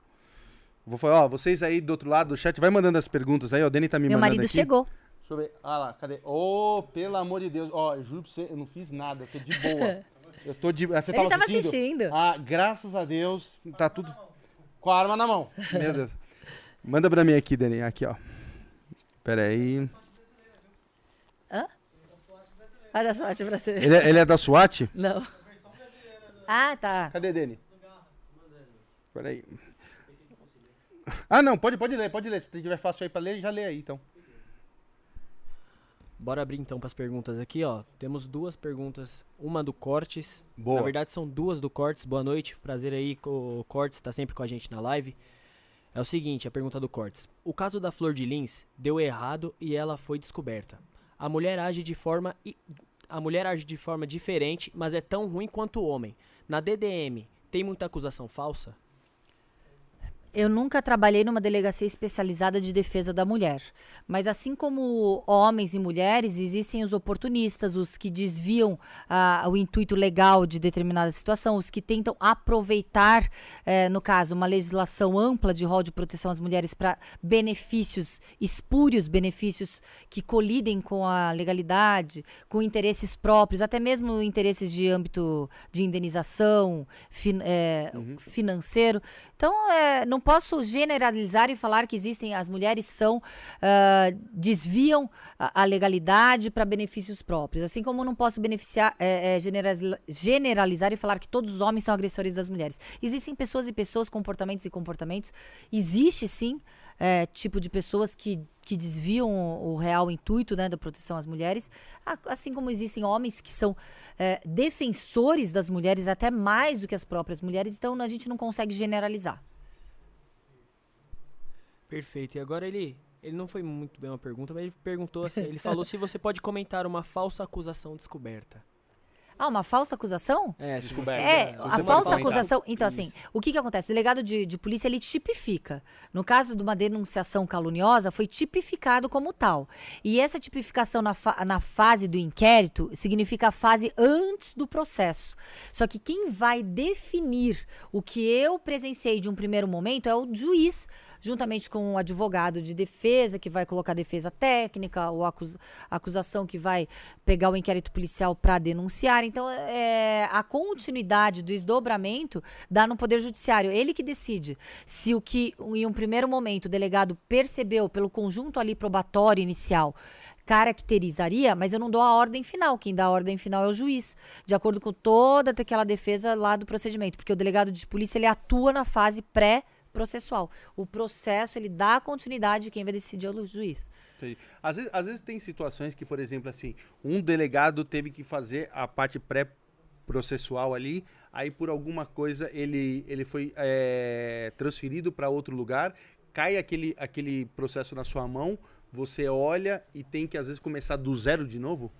Vou falar, ó, vocês aí do outro lado do chat, vai mandando as perguntas aí, ó. O Deni tá me Meu mandando marido aqui. chegou. Deixa eu ver. Ah lá, cadê? Ô, pelo amor de Deus. Ó, eu juro pra você, eu não fiz nada, eu tô de boa. Eu tô de. Ah, Você Ele tava tava assistindo? assistindo. Ah, graças a Deus, tá tudo. Com a arma na mão. Meu Deus. Manda pra mim aqui, Dani. Aqui, ó. Pera aí. Vai dar sorte pra você. Ele é, ele é da SWAT? Não. Ah, tá. Cadê, Dani? Pera aí. Ah, não, pode, pode ler, pode ler. Se tiver fácil aí pra ler, já lê aí, então. Bora abrir então para as perguntas aqui, ó. Temos duas perguntas, uma do Cortes. Boa. Na verdade são duas do Cortes. Boa noite, prazer aí, o Cortes tá sempre com a gente na live. É o seguinte, a pergunta do Cortes. O caso da Flor de Lins deu errado e ela foi descoberta. A mulher age de forma i- a mulher age de forma diferente, mas é tão ruim quanto o homem. Na DDM, tem muita acusação falsa? Eu nunca trabalhei numa delegacia especializada de defesa da mulher. Mas assim como homens e mulheres, existem os oportunistas, os que desviam ah, o intuito legal de determinada situação, os que tentam aproveitar, eh, no caso, uma legislação ampla de rol de proteção às mulheres para benefícios espúrios, benefícios que colidem com a legalidade, com interesses próprios, até mesmo interesses de âmbito de indenização fin- eh, financeiro. Então, é, não posso generalizar e falar que existem as mulheres são ah, desviam a, a legalidade para benefícios próprios, assim como não posso beneficiar é, é, generaliza- generalizar e falar que todos os homens são agressores das mulheres. Existem pessoas e pessoas, comportamentos e comportamentos. Existe sim é, tipo de pessoas que, que desviam o, real intuito né, da proteção às mulheres, assim como existem homens que são é, defensores das mulheres até mais do que as próprias mulheres, então a gente não consegue generalizar. Perfeito. E agora ele, ele não foi muito bem uma pergunta, mas ele perguntou assim, ele falou se você pode comentar uma falsa acusação descoberta. Ah, uma falsa acusação? É, Descoberta. É, a falsa acusação. Então, assim, Isso. o que, que acontece? O delegado de, de polícia ele tipifica. No caso de uma denunciação caluniosa, foi tipificado como tal. E essa tipificação na, fa- na fase do inquérito significa a fase antes do processo. Só que quem vai definir o que eu presenciei de um primeiro momento é o juiz. Juntamente com o advogado de defesa, que vai colocar defesa técnica, ou acusação que vai pegar o inquérito policial para denunciar. Então, é, a continuidade do desdobramento dá no Poder Judiciário. Ele que decide se o que, em um primeiro momento, o delegado percebeu pelo conjunto ali probatório inicial caracterizaria, mas eu não dou a ordem final. Quem dá a ordem final é o juiz, de acordo com toda aquela defesa lá do procedimento, porque o delegado de polícia ele atua na fase pré-processual. O processo ele dá continuidade, quem vai decidir é o juiz. Às vezes, às vezes tem situações que, por exemplo, assim, um delegado teve que fazer a parte pré-processual ali, aí por alguma coisa ele, ele foi é, transferido para outro lugar, cai aquele, aquele processo na sua mão, você olha e tem que às vezes começar do zero de novo?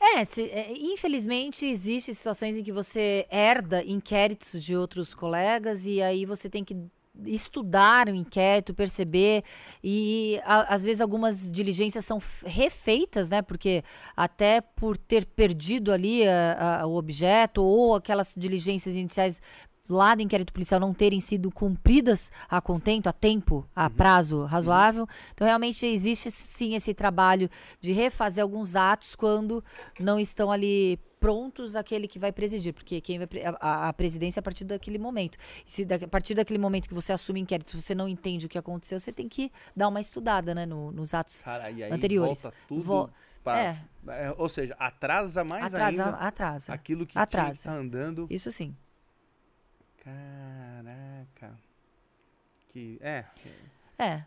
É, se- é, infelizmente existem situações em que você herda inquéritos de outros colegas e aí você tem que estudar o inquérito, perceber e a- às vezes algumas diligências são refeitas, né? Porque até por ter perdido ali a- a- o objeto ou aquelas diligências iniciais lá do inquérito policial não terem sido cumpridas a contento, a tempo, a prazo razoável. Então, realmente existe sim esse trabalho de refazer alguns atos quando não estão ali prontos aquele que vai presidir, porque quem vai a- a, presidência é a partir daquele momento. E se da- a partir daquele momento que você assume inquérito, você não entende o que aconteceu, você tem que dar uma estudada, né, no- nos atos. Cara, e aí Anteriores. volta tudo Vo- pra- é. é, Ou seja, atrasa mais atrasa, ainda atrasa. aquilo que Atrasa. tá andando. Isso sim. Caraca. Que... É, É.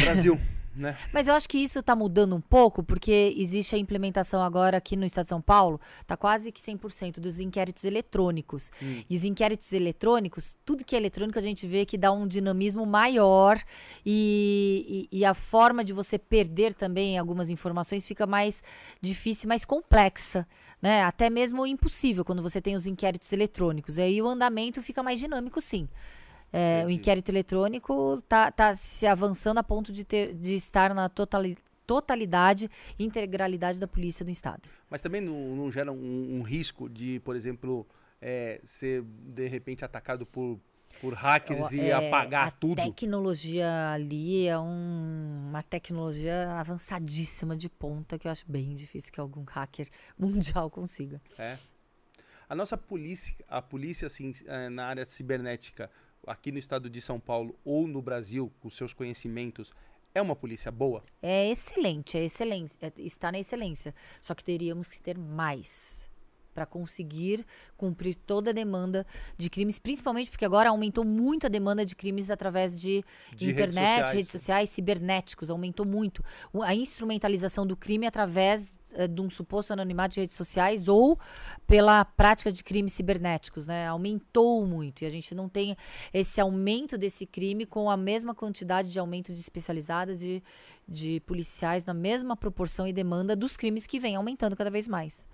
Brasil, né? Mas eu acho que isso está mudando um pouco, porque existe a implementação agora aqui no estado de São Paulo, está quase que 100% dos inquéritos eletrônicos. Hum. E os inquéritos eletrônicos, tudo que é eletrônico a gente vê que dá um dinamismo maior e, e, e a forma de você perder também algumas informações fica mais difícil, mais complexa, né? Até mesmo impossível quando você tem os inquéritos eletrônicos. Aí o andamento fica mais dinâmico, sim. É, o inquérito eletrônico tá, tá se avançando a ponto de, ter, de estar na totali- totalidade e integralidade da polícia do estado. Mas também não, não gera um, um risco de, por exemplo, é, ser de repente atacado por, por hackers e É, apagar a tudo? tecnologia ali é um- uma tecnologia avançadíssima de ponta que eu acho bem difícil que algum hacker mundial consiga. É. A nossa polícia, a polícia assim, eh, na área cibernética, aqui no estado de São Paulo ou no Brasil, com seus conhecimentos, é uma polícia boa? É excelente, é excelência, é- está na excelência. Só que teríamos que ter mais para conseguir cumprir toda a demanda de crimes, principalmente porque agora aumentou muito a demanda de crimes através de, De redes internet, sociais. redes sociais, cibernéticos, aumentou muito. A instrumentalização do crime através eh, de um suposto anonimato de redes sociais ou pela prática de crimes cibernéticos, né? Aumentou muito e a gente não tem esse aumento desse crime com a mesma quantidade de aumento de especializadas de, de policiais na mesma proporção e demanda dos crimes que vem aumentando cada vez mais.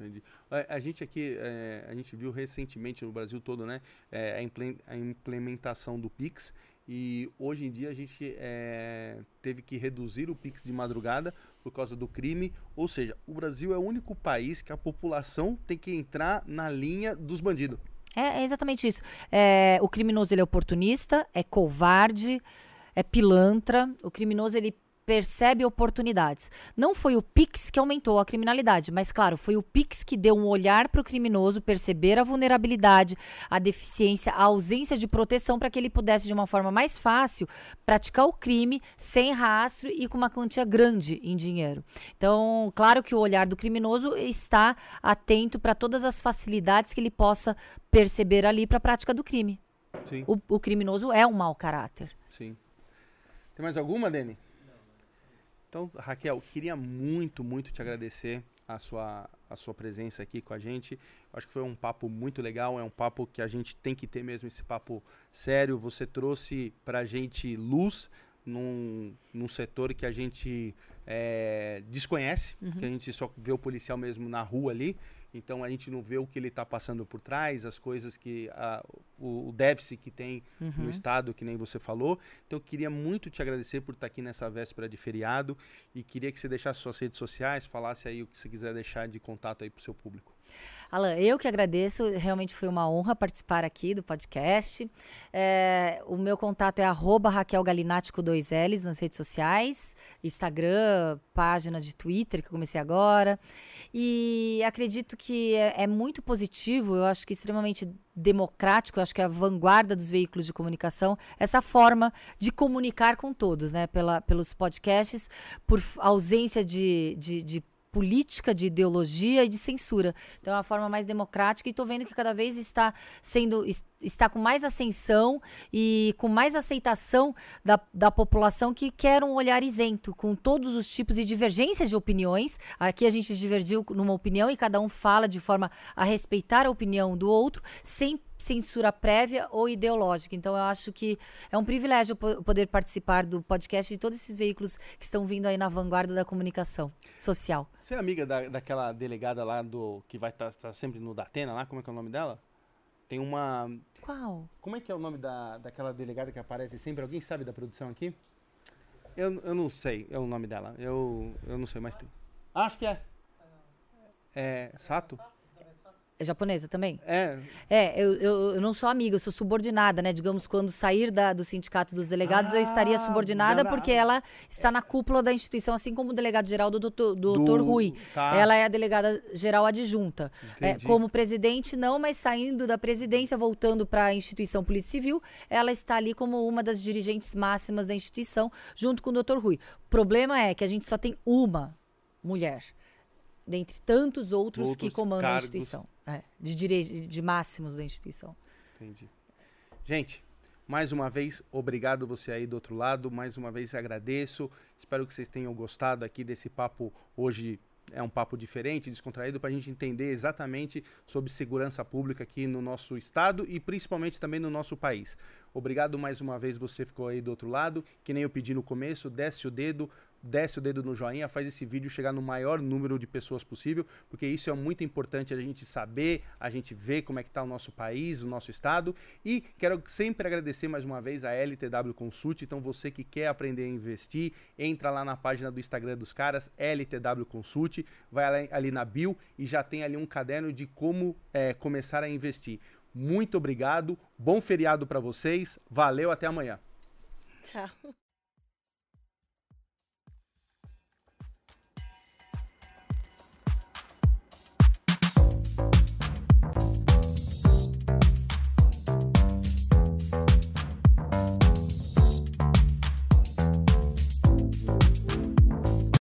Entendi. A, a gente aqui, eh, a gente viu recentemente no Brasil todo, né, eh, a, imple- a implementação do Pix e hoje em dia a gente eh, teve que reduzir o Pix de madrugada por causa do crime, ou seja, o Brasil é o único país que a população tem que entrar na linha dos bandidos. É, é exatamente isso. É, o criminoso ele é oportunista, é covarde, é pilantra. O criminoso ele percebe oportunidades. Não foi o Pix que aumentou a criminalidade, mas claro, foi o Pix que deu um olhar para o criminoso perceber a vulnerabilidade, a deficiência, a ausência de proteção para que ele pudesse de uma forma mais fácil praticar o crime sem rastro e com uma quantia grande em dinheiro. Então, claro que o olhar do criminoso está atento para todas as facilidades que ele possa perceber ali para a prática do crime. Sim, O, o criminoso é um mau caráter. sim. Tem mais alguma, Dani? Então, Raquel, queria muito, muito te agradecer a sua, a sua presença aqui com a gente. Acho que foi um papo muito legal, é um papo que a gente tem que ter mesmo, esse papo sério. Você trouxe pra gente luz num, num setor que a gente é, desconhece, que a gente só vê o policial mesmo na rua ali. Então a gente não vê o que ele está passando por trás, as coisas que a- o, o déficit que tem no estado, que nem você falou. Então eu queria muito te agradecer por estar aqui nessa véspera de feriado e queria que você deixasse suas redes sociais, falasse aí o que você quiser deixar de contato aí pro seu público. Alan, eu que agradeço, realmente foi uma honra participar aqui do podcast. É, o meu contato é arroba Raquel Galinatti com dois L's nas redes sociais, Instagram, página de Twitter que eu comecei agora. E acredito que é, é muito positivo, eu acho que extremamente democrático, acho que é a vanguarda dos veículos de comunicação, essa forma de comunicar com todos, né? Pela, pelos podcasts, por ausência de, de, de política, de ideologia e de censura. Então é uma forma mais democrática e estou vendo que cada vez está sendo es- está com mais ascensão e com mais aceitação da, da população que quer um olhar isento, com todos os tipos de divergências de opiniões. Aqui a gente divergiu numa opinião e cada um fala de forma a respeitar a opinião do outro, sem censura prévia ou ideológica. Então eu acho que é um privilégio po- poder participar do podcast de todos esses veículos que estão vindo aí na vanguarda da comunicação social. Você é amiga da, daquela delegada lá do que vai estar sempre no Datena lá, como é que é o nome dela? Tem uma Qual? Como é que é o nome da, daquela delegada que aparece sempre? Alguém sabe da produção aqui? Eu, eu não sei, é o nome dela. Eu, eu não sei, mas tem. Acho que é. É. Sato? É japonesa também? É. É, eu, eu, eu não sou amiga, eu sou subordinada, né? Digamos, quando sair da- do sindicato dos delegados, eu estaria Ah, subordinada da- porque ela está na cúpula da instituição, assim como o delegado-geral do doutor, do doutor Rui. tá. Ela é a delegada-geral adjunta. É, como presidente, não, mas saindo da presidência, voltando para a instituição Polícia Civil, ela está ali como uma das dirigentes máximas da instituição, junto com o doutor Rui. O problema é que a gente só tem uma mulher, dentre tantos outros, Outros que comandam a instituição. É, de, dire... de máximos da instituição. Entendi. Gente, mais uma vez, obrigado você aí do outro lado. Mais uma vez agradeço. Espero que vocês tenham gostado aqui desse papo hoje. É um papo diferente, descontraído, para a gente entender exatamente sobre segurança pública aqui no nosso estado e principalmente também no nosso país. Obrigado mais uma vez, você ficou aí do outro lado. Que nem eu pedi no começo, desce o dedo, desce o dedo no joinha, faz esse vídeo chegar no maior número de pessoas possível, porque isso é muito importante a gente saber, a gente ver como é que está o nosso país, o nosso estado. E quero sempre agradecer mais uma vez a LTW Consult. Então você que quer aprender a investir, entra lá na página do Instagram dos caras, LTW Consult, vai ali- na bio e já tem ali um caderno de como é, começar a investir. Muito obrigado, bom feriado para vocês, valeu, até amanhã. Tchau.